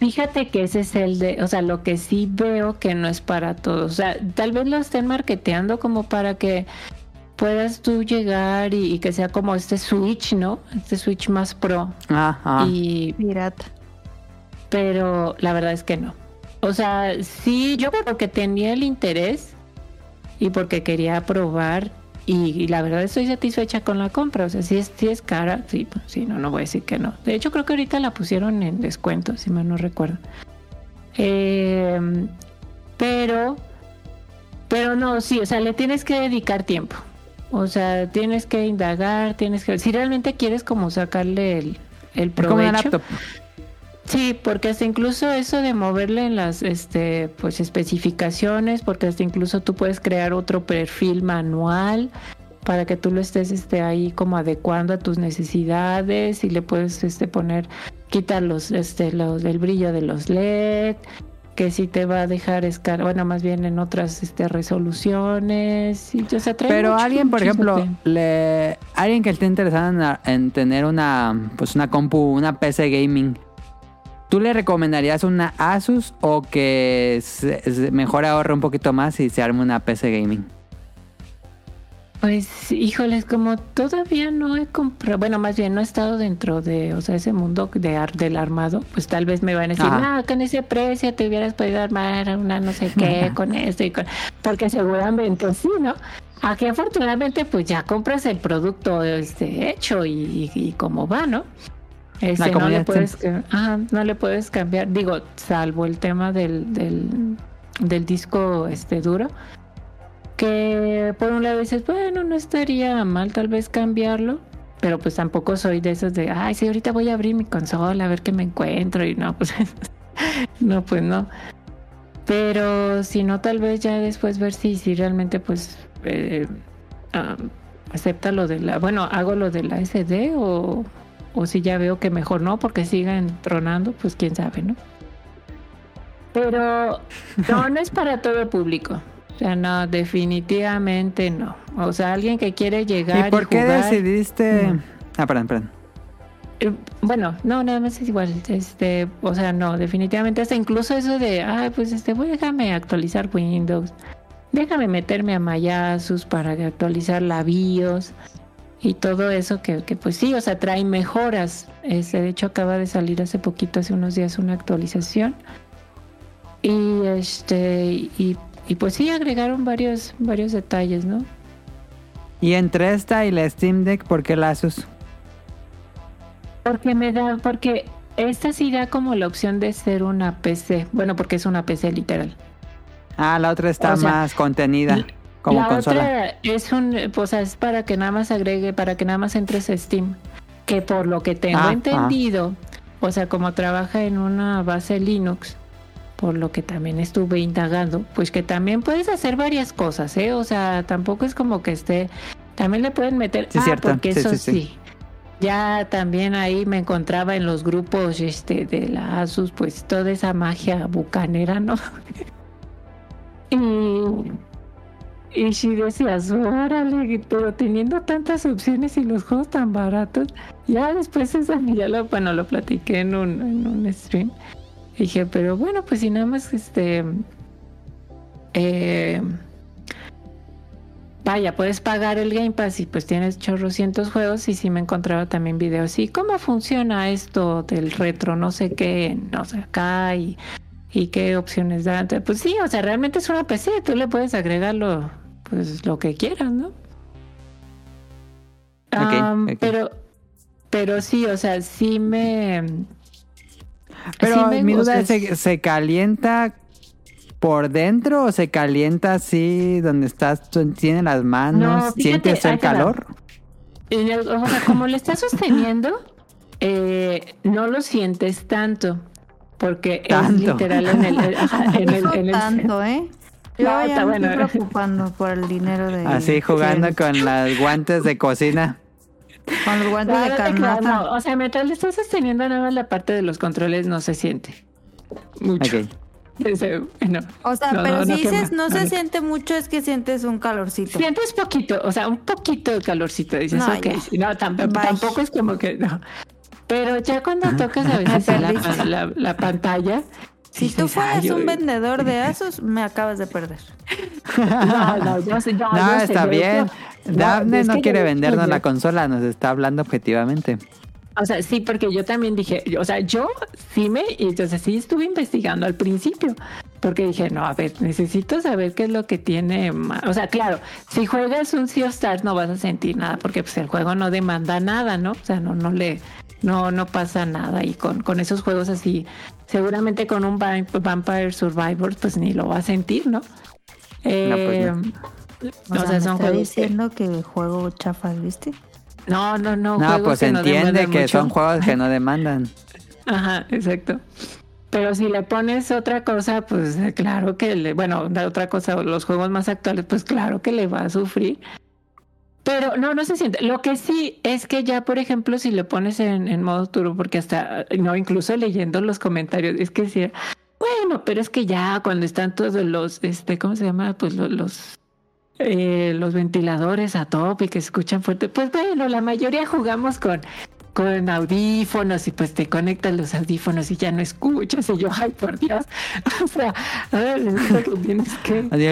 fíjate que ese es el de, o sea, lo que sí veo que no es para todos. O sea, tal vez lo estén marketeando como para que puedas tú llegar y, y que sea como este Switch, ¿no? Este Switch más pro. Ah. Y Pirata. pero la verdad es que no. O sea, sí, yo creo que tenía el interés y porque quería probar y, y la verdad estoy satisfecha con la compra. O sea, si es, si es cara, sí, pues, sí, no, no voy a decir que no. De hecho, creo que ahorita la pusieron en descuento, si mal no recuerdo. Eh, pero, pero no, sí, o sea, le tienes que dedicar tiempo. O sea, tienes que indagar, tienes que... Si realmente quieres como sacarle el, el Es como una provecho. laptop. Sí, porque hasta incluso eso de moverle en las este, pues especificaciones, porque hasta incluso tú puedes crear otro perfil manual para que tú lo estés este, ahí como adecuando a tus necesidades y le puedes este, poner, quitar los, este, los, el brillo de los LED, que sí te va a dejar escar, bueno, más bien en otras este, resoluciones. Y, o sea, Pero mucho- alguien, por ejemplo, le, alguien que esté interesado en, en tener una, pues una compu, una PC gaming, ¿tú le recomendarías una Asus o que se- se- mejor ahorre un poquito más y se arme una PC gaming? Pues, híjoles, como todavía no he comprado, bueno, más bien no he estado dentro de, o sea, ese mundo de ar- del armado, pues tal vez me van a decir, Ajá. no, con ese precio te hubieras podido armar una no sé qué con esto y con, porque seguramente sí, ¿no? Aquí afortunadamente pues ya compras el producto este hecho y, y, y como va, ¿no? Este, no le puedes, ajá, no le puedes cambiar, digo, salvo el tema del, del, del disco este duro que por un lado dices, bueno, no estaría mal tal vez cambiarlo, pero pues tampoco soy de esos de, ay, sí, ahorita voy a abrir mi consola a ver qué me encuentro y no, pues no, pues no. Pero si no, tal vez ya después ver si, si realmente pues eh, ah, acepta lo de la, bueno, hago lo de la SD o, o si ya veo que mejor no, porque sigan tronando, pues quién sabe, ¿no? Pero no, no es para todo el público. O sea, no, definitivamente no. O sea, alguien que quiere llegar ¿Y por qué jugar- decidiste...? Mm. Ah, perdón, perdón. Eh, Bueno, no, nada más es igual. Este, o sea, no, definitivamente hasta incluso eso de, ay, pues este, voy déjame actualizar Windows, déjame meterme a Mayasus para actualizar la BIOS y todo eso que, que pues sí, o sea, trae mejoras. Este, de hecho, acaba de salir hace poquito, hace unos días, una actualización. Y este, y, y pues sí, agregaron varios, varios detalles, ¿no? Y entre esta y la Steam Deck, ¿por qué la Asus? Porque me da, porque esta sí da como la opción de ser una PC. Bueno, porque es una PC literal. Ah, la otra está O sea, más contenida como la consola. otra es un, pues, o sea, es para que nada más agregue, para que nada más entres a Steam. Que por lo que tengo Ah, entendido, o sea, como trabaja en una base Linux, por lo que también estuve indagando, pues que también puedes hacer varias cosas, ¿eh? O sea, tampoco es como que esté, también le pueden meter, Sí, ah, cierto. porque Sí, eso sí. Ya también ahí me encontraba en los grupos este de la Asus, pues toda esa magia bucanera, ¿no? y y si decías, órale, pero teniendo tantas opciones y los juegos tan baratos, ya después esa, ya lo, bueno, lo platiqué en un, en un stream. Dije, pero bueno, pues si nada más este eh, vaya, puedes pagar el Game Pass y pues tienes chorrocientos juegos y sí me encontraba también videos. ¿Y cómo funciona esto del retro? No sé qué, no sé, acá y, y qué opciones da. Pues sí, o sea, realmente es una PC, tú le puedes agregarlo pues lo que quieras, ¿no? Am, ok. Pero, pero sí, o sea, sí me... Pero sí me mi duda gusta, ¿se, ¿se calienta por dentro o se calienta así donde estás, tiene las manos, No, fíjate, sientes el calor? El- o sea, como lo estás sosteniendo, eh, no lo sientes tanto. Porque Tanto. es literal en el, eh, en el, en el- tanto, ¿eh? Yo No, ya está me estoy bueno. preocupando por el dinero de... Así jugando Sí, con los guantes de cocina. Con los guantes No, de carnata. no. O sea, mientras le estás sosteniendo nada más la parte de los controles, no se siente mucho. Ok. Ese, bueno, O sea, no, pero no, si dices quema, no se siente mucho, es que sientes un calorcito. Sientes poquito, o sea, un poquito de calorcito. Dices, No, ok, no, tampoco, Bye. tampoco es como que no. Pero ya cuando tocas a veces la pantalla. Si tú fueras "Ay, un yo- vendedor de Asus, me acabas de perder. No, no, yo sé, yo- No, yo está bien. Dafne es no quiere yo- vendernos yo- la consola, nos está hablando objetivamente. O sea, sí, porque yo también dije, o sea, yo sí me, y entonces sí estuve investigando al principio, Porque dije, no, a ver, necesito saber qué es lo que tiene. ma- O sea, claro, si juegas un Sea of Stars no vas a sentir nada, porque pues el juego no demanda nada, ¿no? O sea, no, no le, no, no pasa nada. Y con, con esos juegos así, seguramente con un Vamp- Vampire Survivors, pues ni lo va a sentir, ¿no? Eh, O, o sea, sea, me son está juegos. diciendo que juego chafas, ¿viste? No, no, no. No, juegos pues que no entiende que mucho. son juegos que no demandan. Ajá, exacto. Pero si le pones otra cosa, pues claro que le, bueno, la otra cosa, los juegos más actuales, pues claro que le va a sufrir. Pero no, no se siente. Lo que sí es que ya, por ejemplo, si le pones en, en modo turbo, porque hasta, no, incluso leyendo los comentarios, es que sí, bueno, pero es que ya cuando están todos los, este, ¿cómo se llama? Pues lo- los, eh, los ventiladores a tope y que se escuchan fuerte, pues bueno, la mayoría jugamos con, con audífonos y pues te conectas los audífonos y ya no escuchas y yo, ay, por Dios, o sea, a ver, resulta que tienes que... Y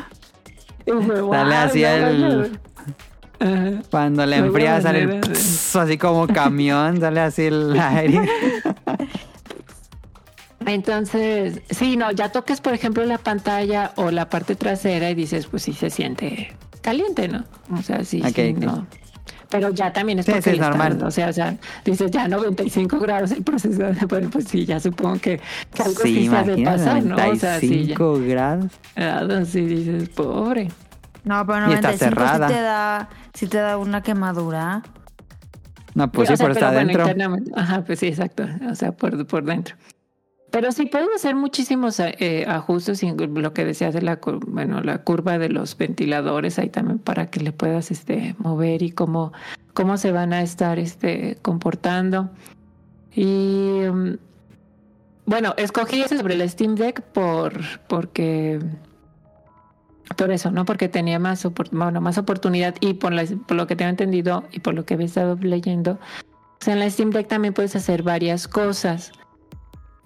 fue, "Wow, así no, el- no". Ajá. Cuando le Nueva enfrías sale el pss, así como camión, sale así el aire. Entonces, sí, no, ya toques, por ejemplo, la pantalla o la parte trasera y dices, pues sí se siente caliente, ¿no? O sea, sí, Ok, sí, no. Pero ya también es Sí, porque sí, es normal. o sea, o sea, dices ya 95 grados el procesador, bueno, pues sí, ya supongo que, que algo sí, Sí, sabe imagínate, pasar, ¿no? O sea, sí, ya, 95 grados. sí dices, pobre. No, pero Y está 95 cerrada. sí te da, sí te da una quemadura. No, pues O sí, sea, pero está bueno, adentro. internamente. Ajá, pues sí, exacto. O sea, por, por dentro. Pero sí pueden hacer muchísimos eh, ajustes y lo que decías de la, bueno, la curva de los ventiladores ahí también para que le puedas este, mover y cómo, cómo se van a estar este, comportando. Y mm, bueno, escogí ese sobre el Steam Deck por, porque por eso, ¿no? Porque tenía más, bueno, más oportunidad y por, la- lo que tengo entendido y por lo que he estado leyendo, sea, en la Steam Deck también puedes hacer varias cosas.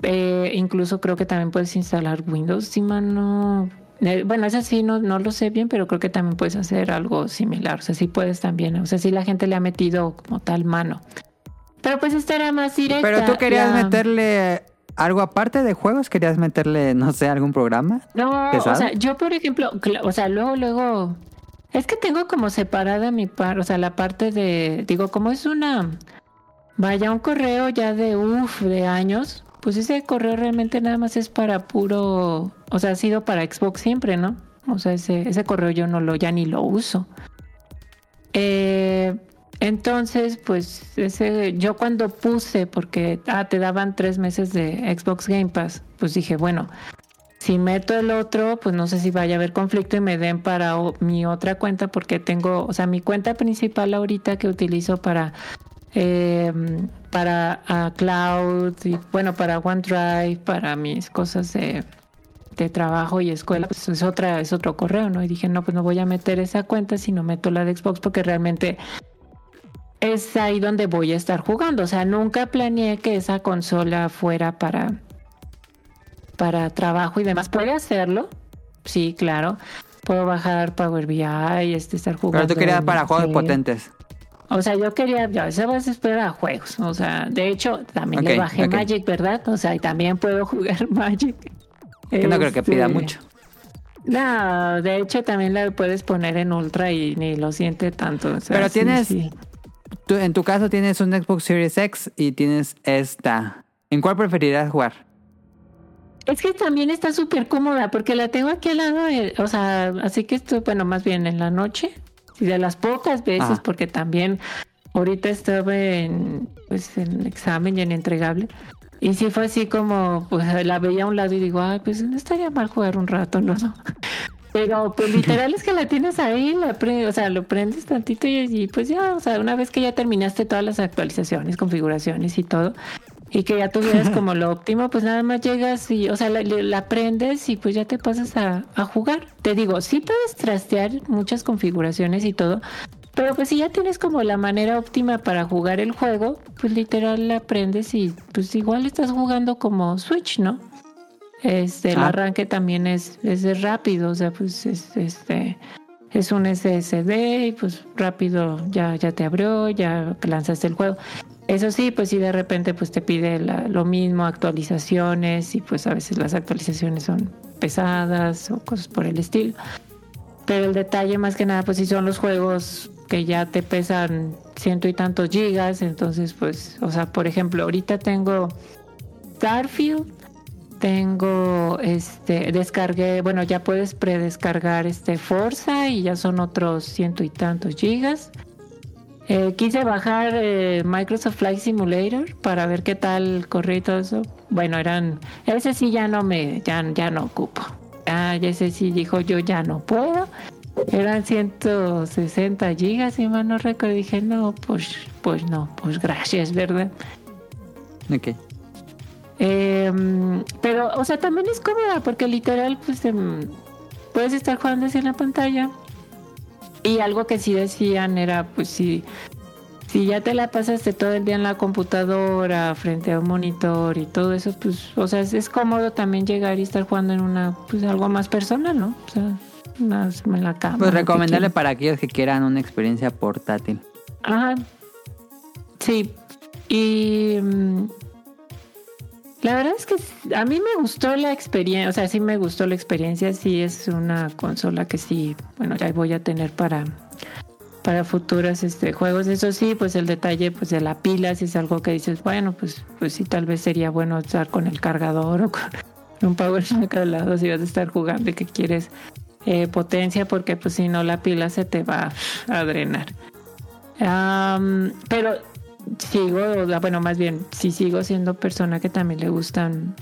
Eh, incluso creo que también puedes instalar Windows, si mal no... eh, bueno, eso sí, no, no lo sé bien, pero creo que también puedes hacer algo similar. O sea, sí puedes también. O sea, sí la gente le ha metido como tal mano. Pero pues esta era más directa. Pero tú querías la- meterle algo aparte de juegos, querías meterle, no sé, algún programa. No, pesado. o sea, yo por ejemplo, o sea, luego, luego, es que tengo como separada mi par, o sea, la parte de, digo, como es una, vaya, un correo ya de, uff, de años, pues ese correo realmente nada más es para puro, o sea, ha sido para Xbox siempre, ¿no? O sea, ese, correo yo no lo, ya ni lo uso. Eh, entonces, pues ese, yo cuando puse, porque ah, te daban tres meses de Xbox Game Pass, pues dije, bueno, si meto el otro, pues no sé si vaya a haber conflicto y me den para mi otra cuenta, porque tengo, o sea, mi cuenta principal ahorita que utilizo para eh, para Cloud y bueno, para OneDrive, para mis cosas de, de trabajo y escuela, pues es otra, es otro correo, ¿no? Y dije, no, pues no voy a meter esa cuenta si no meto la de Xbox, porque realmente es ahí donde voy a estar jugando. O sea, nunca planeé que esa consola fuera para, para trabajo y demás. ¿Puede hacerlo? Sí, claro. Puedo bajar Power BI, este, estar jugando. Pero tú querías para juegos potentes. O sea, yo quería, ya, esa base es para juegos. O sea, de hecho, también le bajé. Magic, ¿verdad? O sea, y también puedo jugar Magic. Que no creo que pida Este, mucho. No, de hecho también la puedes poner en ultra y ni lo siente tanto. o sea, Pero tienes- sí. Tú, en tu caso tienes un Xbox Series X y tienes esta. ¿En cuál preferirías jugar? Es que también está súper cómoda porque la tengo aquí al lado, de- o sea, así que estoy, bueno, más bien en la noche de las pocas veces, Ajá. porque también ahorita estuve en, pues, en examen y en entregable. Y sí fue así como, pues la veía a un lado y digo, ay, pues no estaría mal jugar un rato, ¿no? Pero pues literal es que la tienes ahí, la o sea, lo prendes tantito y, y, pues ya, o sea, una vez que ya terminaste todas las actualizaciones, configuraciones y todo, y que ya tuvieras como lo óptimo, pues nada más llegas y, o sea, la, le- la prendes y pues ya te pasas a, a jugar. Te digo, sí puedes trastear muchas configuraciones y todo, pero pues si ya tienes como la manera óptima para jugar el juego, pues literal la prendes y pues igual estás jugando como Switch, ¿no? Este, el Ah. arranque también es, es rápido, o sea, pues es, este, es un SSD y pues rápido ya, ya te abrió, ya lanzaste el juego. Eso sí, pues sí, de repente pues te pide lo mismo, actualizaciones y pues a veces las actualizaciones son pesadas o cosas por el estilo. Pero el detalle más que nada pues sí son los juegos que ya te pesan ciento y tantos gigas, entonces pues, o sea, por ejemplo, ahorita tengo Starfield, tengo este, descargué, bueno, ya puedes predescargar este Forza y ya son otros ciento y tantos gigas. Eh, quise bajar eh, Microsoft Flight Simulator para ver qué tal corría y todo eso. Bueno, eran, ese sí ya no me, ya, ya no ocupo. Ah, ese sí dijo yo ya no puedo. Eran 160 gigas, si mal no recuerdo. Dije, no, pues, pues no, pues gracias, ¿verdad? Ok. Eh, pero, o sea, también es cómoda porque literal, pues em, puedes estar jugando así en la pantalla. Y algo que sí decían era, pues si, si ya te la pasaste todo el día en la computadora, frente a un monitor y todo eso, pues, o sea, es, es cómodo también llegar y estar jugando en una, pues algo más personal, ¿no? O sea, más en la cama. Pues recomendarle para aquellos que quieran una experiencia portátil. Ajá. Sí. Y mm, la verdad es que a mí me gustó la experiencia, o sea, sí me gustó la experiencia, sí es una consola que sí, bueno, ya voy a tener para para futuros este juegos. Eso sí, pues el detalle pues de la pila, si es algo que dices, bueno, pues pues sí tal vez sería bueno estar con el cargador o con un power bank al lado si vas a estar jugando y que quieres eh, potencia porque pues si no la pila se te va a drenar. Am, pero sigo, bueno, más bien, sí sigo siendo persona que también le gustan.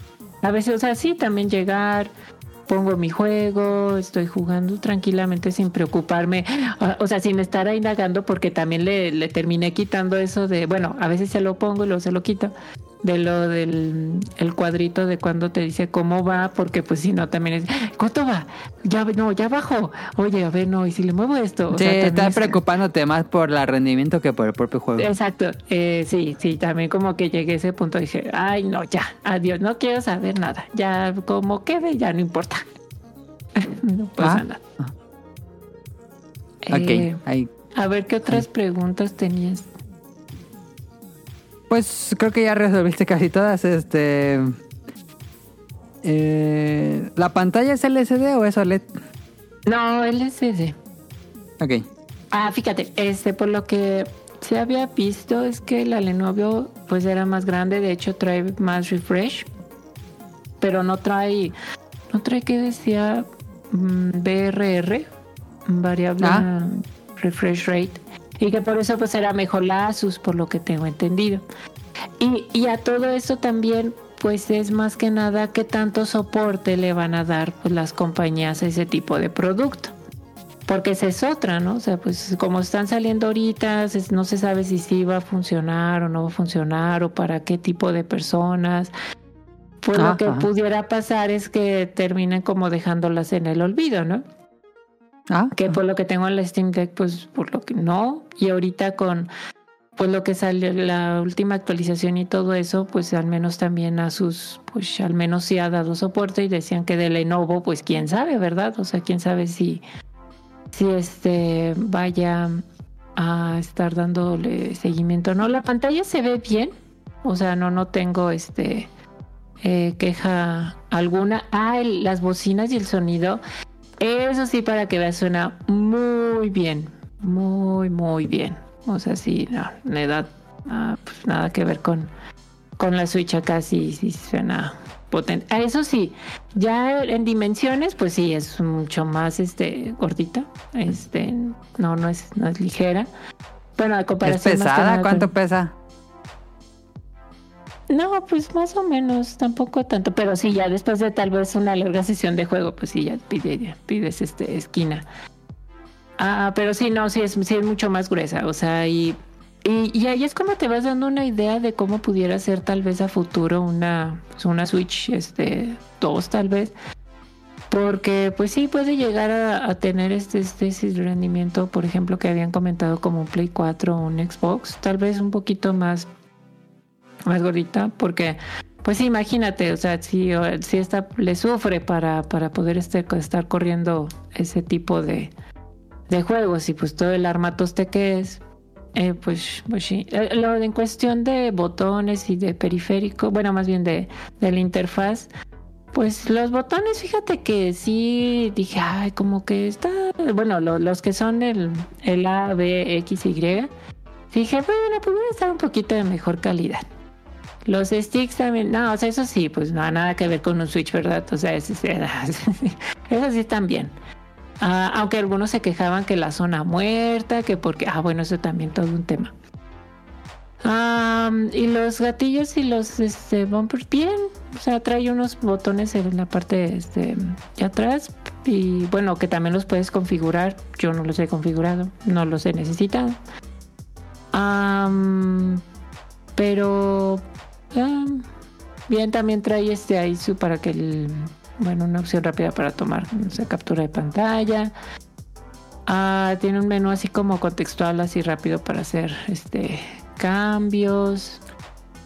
A veces, o sea, sí, también llegar, pongo mi juego, estoy jugando tranquilamente sin preocuparme, o sea, sin estar ahí indagando, porque también le, le terminé quitando eso de, bueno, a veces se lo pongo y luego se lo quito, de lo del el cuadrito de cuando te dice cómo va, porque pues si no también es, ¿cuánto va? Ya, no, ya bajó. Oye, a ver, no, y si le muevo esto. O sí, sea, es- preocupándote más por el rendimiento que por el propio juego. Exacto, eh, sí, sí, también como que llegué a ese punto y dije, ay, no, ya, adiós, no quiero saber nada, ya como quede, ya no importa. no pasa Ah, nada. Ok, Eh, ahí. a ver, ¿qué otras preguntas tenías? Pues creo que ya resolviste casi todas. Este. eh, ¿La pantalla es LCD o es OLED? No, LCD. Ok. Ah, fíjate, este, por lo que se había visto es que la Lenovo pues era más grande, de hecho trae más refresh, pero no trae, no trae que decía mm, BRR, variable Ah. refresh rate, y que por eso pues era mejor la Asus, por lo que tengo entendido. Y, y a todo eso también pues es más que nada qué tanto soporte le van a dar pues las compañías a ese tipo de producto. Porque esa es otra, ¿no? O sea, pues como están saliendo ahorita, no se sabe si sí va a funcionar o no va a funcionar o para qué tipo de personas. Pues Ah, lo que ajá. pudiera pasar es que terminen como dejándolas en el olvido, ¿no? Ah, Que por lo que tengo en la Steam Deck, pues por lo que no. Y ahorita con pues lo que salió la última actualización y todo eso, pues al menos también a sus, pues al menos sí ha dado soporte y decían que de Lenovo, pues quién sabe, ¿verdad? O sea, quién sabe si, si este vaya a estar dándole seguimiento. No, la pantalla se ve bien, o sea, no, no tengo este eh, queja alguna. Ah, el- las bocinas y el sonido. Eso sí, para que veas, suena muy bien. Muy, muy bien. O sea, sí, no, le da ah, pues nada que ver con, con la Switch acá, sí, sí suena potente. Ah, eso sí, ya en dimensiones, pues sí, es mucho más este gordita. Este, no, no es, no es ligera. Bueno, a ¿Es comparación más que pesada? nada con- ¿Cuánto pesa? No, pues más o menos, tampoco tanto, pero sí, ya después de tal vez una larga sesión de juego, pues sí, ya pide- pides este esquina. Ah, pero sí, no, sí es, sí es mucho más gruesa, o sea, y, y, ahí es como te vas dando una idea de cómo pudiera ser tal vez a futuro una, pues, una Switch este 2 tal vez. Porque pues sí puede llegar a, tener este, este, ese rendimiento, por ejemplo, que habían comentado como un Play 4 o un Xbox, tal vez un poquito más más gordita, porque, pues imagínate, o sea, si, si esta le sufre para, para poder este, estar corriendo ese tipo de, de juegos y pues todo el armatoste que es, eh, pues, pues sí. Eh, Lo en cuestión de botones y de periférico, bueno, más bien de, de la interfaz, pues los botones, fíjate que sí dije, ay, como que está, bueno, lo- los que son el, el A, B, X, Y, dije, bueno, pues a estar un poquito de mejor calidad. Los sticks también, no, o sea, eso sí, pues no, nada que ver con un Switch, ¿verdad? O sea, eso, eso sí bien. Ah, aunque algunos se quejaban que la zona muerta, que porque, ah, bueno, eso también todo un tema. Y los gatillos y los este, bumpers, bien. O sea, trae unos botones en la parte este, de atrás. Y bueno, que también los puedes configurar. Yo no los he configurado, no los he necesitado. Pero am, bien, también trae este ahí su para que el, bueno, una opción rápida para tomar sé, captura de pantalla. Ah, tiene un menú así como contextual, así rápido para hacer este cambios.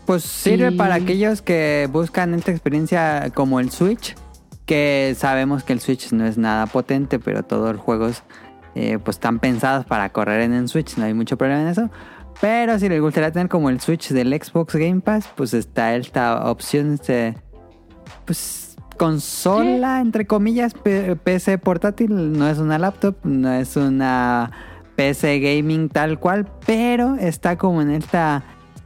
Pues sirve para aquellos que buscan esta experiencia como el Switch, que sabemos que el Switch no es nada potente, pero todos los juegos eh, pues están pensados para correr en el Switch, no hay mucho problema en eso. Pero si les gustaría tener como el Switch del Xbox Game Pass, pues está esta opción de pues consola, entre comillas, PC portátil, no es una laptop, no es una PC gaming tal cual, pero está como en esta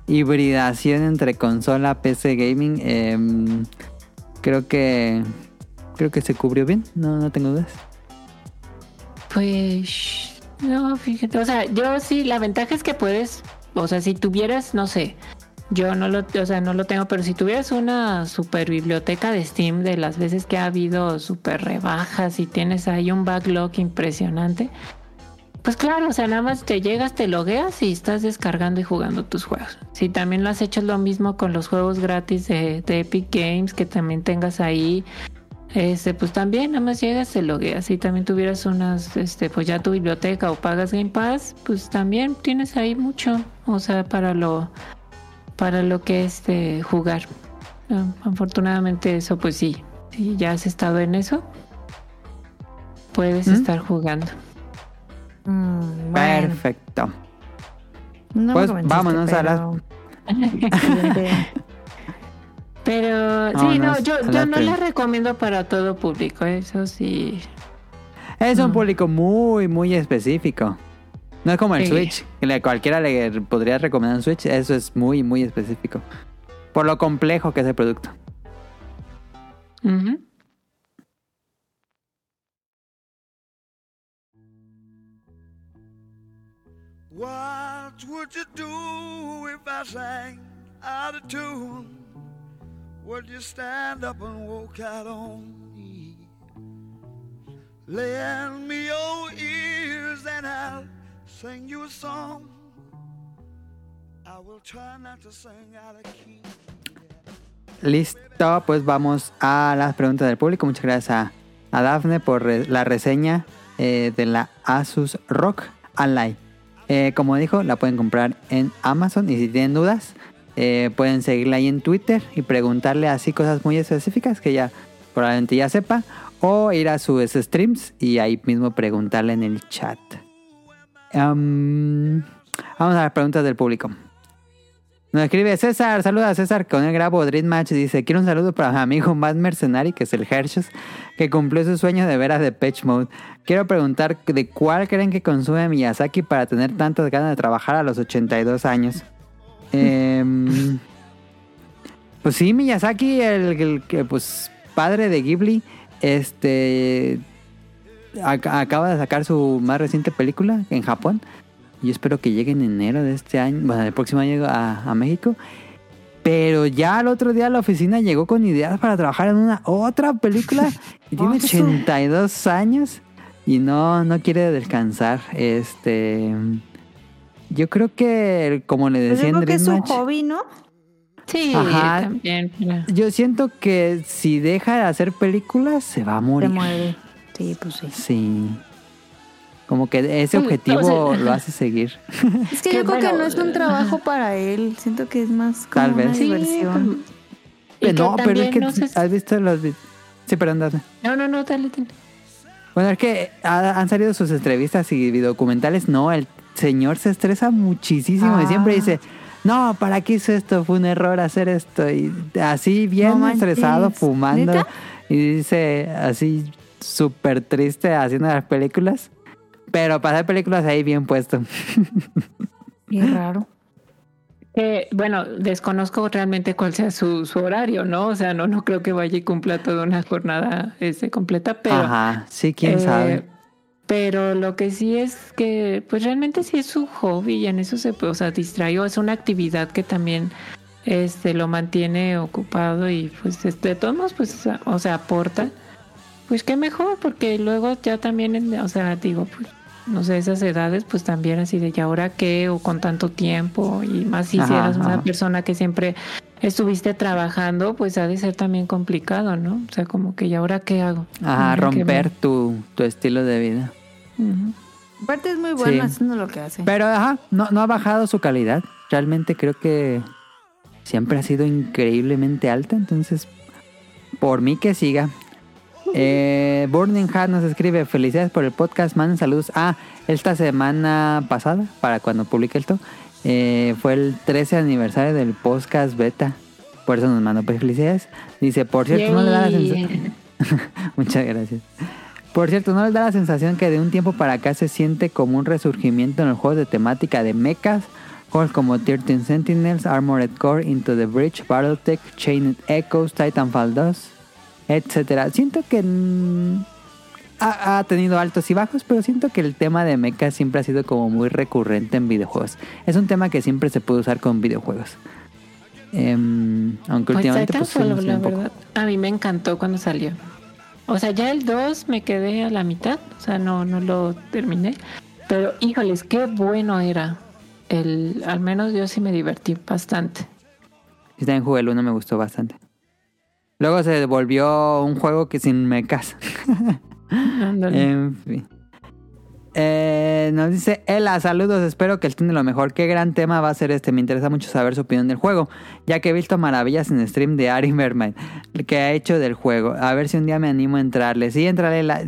hibridación entre consola, PC gaming. em, creo que creo que se cubrió bien, no, no tengo dudas. Pues no, fíjate, o sea, yo sí, la ventaja es que puedes, o sea, si tuvieras, no sé, yo no lo, o sea, no lo tengo, pero si tuvieras una super biblioteca de Steam de las veces que ha habido super rebajas y tienes ahí un backlog impresionante, pues claro, o sea, nada más te llegas, te logueas y estás descargando y jugando tus juegos. Si también lo has hecho lo mismo con los juegos gratis de, de Epic Games, que también tengas ahí este, pues también nada más llegas, te logueas. Si también tuvieras unas, este, pues ya tu biblioteca o pagas Game Pass, pues también tienes ahí mucho, o sea, para lo, para lo que es de jugar. Afortunadamente eso, pues sí, si ya has estado en eso, puedes ¿Mm? estar jugando. Mm, bueno, Perfecto. no Pues, vámonos a las- pero-. Pero sí, no, yo, yo no pre- la recomiendo para todo público, eso sí. Es un público muy, muy específico. No es como el Sí. Switch, que le- cualquiera le podría recomendar un Switch. Eso es muy, muy específico. Por lo complejo que es el producto. Ujú. What would you do if I sang out of tune? Would you stand up and walk out on me? Lend me your ears and I'll sing you a song. I will try not to sing out of key. Listo, pues vamos a las preguntas del público. Muchas gracias a, a Dafne por la reseña eh, de la Asus Rock Ally. Eh, como dijo, la pueden comprar en Amazon y si tienen dudas, eh, pueden seguirla ahí en Twitter y preguntarle así cosas muy específicas que ella probablemente ya sepa. O ir a sus streams y ahí mismo preguntarle en el chat. Am, vamos a las preguntas del público. Nos escribe César, saluda a César con el grabo Dream Match. Dice: Quiero un saludo para mi amigo más mercenari, que es el Hershus, que cumplió su sueño de ver a The Patch Mode. Quiero preguntar de cuál creen que consume Miyazaki para tener tantas ganas de trabajar a los 82 años. Em, pues sí, Miyazaki, el, que pues padre de Ghibli, este ac- acaba de sacar su más reciente película en Japón. Yo espero que llegue en enero de este año, bueno, el próximo año a, a México. Pero ya al otro día la oficina llegó con ideas para trabajar en una otra película y tiene Ah, eso. 82 años y no, no quiere descansar. Este, yo creo que como le Pues decía yo en creo que es su hobby, ¿no? Sí, Ajá. también. pero- yo siento que si deja de hacer películas se va a Se morir. muere. Sí, pues sí. Sí. Como que ese Pues, objetivo o sea, lo hace seguir. Es que yo creo que no es un trabajo para él. Siento que es más como Tal una vez. Sí, diversión. no, pero es que no sé- has visto los... Sí, perdón, Dafne. No, no, no, dale, dale. Bueno, es que ha- han salido sus entrevistas y documentales. No, él señor se estresa muchísimo y siempre Ah. dice, no, ¿para qué hizo esto? Fue un error hacer esto. Y así bien No manches. estresado, fumando. ¿Neta? Y dice así súper triste haciendo las películas. Pero para hacer películas ahí bien puesto. Qué raro. Eh, bueno, desconozco realmente cuál sea su, su horario, ¿no? O sea, no, no creo que vaya y cumpla toda una jornada este, completa, pero... Ajá, sí, quién eh, sabe. Pero lo que sí es que, pues realmente sí es su hobby y en eso se, o sea, distrae o es una actividad que también este, lo mantiene ocupado y pues este, de todos modos, pues, o sea, aporta. Pues qué mejor, porque luego ya también, o sea, digo, pues, no sé, esas edades, pues también así de, ¿y ahora qué? O con tanto tiempo y más si Ajá, eras una persona que siempre estuviste trabajando, pues ha de ser también complicado, ¿no? O sea, como que, ¿y ahora qué hago? Qué romper me- tu, tu estilo de vida. Aparte es muy bueno Sí. haciendo lo que hace. Pero ajá, no, no ha bajado su calidad. Realmente creo que siempre ha sido increíblemente alta. Entonces, por mí que siga. Eh, Burning Hat nos escribe: Felicidades por el podcast. Manden saludos. Ah, esta semana pasada, para cuando publique esto, eh, fue el 13 aniversario del podcast beta. Por eso nos mandó pues, felicidades. Dice: Por cierto, no le da la sensación. Muchas gracias. Por cierto, ¿no les da la sensación que de un tiempo para acá se siente como un resurgimiento en los juegos de temática de mechas? Juegos como 13 Sentinels, Armored Core, Into the Bridge, Battletech, Chained Echoes, Titanfall 2, etcétera. Siento que ha, ha tenido altos y bajos, pero siento que el tema de mechas siempre ha sido como muy recurrente en videojuegos. Es un tema que siempre se puede usar con videojuegos. Em, aunque Pues últimamente pues, sí, la un poco. verdad, a mí me encantó cuando salió. O sea, ya el 2 me quedé a la mitad, o sea, no, no lo terminé. Pero híjoles, qué bueno era. El, al menos yo sí me divertí bastante. Sí, también jugué el 1, me gustó bastante. Luego se volvió un juego que sin. Ándale. En fin. Eh, nos dice Ela, saludos, espero que estén de lo mejor. Qué gran tema va a ser este. Me interesa mucho saber su opinión del juego, ya que he visto maravillas en stream de Ari Mermaid que ha hecho del juego. A ver si un día me animo a entrarle. Sí, entrarle. La...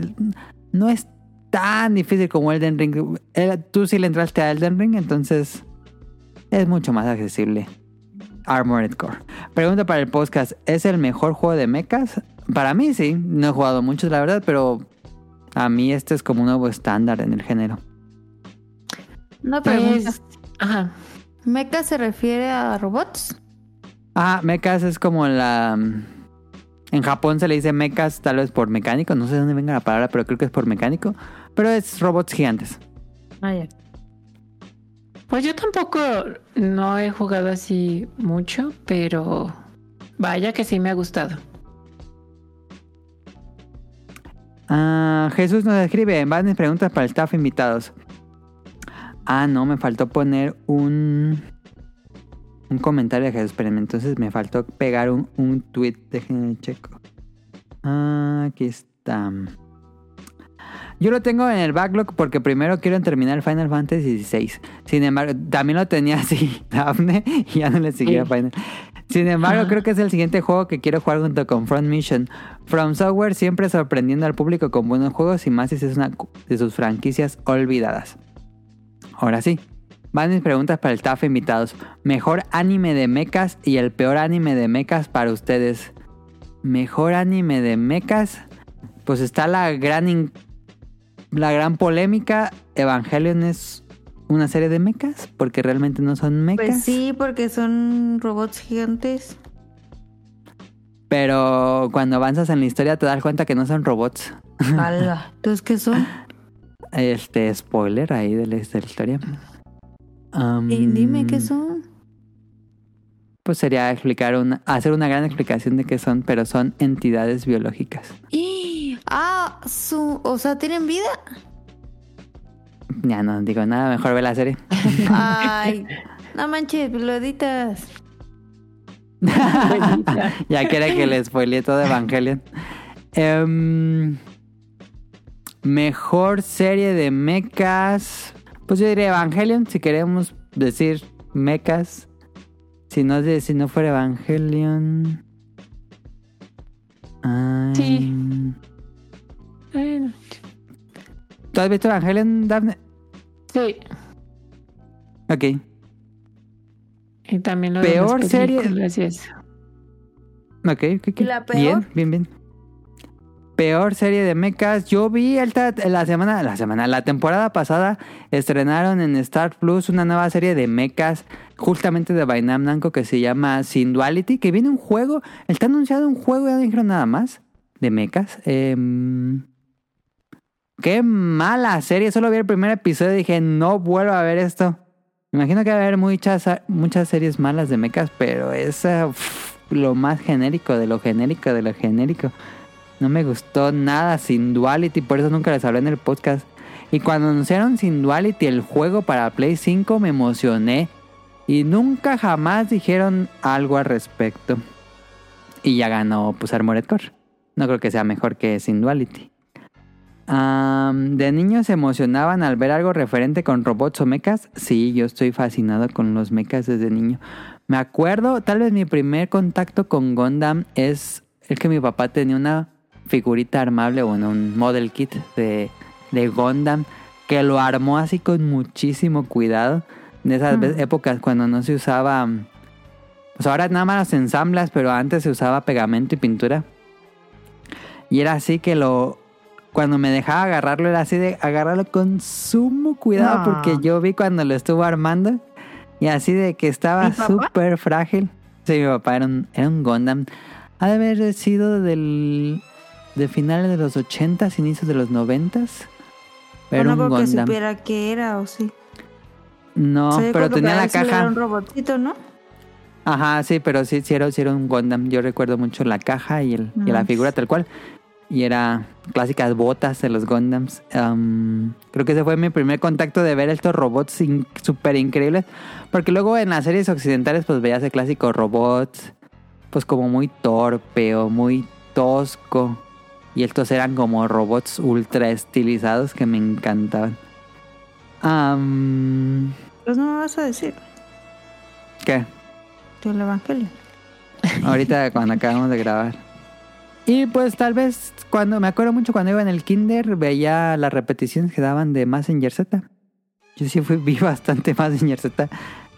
No es tan difícil como Elden Ring. Ela, Tú sí le entraste a Elden Ring, entonces es mucho más accesible. Armored Core. Pregunta para el podcast: ¿es el mejor juego de mechas? Para mí sí, no he jugado muchos, la verdad, pero a mí este es como un nuevo estándar en el género. Una pregunta. Pues, ajá. ¿Mecha se refiere a robots? Ah, mechas es como la. En Japón se le dice mechas, tal vez por mecánico. No sé de dónde venga la palabra, pero creo que es por mecánico. Pero es robots gigantes. Ah, ya. Pues yo tampoco no he jugado así mucho, pero vaya que sí me ha gustado. Ah, Jesús nos escribe varias preguntas para el staff invitados. Ah, no, me faltó poner un. Un comentario de Jesús. Espérenme, entonces me faltó pegar un, un tweet. Déjenme checo. Ah, aquí está. Yo lo tengo en el backlog porque primero quiero terminar Final Fantasy XVI. Sin embargo, también lo tenía así, Daphne, y ya no le seguía Sí. Final. Sin embargo, creo que es el siguiente juego que quiero jugar junto con Front Mission. From Software siempre sorprendiendo al público con buenos juegos y más si es una de sus franquicias olvidadas. Ahora sí, van mis preguntas para el staff invitados. Mejor anime de mechas y el peor anime de mechas para ustedes. Mejor anime de mechas. Pues está la gran la gran polémica. Evangelion es una serie de mechas porque realmente no son mechas. Pues sí, porque son robots gigantes. Pero cuando avanzas en la historia te das cuenta que no son robots. Ala. Entonces, ¿qué son? Este spoiler ahí de la, de la historia. Um, Y dime qué son. Pues sería explicar una, hacer una gran explicación de qué son, pero son entidades biológicas. ¡Y! Ah, su, o sea, ¿tienen vida? Ya no digo nada, mejor ve la serie. Ay, no manches, lo editas. ya quiere que le spoileé todo Evangelion. Em, mejor serie de mechas. Pues yo diría Evangelion, si queremos decir mechas. Si no, si no fuera Evangelion. Ay. Sí. ¿Tú has visto Evangelion, Daphne? sí. Ok. Y también lo de Peor las serie- películas y eso. Ok, ok, ok. ¿Y la peor? Bien, bien, bien. Peor serie de mechas. Yo vi el ta- la semana, la semana, la temporada pasada estrenaron en Star Plus una nueva serie de mechas justamente de Bainam Namco que se llama Sin Duality, que viene un juego, está anunciado un juego, ya no dijeron nada más, de mechas. Em, qué mala serie, solo vi el primer episodio y dije, no vuelvo a ver esto. Me imagino que va a haber muchas, muchas series malas de mechas, pero es lo más genérico de lo genérico de lo genérico. No me gustó nada Sin Duality, por eso nunca les hablé en el podcast. Y cuando anunciaron Sin Duality el juego para Play 5 me emocioné. Y nunca jamás dijeron algo al respecto. Y ya ganó pues Armored Core. No creo que sea mejor que Sin Duality. ¿De niños se emocionaban al ver algo referente con robots o mechas? Sí, yo estoy fascinado con los mechas desde niño. Me acuerdo, tal vez mi primer contacto con Gundam es el que mi papá tenía una figurita armable, bueno, un model kit de, de Gundam que lo armó así con muchísimo cuidado. De esas ve- épocas cuando no se usaba... Pues ahora nada más los ensamblas, pero antes se usaba pegamento y pintura. Y era así que lo... Cuando me dejaba agarrarlo era así de agarrarlo con sumo cuidado No. porque yo vi cuando lo estuvo armando y así de que estaba súper frágil. Sí, mi papá era un, era un Gundam. Ha de haber sido del... De finales de los 80s, inicios de los 90s. Pero no un creo que Gundam. supiera qué era o sí. No, O sea, yo pero tenía la caja. Era un robotito, ¿no? Ajá, sí, pero sí, sí era, sí era un Gundam. Yo recuerdo mucho la caja y, el, y la figura tal cual. Y era clásicas botas de los Gundams. Am, creo que ese fue mi primer contacto de ver estos robots in- súper increíbles. Porque luego en las series occidentales pues veías el clásico robot. Pues como muy torpe o muy tosco. Y estos eran como robots ultra estilizados que me encantaban. Am, Pues no me vas a decir. ¿Qué? Tú el evangelio. Ahorita cuando acabamos de grabar. Y pues tal vez cuando me acuerdo mucho cuando iba en el kinder veía las repeticiones que daban de Mazinger Z. Yo sí fui, vi bastante Mazinger Z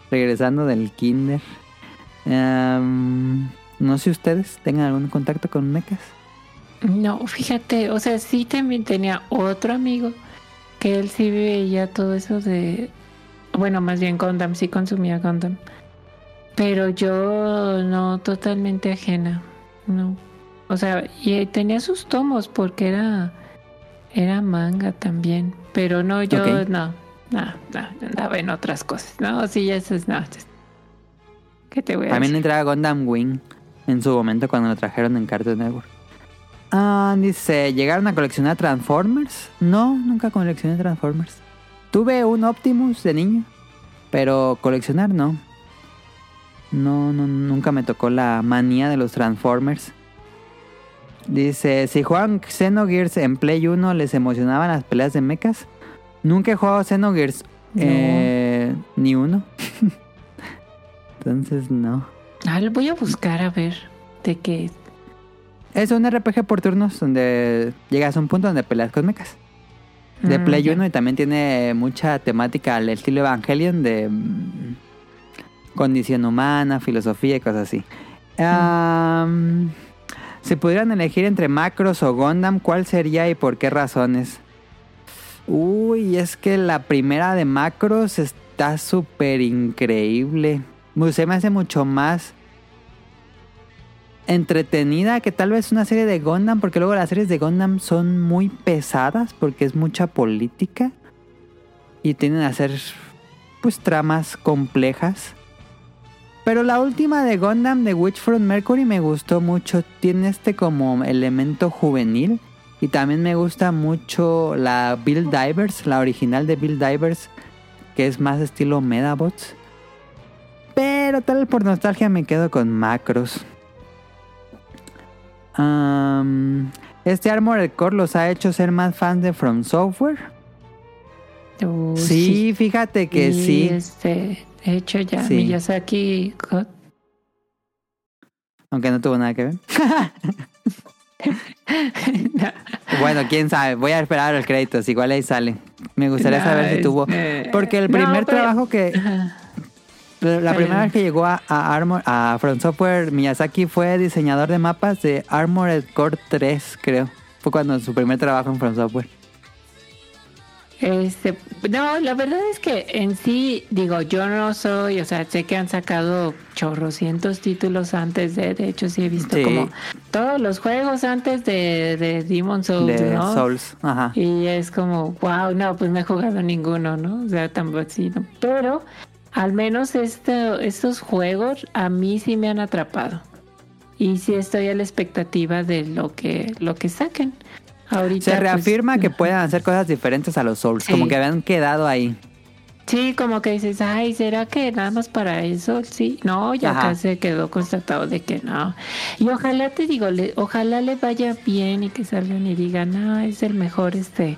regresando del kinder. Em, no sé ustedes tengan algún contacto con mechas. No, fíjate, o sea, sí también tenía otro amigo que él sí veía todo eso de, bueno, más bien Gundam, sí consumía Gundam, pero yo no, totalmente ajena, no, o sea, y tenía sus tomos porque era, era manga también, pero no, yo no, no, no, andaba en otras cosas, no, sí, eso es, no, ¿qué te voy a También decir? entraba Gundam Wing en su momento cuando lo trajeron en Cartoon Network. Ah, dice, ¿llegaron a coleccionar Transformers? No, nunca coleccioné Transformers. Tuve un Optimus de niño, pero coleccionar no. No, no, nunca me tocó la manía de los Transformers. Dice, si juegan Xenogears en Play 1, ¿les emocionaban las peleas de mechas? Nunca he jugado Xenogears. No. eh, ni uno. Entonces, no. Ah, lo voy a buscar a ver de qué Es un RPG por turnos donde llegas a un punto donde peleas con mechas. De Mm, Play ya. 1 y también tiene mucha temática al estilo Evangelion de mm, condición humana, filosofía y cosas así. Am, si pudieran elegir entre Macros o Gundam, ¿cuál sería y por qué razones? Uy, es que la primera de Macros está súper increíble. Mu- Se me hace mucho más entretenida que tal vez una serie de Gundam, porque luego las series de Gundam son muy pesadas porque es mucha política y tienden a ser pues tramas complejas. Pero la última de Gundam de Witchfront Mercury me gustó mucho, tiene este como elemento juvenil y también me gusta mucho la Bill Divers, la original de Bill Divers, que es más estilo Medabots. Pero tal vez por nostalgia me quedo con Macros. Este Armored Core los ha hecho ser más fans de From Software. Uh, sí, fíjate que Y, sí. Este, de hecho ya Sí. Miyazaki God, Aunque no tuvo nada que ver. Bueno, quién sabe. Voy a esperar los créditos. Igual ahí sale. Me gustaría No, saber si tuvo. Porque el no, primer pero- trabajo que. La primera vez que llegó a, a, Armor, a From Software, Miyazaki fue diseñador de mapas de Armored Core 3, creo. Fue cuando su primer trabajo en From Software. Este, no, la verdad es que en sí, digo, yo no soy, o sea, sé que han sacado chorrocientos títulos antes de, de hecho sí he visto Sí. como todos los juegos antes de, de Demon Souls, de ¿no? Souls. Ajá. Y es como, wow, no, pues no he jugado ninguno, ¿no? O sea, tampoco así, ¿no? Pero al menos este, estos juegos a mí sí me han atrapado. Y sí estoy a la expectativa de lo que, lo que saquen. Ahorita, Se pues, reafirma que ajá. pueden hacer cosas diferentes a los Souls. Sí. Como que habían quedado ahí. Sí, como que dices, ay, ¿será que nada más para eso? Sí, no, ya Ajá. acá se quedó constatado de que no. Y ojalá te digo, le- ojalá le vaya bien y que salgan y digan, ah, es el mejor, este,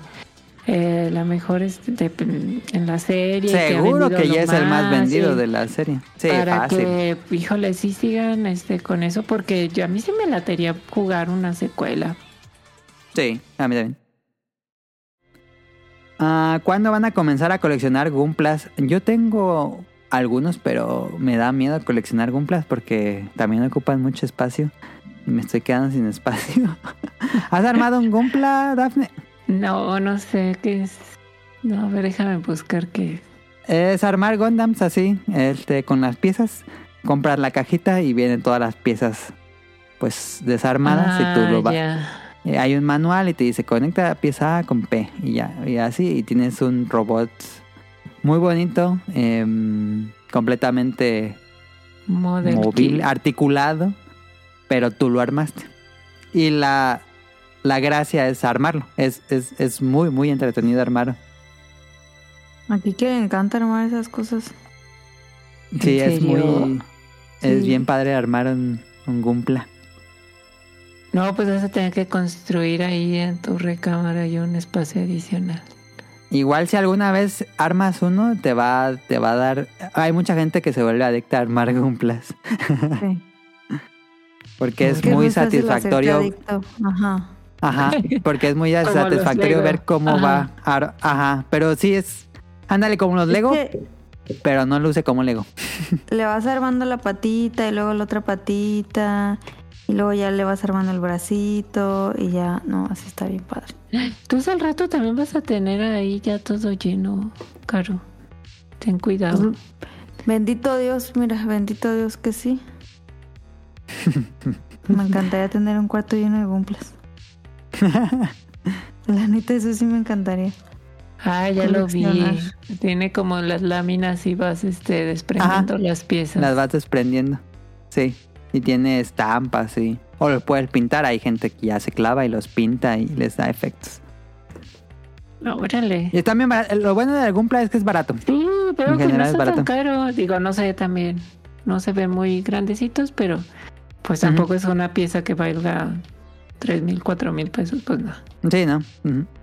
eh, la mejor este, de- en la serie. que ha Seguro que ya es el más vendido sí, de la serie. Sí, para fácil. que, híjole, sí sigan este, con eso, porque yo, a mí sí me latería jugar una secuela. Sí, a mí también. Ah, ¿Cuándo van a comenzar a coleccionar Gumplas? Yo tengo algunos, pero me da miedo coleccionar Gumplas porque también ocupan mucho espacio y me estoy quedando sin espacio. ¿Has armado un Gumpla, Dafne? No, no sé qué es. No, a ver, déjame buscar qué. Es armar Gundams así, este, con las piezas. Compras la cajita y vienen todas las piezas, pues, desarmadas y tú Ah, lo vas. ya. Eh, Hay un manual y te dice conecta pieza A con P y ya, y así, y tienes un robot muy bonito, em, completamente Model móvil, kit. articulado, pero tú lo armaste. Y la, la gracia es armarlo, es, es, es muy, muy entretenido armarlo. Aquí que le encanta armar esas cosas. Sí, ¿En es serio? muy... Es bien padre armar un, un Gumpla. No, pues vas a tener que construir ahí en tu recámara y un espacio adicional. Igual si alguna vez armas uno, te va, te va a dar... Hay mucha gente que se vuelve adicta a armar Gumplas. Sí. Porque es Que muy satisfactorio. Ajá. Ajá, porque es muy satisfactorio ver cómo Ajá. va. ar- Ajá, pero sí es. Ándale como los Lego, que pero no luce como Lego. le vas armando la patita y luego la otra patita. Y luego ya le vas armando el bracito y ya, no, así está bien padre. Tú al rato también vas a tener ahí ya todo lleno, Caro. Ten cuidado. Pues, Bendito Dios, mira, bendito Dios que sí. Me encantaría tener un cuarto lleno de gumplas. La neta, eso sí me encantaría. Ah, ya lo vi. Tiene como las láminas y vas este desprendiendo las piezas. Las vas desprendiendo. Sí. Y tiene estampas, sí. O los puedes pintar. Hay gente que ya se clava y los pinta y les da efectos. No, órale. Y también lo bueno del Gumpla es que es barato. Sí, pero En que no general es está tan caro. Digo, no sé también. No se ven muy grandecitos, pero pues tampoco es una pieza que valga tres mil, cuatro mil pesos, pues no. Sí, ¿no?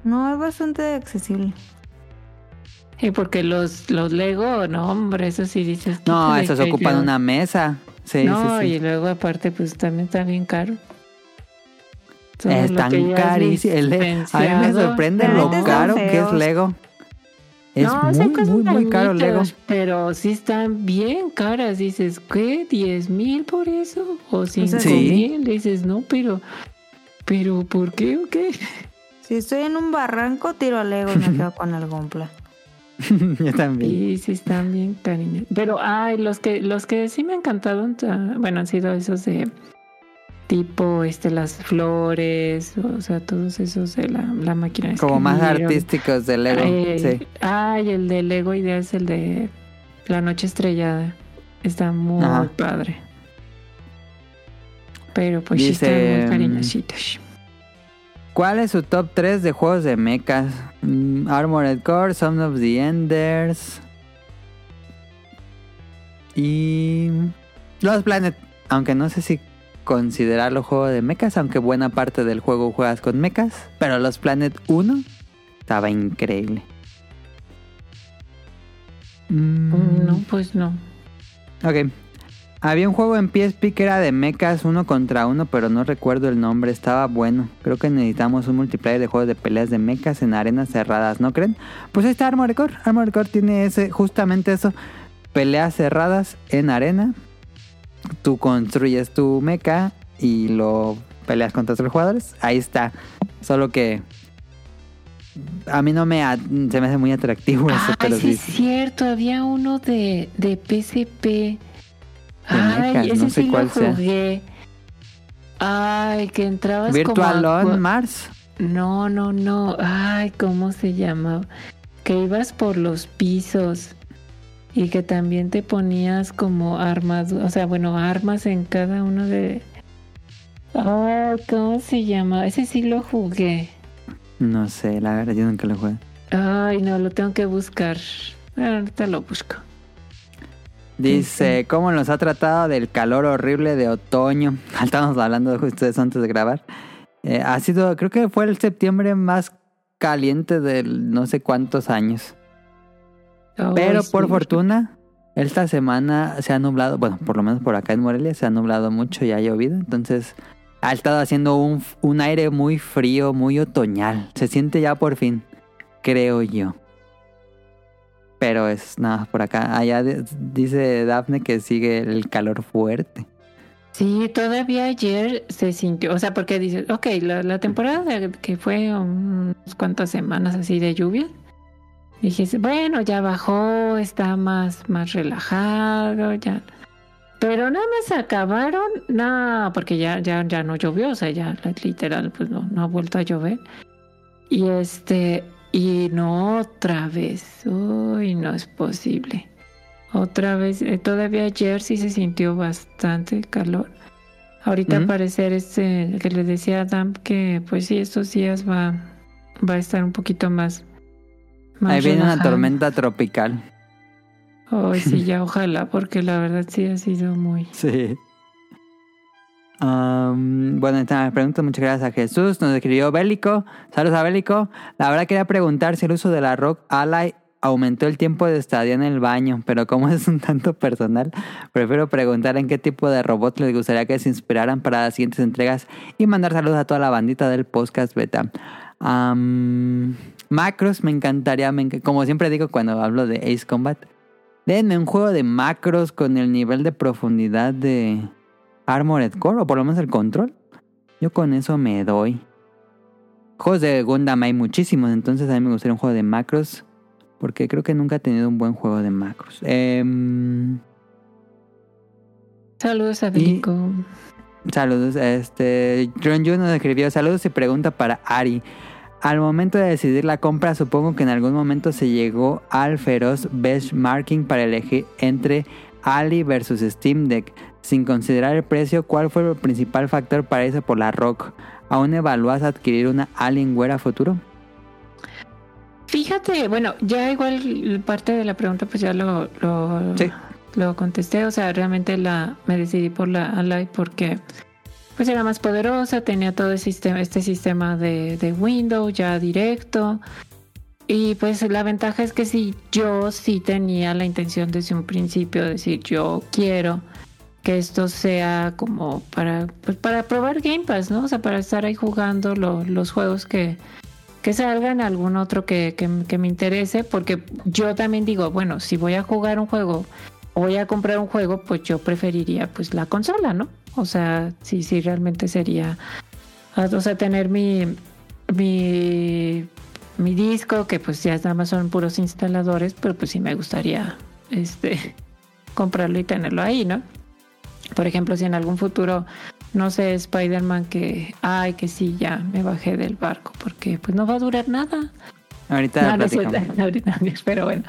No, es bastante accesible. Y porque los, los Lego, no, hombre, eso sí dices. No, esos ocupan yo- una mesa. Sí, no, sí, y luego aparte, pues también está bien caro. Todo Están carísimos. A mí me sorprende lo caro que es. Lego. Es no, son muy, cosas muy, muy caro Lego. Pero sí están bien caras. Dices, ¿qué? ¿10 mil por eso? ¿O 5 Sí. mil? Dices, no, pero, pero, ¿por qué o qué? Si estoy en un barranco, tiro a Lego y me quedo con el gumpla. Yo también. Sí, sí están bien cariños. Pero, ay, los que, los que sí me han encantado, bueno, han sido esos de tipo, este, las flores, o sea, todos esos de la, la máquina de Como más artísticos de Lego. Ay, Sí. ay, el de Lego Idea es el de La Noche Estrellada. Está muy Ajá. padre. Pero pues sí están muy mm, cariñositos. ¿Cuál es su top 3 de juegos de mechas? Mm, Armored Core, Some of the Enders. Y. Lost Planet. Aunque no sé si considerarlo juego de mechas, aunque buena parte del juego juegas con mechas. Pero Lost Planet 1 estaba increíble. Mm, No, pues no. Ok. Había un juego en PSP que era de mechas uno contra uno, pero no recuerdo el nombre. Estaba bueno. Creo que necesitamos un multiplayer de juegos de peleas de mechas en arenas cerradas, ¿no creen? Pues ahí está Armored Core. Armored Core tiene ese, justamente eso. Peleas cerradas en arena. Tú construyes tu mecha y lo peleas contra otros jugadores. Ahí está. Solo que a mí no me a- se me hace muy atractivo eso, pero sí es cierto, había uno de, de PSP. Ay, ese no sé sí cuál lo sea. jugué. Ay, que entrabas Virtual como a- on Mars. No, no, no. Ay, ¿cómo se llamaba? Que ibas por los pisos y que también te ponías como armas, o sea, bueno, armas en cada uno de... Ay, ¿cómo se llama? Ese sí lo jugué. No sé, la verdad, yo nunca lo jugué. Ay, no, lo tengo que buscar. Ahorita lo busco. Dice, ¿cómo nos ha tratado del calor horrible de otoño? Estábamos hablando justo de eso antes de grabar. Eh, ha sido, creo que fue el septiembre más caliente de no sé cuántos años. Pero por fortuna, esta semana se ha nublado, bueno, por lo menos por acá en Morelia se ha nublado mucho y ha llovido. Entonces ha estado haciendo un, un aire muy frío, muy otoñal. Se siente ya por fin, creo yo. Pero es nada, por acá. Allá dice Dafne que sigue el calor fuerte. Sí, todavía ayer se sintió, o sea, porque dices, ok, la, temporada que fue unas cuantas semanas así de lluvia, dije, bueno, ya bajó, está más, más relajado, ya. Pero nada más acabaron, no, porque ya, ya, ya no llovió, o sea, ya literal, pues no, no ha vuelto a llover. Y este, y no otra vez, uy, no es posible. Otra vez, eh, todavía ayer sí se sintió bastante calor. Ahorita al parecer este que le decía a Adam que pues sí, estos días va, va a estar un poquito más. más Ahí viene una tormenta tropical. Ay, sí, ya ojalá, porque la verdad sí ha sido muy. Sí. Am, bueno, esta pregunta, muchas gracias a Jesús. Nos escribió Bélico. Saludos a Bélico. La verdad quería preguntar si el uso de la Rock Ally aumentó el tiempo de estadía en el baño, pero como es un tanto personal, prefiero preguntar en qué tipo de robot les gustaría que se inspiraran para las siguientes entregas y mandar saludos a toda la bandita del podcast beta. Macros, me encantaría, como siempre digo cuando hablo de Ace Combat, denme un juego de macros con el nivel de profundidad de Armored Core, o por lo menos el control. Yo con eso me doy. Juegos de Gundam hay muchísimos, entonces a mí me gustaría un juego de macros, porque creo que nunca he tenido un buen juego de macros. Em, Saludos a Y- Belico. Saludos, este John Yu nos escribió saludos y pregunta para Ari. Al momento de decidir la compra, supongo que en algún momento se llegó al feroz benchmarking para elegir entre Ali versus Steam Deck. Sin considerar el precio, ¿cuál fue el principal factor para irse por la Rock? ¿Aún evalúas adquirir una Alienware a futuro? Fíjate, bueno, ya igual parte de la pregunta pues ya lo, lo, Sí. lo contesté, o sea, realmente la me decidí por la Ally porque pues era más poderosa, tenía todo el sistema, este sistema de, de Windows ya directo. Y pues la ventaja es que si yo sí tenía la intención desde un principio de decir yo quiero que esto sea como para pues para probar Game Pass, ¿no? O sea, para estar ahí jugando lo- los juegos que, que salgan, algún otro que, que, me interese, porque yo también digo, bueno, si voy a jugar un juego voy a comprar un juego, pues yo preferiría pues la consola, ¿no? O sea, sí, sí, realmente sería, o sea, tener mi, mi, mi disco, que pues ya nada más son puros instaladores, pero pues sí me gustaría, este, comprarlo y tenerlo ahí, ¿no? Por ejemplo, si en algún futuro, no sé, Spider-Man que, ay, que sí, ya me bajé del barco, porque pues no va a durar nada. Ahorita No, cierto, ahorita, pero bueno.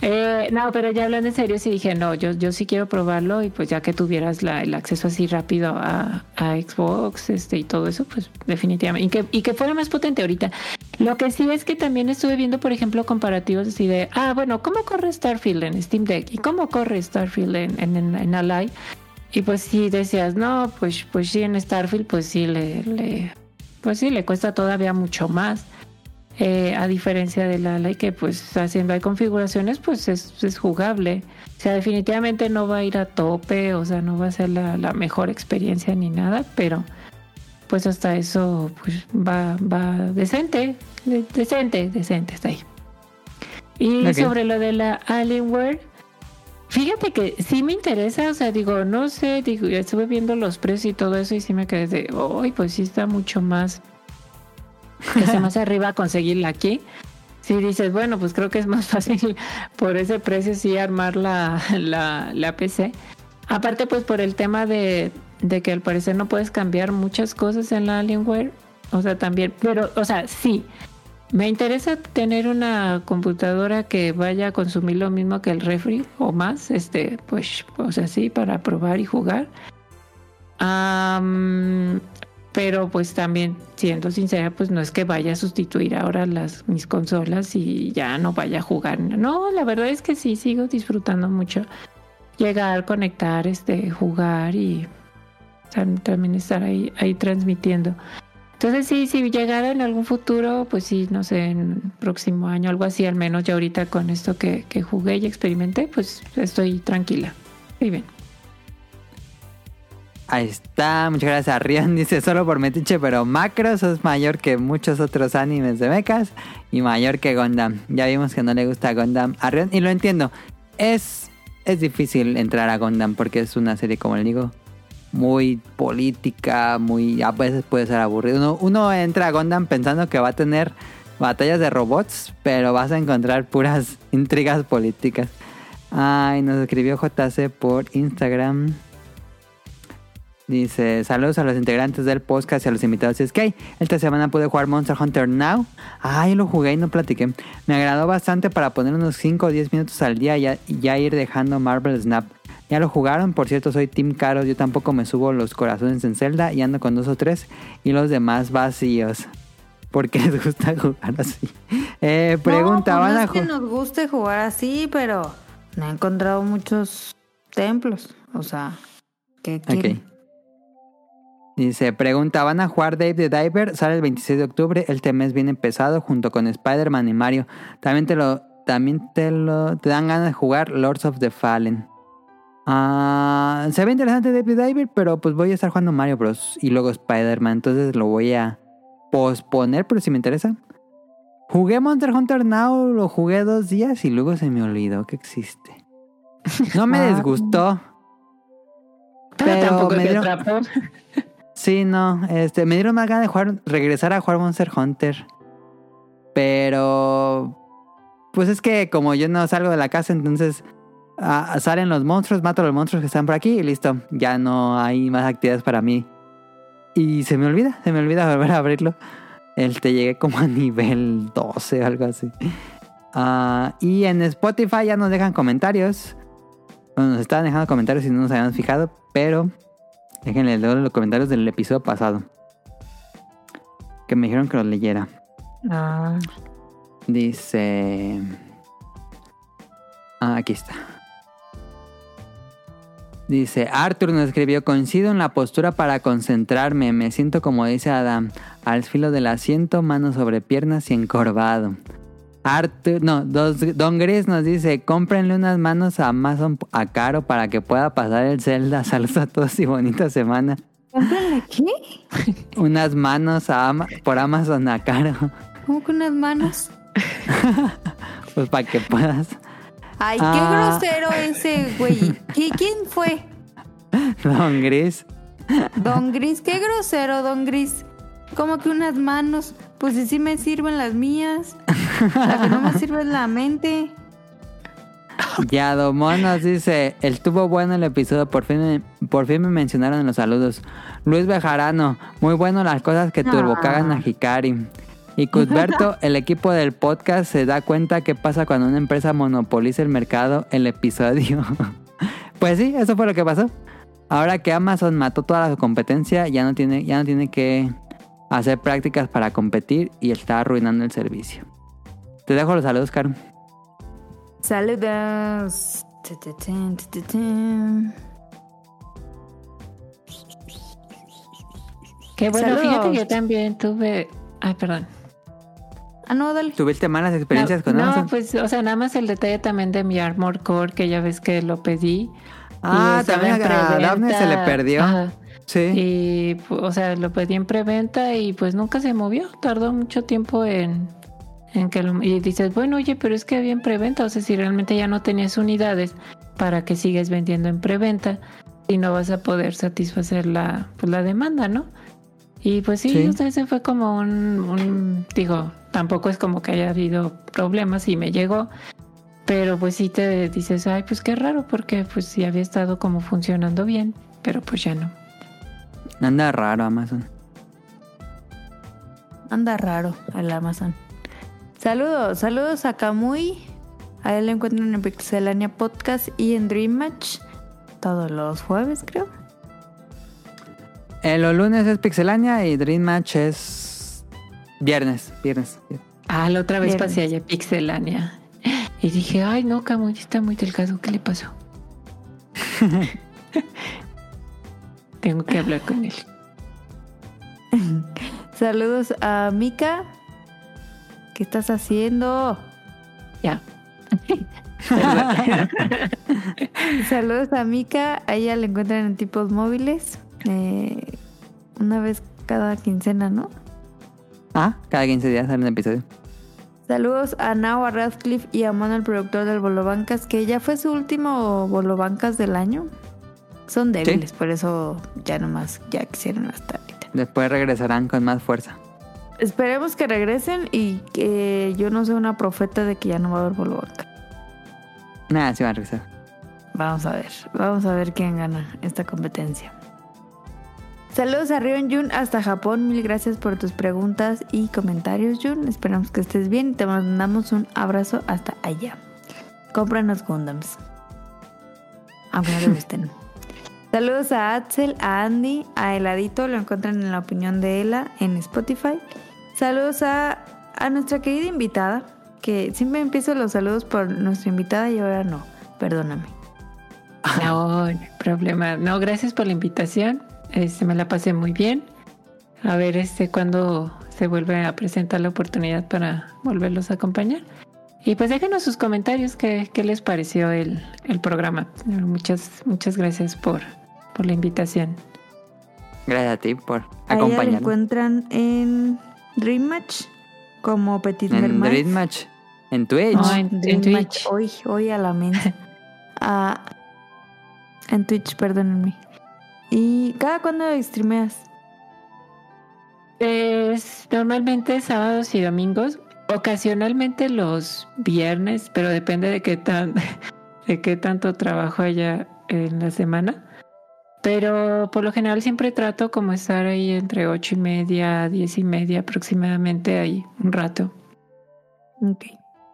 Eh, no, pero ya hablando en serio, sí dije, no, yo, yo sí quiero probarlo y pues ya que tuvieras la- el acceso así rápido a, a Xbox este, y todo eso, pues definitivamente. Y que, y que fuera más potente ahorita. Lo que sí es que también estuve viendo, por ejemplo, comparativos así de, ah, bueno, ¿cómo corre Starfield en Steam Deck? ¿Y cómo corre Starfield en, en, en, en Ally? Y pues sí decías, no, pues, pues sí, en Starfield, pues sí le, le, pues sí, le cuesta todavía mucho más. Eh, a diferencia de la que pues haciendo hay configuraciones, pues es, es jugable. O sea, definitivamente no va a ir a tope, o sea, no va a ser la, la mejor experiencia ni nada, pero pues hasta eso pues va, va decente, de- decente, decente, está ahí. Y sobre lo de la Alienware, fíjate que sí me interesa, o sea, digo, no sé, digo, ya estuve viendo los precios y todo eso y sí me quedé de, uy, pues sí está mucho más, está más arriba conseguirla aquí. Si dices, bueno, pues creo que es más fácil por ese precio sí armar la, la, la PC. Aparte, pues por el tema de, de que al parecer no puedes cambiar muchas cosas en la Alienware. O sea, también, pero, o sea, sí. Me interesa tener una computadora que vaya a consumir lo mismo que el refri o más, este, pues, o sea, sí, para probar y jugar. Am, pero pues también, siendo sincera, pues no es que vaya a sustituir ahora las mis consolas y ya no vaya a jugar. No, la verdad es que sí, sigo disfrutando mucho llegar, conectar, este, jugar y tam- también estar ahí, ahí transmitiendo. Entonces sí, si llegara en algún futuro, pues sí, no sé, en próximo año, algo así, al menos ya ahorita con esto que, que jugué y experimenté, pues estoy tranquila. Muy bien. Ahí está, muchas gracias a Rion. Dice solo por Metiche, pero Macros es mayor que muchos otros animes de mechas y mayor que Gundam. Ya vimos que no le gusta Gundam a Rion y lo entiendo. Es, es difícil entrar a Gundam porque es una serie, como le digo, muy política, muy a veces puede ser aburrido. Uno, entra a Gundam pensando que va a tener batallas de robots, pero vas a encontrar puras intrigas políticas. Ay, nos escribió JC por Instagram. Dice, saludos a los integrantes del podcast y a los invitados. Es que esta semana pude jugar Monster Hunter Now. Ay, lo jugué y no platiqué. Me agradó bastante para poner unos 5 o 10 minutos al día ya, ya ir dejando Marvel Snap. Ya lo jugaron, por cierto, soy Team Caros. Yo tampoco me subo los corazones en Zelda y ando con dos o tres y los demás vacíos. Porque les gusta jugar así. Eh, pregunta, no, pues ¿van no a es que nos guste jugar así, pero no he encontrado muchos templos. O sea, ¿qué quieren? Dice, pregunta, ¿van a jugar Dave the Diver? Sale el 26 de octubre, este mes viene pesado junto con Spider-Man y Mario. También te lo, también te lo, te dan ganas de jugar Lords of the Fallen. Ah, se ve interesante the Diver, pero pues voy a estar jugando Mario Bros. y luego Spider-Man, entonces lo voy a posponer, pero si me interesa. Jugué Monster Hunter Now, lo jugué dos días y luego se me olvidó que existe. No me Ah. desgustó. Pero, Pero tampoco me dieron- atrapó. Sí, no, este, me dieron más ganas de jugar, regresar a jugar Monster Hunter. Pero, pues es que como yo no salgo de la casa, entonces ah, salen los monstruos, mato a los monstruos que están por aquí y listo. Ya no hay más actividades para mí. Y se me olvida, se me olvida volver a abrirlo. Este, llegué como a nivel 12 o algo así. Ah, y en Spotify ya nos dejan comentarios. Bueno, nos estaban dejando comentarios y no nos habíamos fijado, pero Déjenle leer los comentarios del episodio pasado. Que me dijeron que los leyera. Ah, Dice... Ah, aquí está. Dice, Arthur nos escribió, coincido en la postura para concentrarme, me siento como dice Adam, al filo del asiento, manos sobre piernas y encorvado. Arthur, no, dos- Don Gris nos dice, cómprenle unas manos a Amazon a Caro para que pueda pasar el Zelda. Saludos a todos y bonita semana. ¿Cómprenle qué? Unas manos a Ama- por Amazon a Caro. ¿Cómo que unas manos? Pues para que puedas. Ay, qué Ah. grosero ese güey. ¿Qui- ¿Quién fue? Don Gris. Don Gris, qué grosero, Don Gris. ¿Cómo que unas manos? Pues si sí me sirven las mías. La que no me sirve es la mente. Yadomón nos dice, estuvo bueno el episodio, por fin, me, por fin me mencionaron en los saludos. Luis Bejarano, muy bueno las cosas que turbocagan a Hikari. Y Cusberto, el equipo del podcast se da cuenta qué pasa cuando una empresa monopoliza el mercado, el episodio. pues sí, eso fue lo que pasó. Ahora que Amazon mató toda la competencia, ya no tiene, ya no tiene que hacer prácticas para competir y está arruinando el servicio. Te dejo los saludos, Caro. Saludos. Qué bueno, Saludos. fíjate que yo también tuve. Ay, perdón. Ah, no, dale. ¿Tuviste malas experiencias no, con no, Amazon? pues, o sea, nada más el detalle también de mi Armor Core, que ya ves que lo pedí. ah, también a. Daphne se le perdió. Ajá. Sí. Y, o sea, lo pedí en preventa y pues nunca se movió. Tardó mucho tiempo en, en que lo... Y dices, bueno, oye, pero es que había en preventa. O sea, si realmente ya no tenías unidades, ¿para que sigues vendiendo en preventa? Y no vas a poder satisfacer la, pues, la demanda, ¿no? Y pues sí, Sí. o sea, ese fue como un, un... Digo, tampoco es como que haya habido problemas y me llegó. Pero pues sí te dices, ay, pues qué raro, porque pues sí había estado como funcionando bien, pero pues ya no. Anda raro Amazon. Anda raro el Amazon. Saludos, saludos a Kamui. A él lo encuentran en Pixelania Podcast y en Dream Match. Todos los jueves, creo. Eh, los lunes es Pixelania y Dream Match es viernes. Viernes. Ah, la otra vez Viernes. pasé allá a Pixelania. Y dije, ay, no, Camuy está muy del caso. ¿Qué le pasó? Tengo que hablar con él. Saludos a Mika. ¿Qué estás haciendo? Ya. Saludos a Mika. A ella la encuentran en tipos móviles. Eh, una vez cada quincena, ¿no? Ah, cada 15 días sale un episodio. Saludos a Nao, a Radcliffe y a Mono, el productor del Bolobancas, que ya fue su último Bolobancas del año. Son débiles, por eso ya nomás ya quisieron hasta ahorita. Después regresarán con más fuerza. Esperemos que regresen y que yo no sea una profeta de que ya no va a haber Bolobancas. Nada, sí van a regresar. Vamos a ver, vamos a ver quién gana esta competencia. Saludos a Rion Jun hasta Japón. Mil gracias por tus preguntas y comentarios, Jun. Esperamos que estés bien y te mandamos un abrazo hasta allá. Cómpranos Gundams. Aunque no te gusten. Saludos a Axel, a Andy, a Heladito. Lo encuentran en la opinión de Ela en Spotify. Saludos a, a nuestra querida invitada. Que siempre empiezo los saludos por nuestra invitada y ahora no. Perdóname. No, no hay problema. No, gracias por la invitación. Este, me la pasé muy bien. A ver, este, cuando se vuelve a presentar la oportunidad para volverlos a acompañar. Y pues déjenos sus comentarios, qué, qué les pareció el, el programa. Muchas, muchas gracias por, por la invitación. Gracias a ti por A ella la acompañarnos. encuentran en Dream Match como Petit En Mermaid. Dream Match. En Twitch. No, en, en Dream Match. Twitch. Hoy, hoy a la mente. Ah, en Twitch, perdónenme. ¿Y cada cuándo streameas? Es normalmente sábados y domingos, ocasionalmente los viernes, pero depende de qué tan de qué tanto trabajo haya en la semana. Pero por lo general siempre trato como estar ahí entre ocho y media, diez y media aproximadamente ahí un rato. Ok,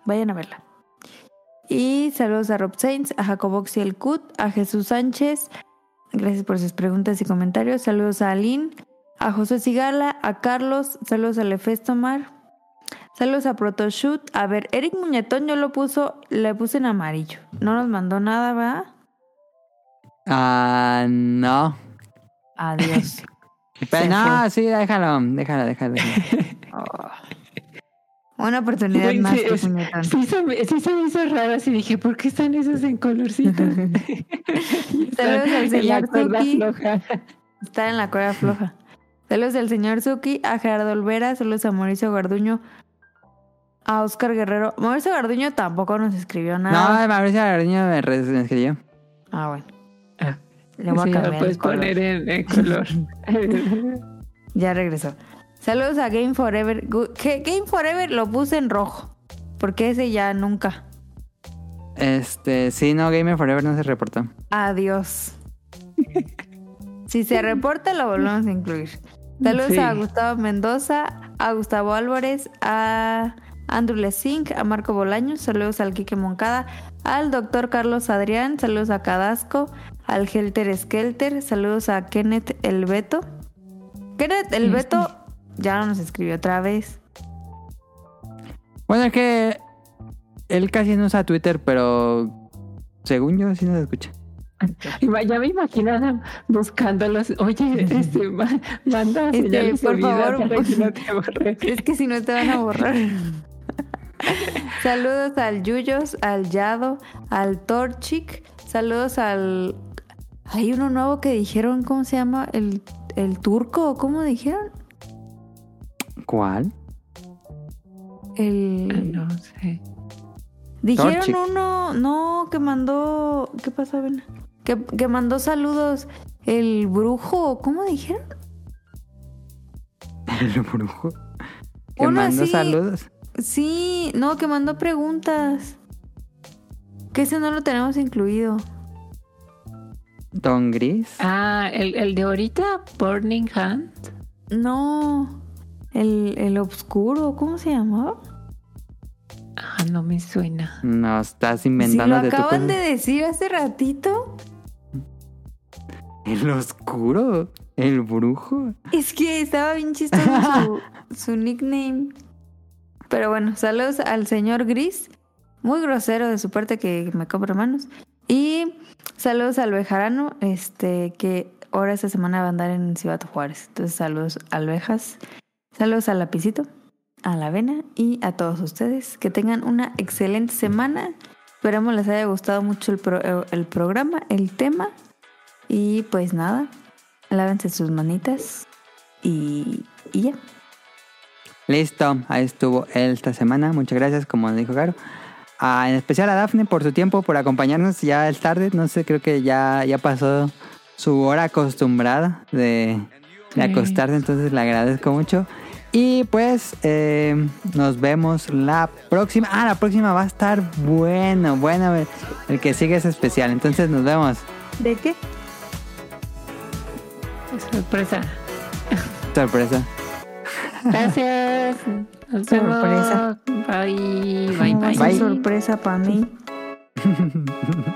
vayan a verla. Y saludos a Rob Sainz, a Jacobox y el Cut, a Jesús Sánchez. Gracias por sus preguntas y comentarios. Saludos a Aline, a José Sigala, a Carlos. Saludos a Lefestomar. Saludos a Protoshoot. A ver, Eric Muñetón yo lo puso, le puse en amarillo. No nos mandó nada, ¿verdad? Ah, no. Adiós. Pero no, sí, déjalo, déjalo, déjalo. déjalo. Oh. Una oportunidad más, sí. Sí se, me, sí se me hizo raro así dije, ¿por qué están esos en colorcito? Saludos al En la señor Suki. floja. Está en la cuerda floja. Saludos del señor Suki, a Gerardo Olvera, saludos a Mauricio Garduño, a Oscar Guerrero. Mauricio Garduño tampoco nos escribió No, nada. Mauricio Gardiño me escribió. Ah, bueno. Ah, Le voy sí, a cambiar lo puedes el color. poner en, en color. Ya regresó. Saludos a Game Forever. Game Forever lo puse en rojo. Porque ese ya nunca. Este, sí, no, Gamer Forever no se reportó. Adiós. si se reporta, lo volvemos a incluir. Saludos Sí. a Gustavo Mendoza, a Gustavo Álvarez, a Andrew Lessing, a Marco Bolaños, saludos al Quique Moncada, al doctor Carlos Adrián, saludos a Cadasco, al Helter Skelter, saludos a Kenneth El Beto. Kenneth El Beto ya no nos escribió otra vez. Bueno, es que él casi no usa Twitter, pero según yo sí nos escucha. Y va- ya me imagino a Adam buscándolos. Oye, este, ma- manda Este, por favor, para que no te borre. Es que si no te van a borrar. Saludos al Yuyos, al Yado, al Torchic. Saludos al. Hay uno nuevo que dijeron, ¿cómo se llama? El, el turco, ¿cómo dijeron? ¿Cuál? El. No sé. Dijeron Torchic. uno, no, que mandó. ¿Qué pasó, Ben? Que, que mandó saludos. El brujo, ¿cómo dijeron? El brujo. Que Uno así. saludos. Sí, no, que mandó preguntas. Que ese no lo tenemos incluido. Don Gris. Ah, el, el de ahorita, Burning Hand. No, el, el obscuro, ¿cómo se llamaba? Ah, no me suena. No, estás Si lo inventando de tu acaban de decir hace ratito. El oscuro. El brujo. Es que estaba bien chistoso su, su nickname. Pero bueno, saludos al señor Gris. Muy grosero de su parte que me compra manos. Y saludos al Bejarano, este, que ahora esta semana va a andar en Cibato Juárez. Entonces, saludos alvejas. Saludos al lapicito, a la avena y a todos ustedes. Que tengan una excelente semana. Esperamos les haya gustado mucho el, pro- el programa, el tema. Y pues nada, lávense sus manitas y, y ya. Listo, ahí estuvo él esta semana. Muchas gracias, como dijo Caro. Ah, en especial a Dafne por su tiempo, por acompañarnos. Ya es tarde, no sé, creo que ya, ya pasó su hora acostumbrada de, de acostarse, entonces le agradezco mucho. Y pues eh, nos vemos la próxima. Ah, la próxima va a estar bueno, bueno. El, el que sigue es especial, entonces nos vemos. ¿De qué? Sorpresa. Sorpresa. Gracias. Nos. Sorpresa. Bye. Bye, bye. Bye. sorpresa para mí.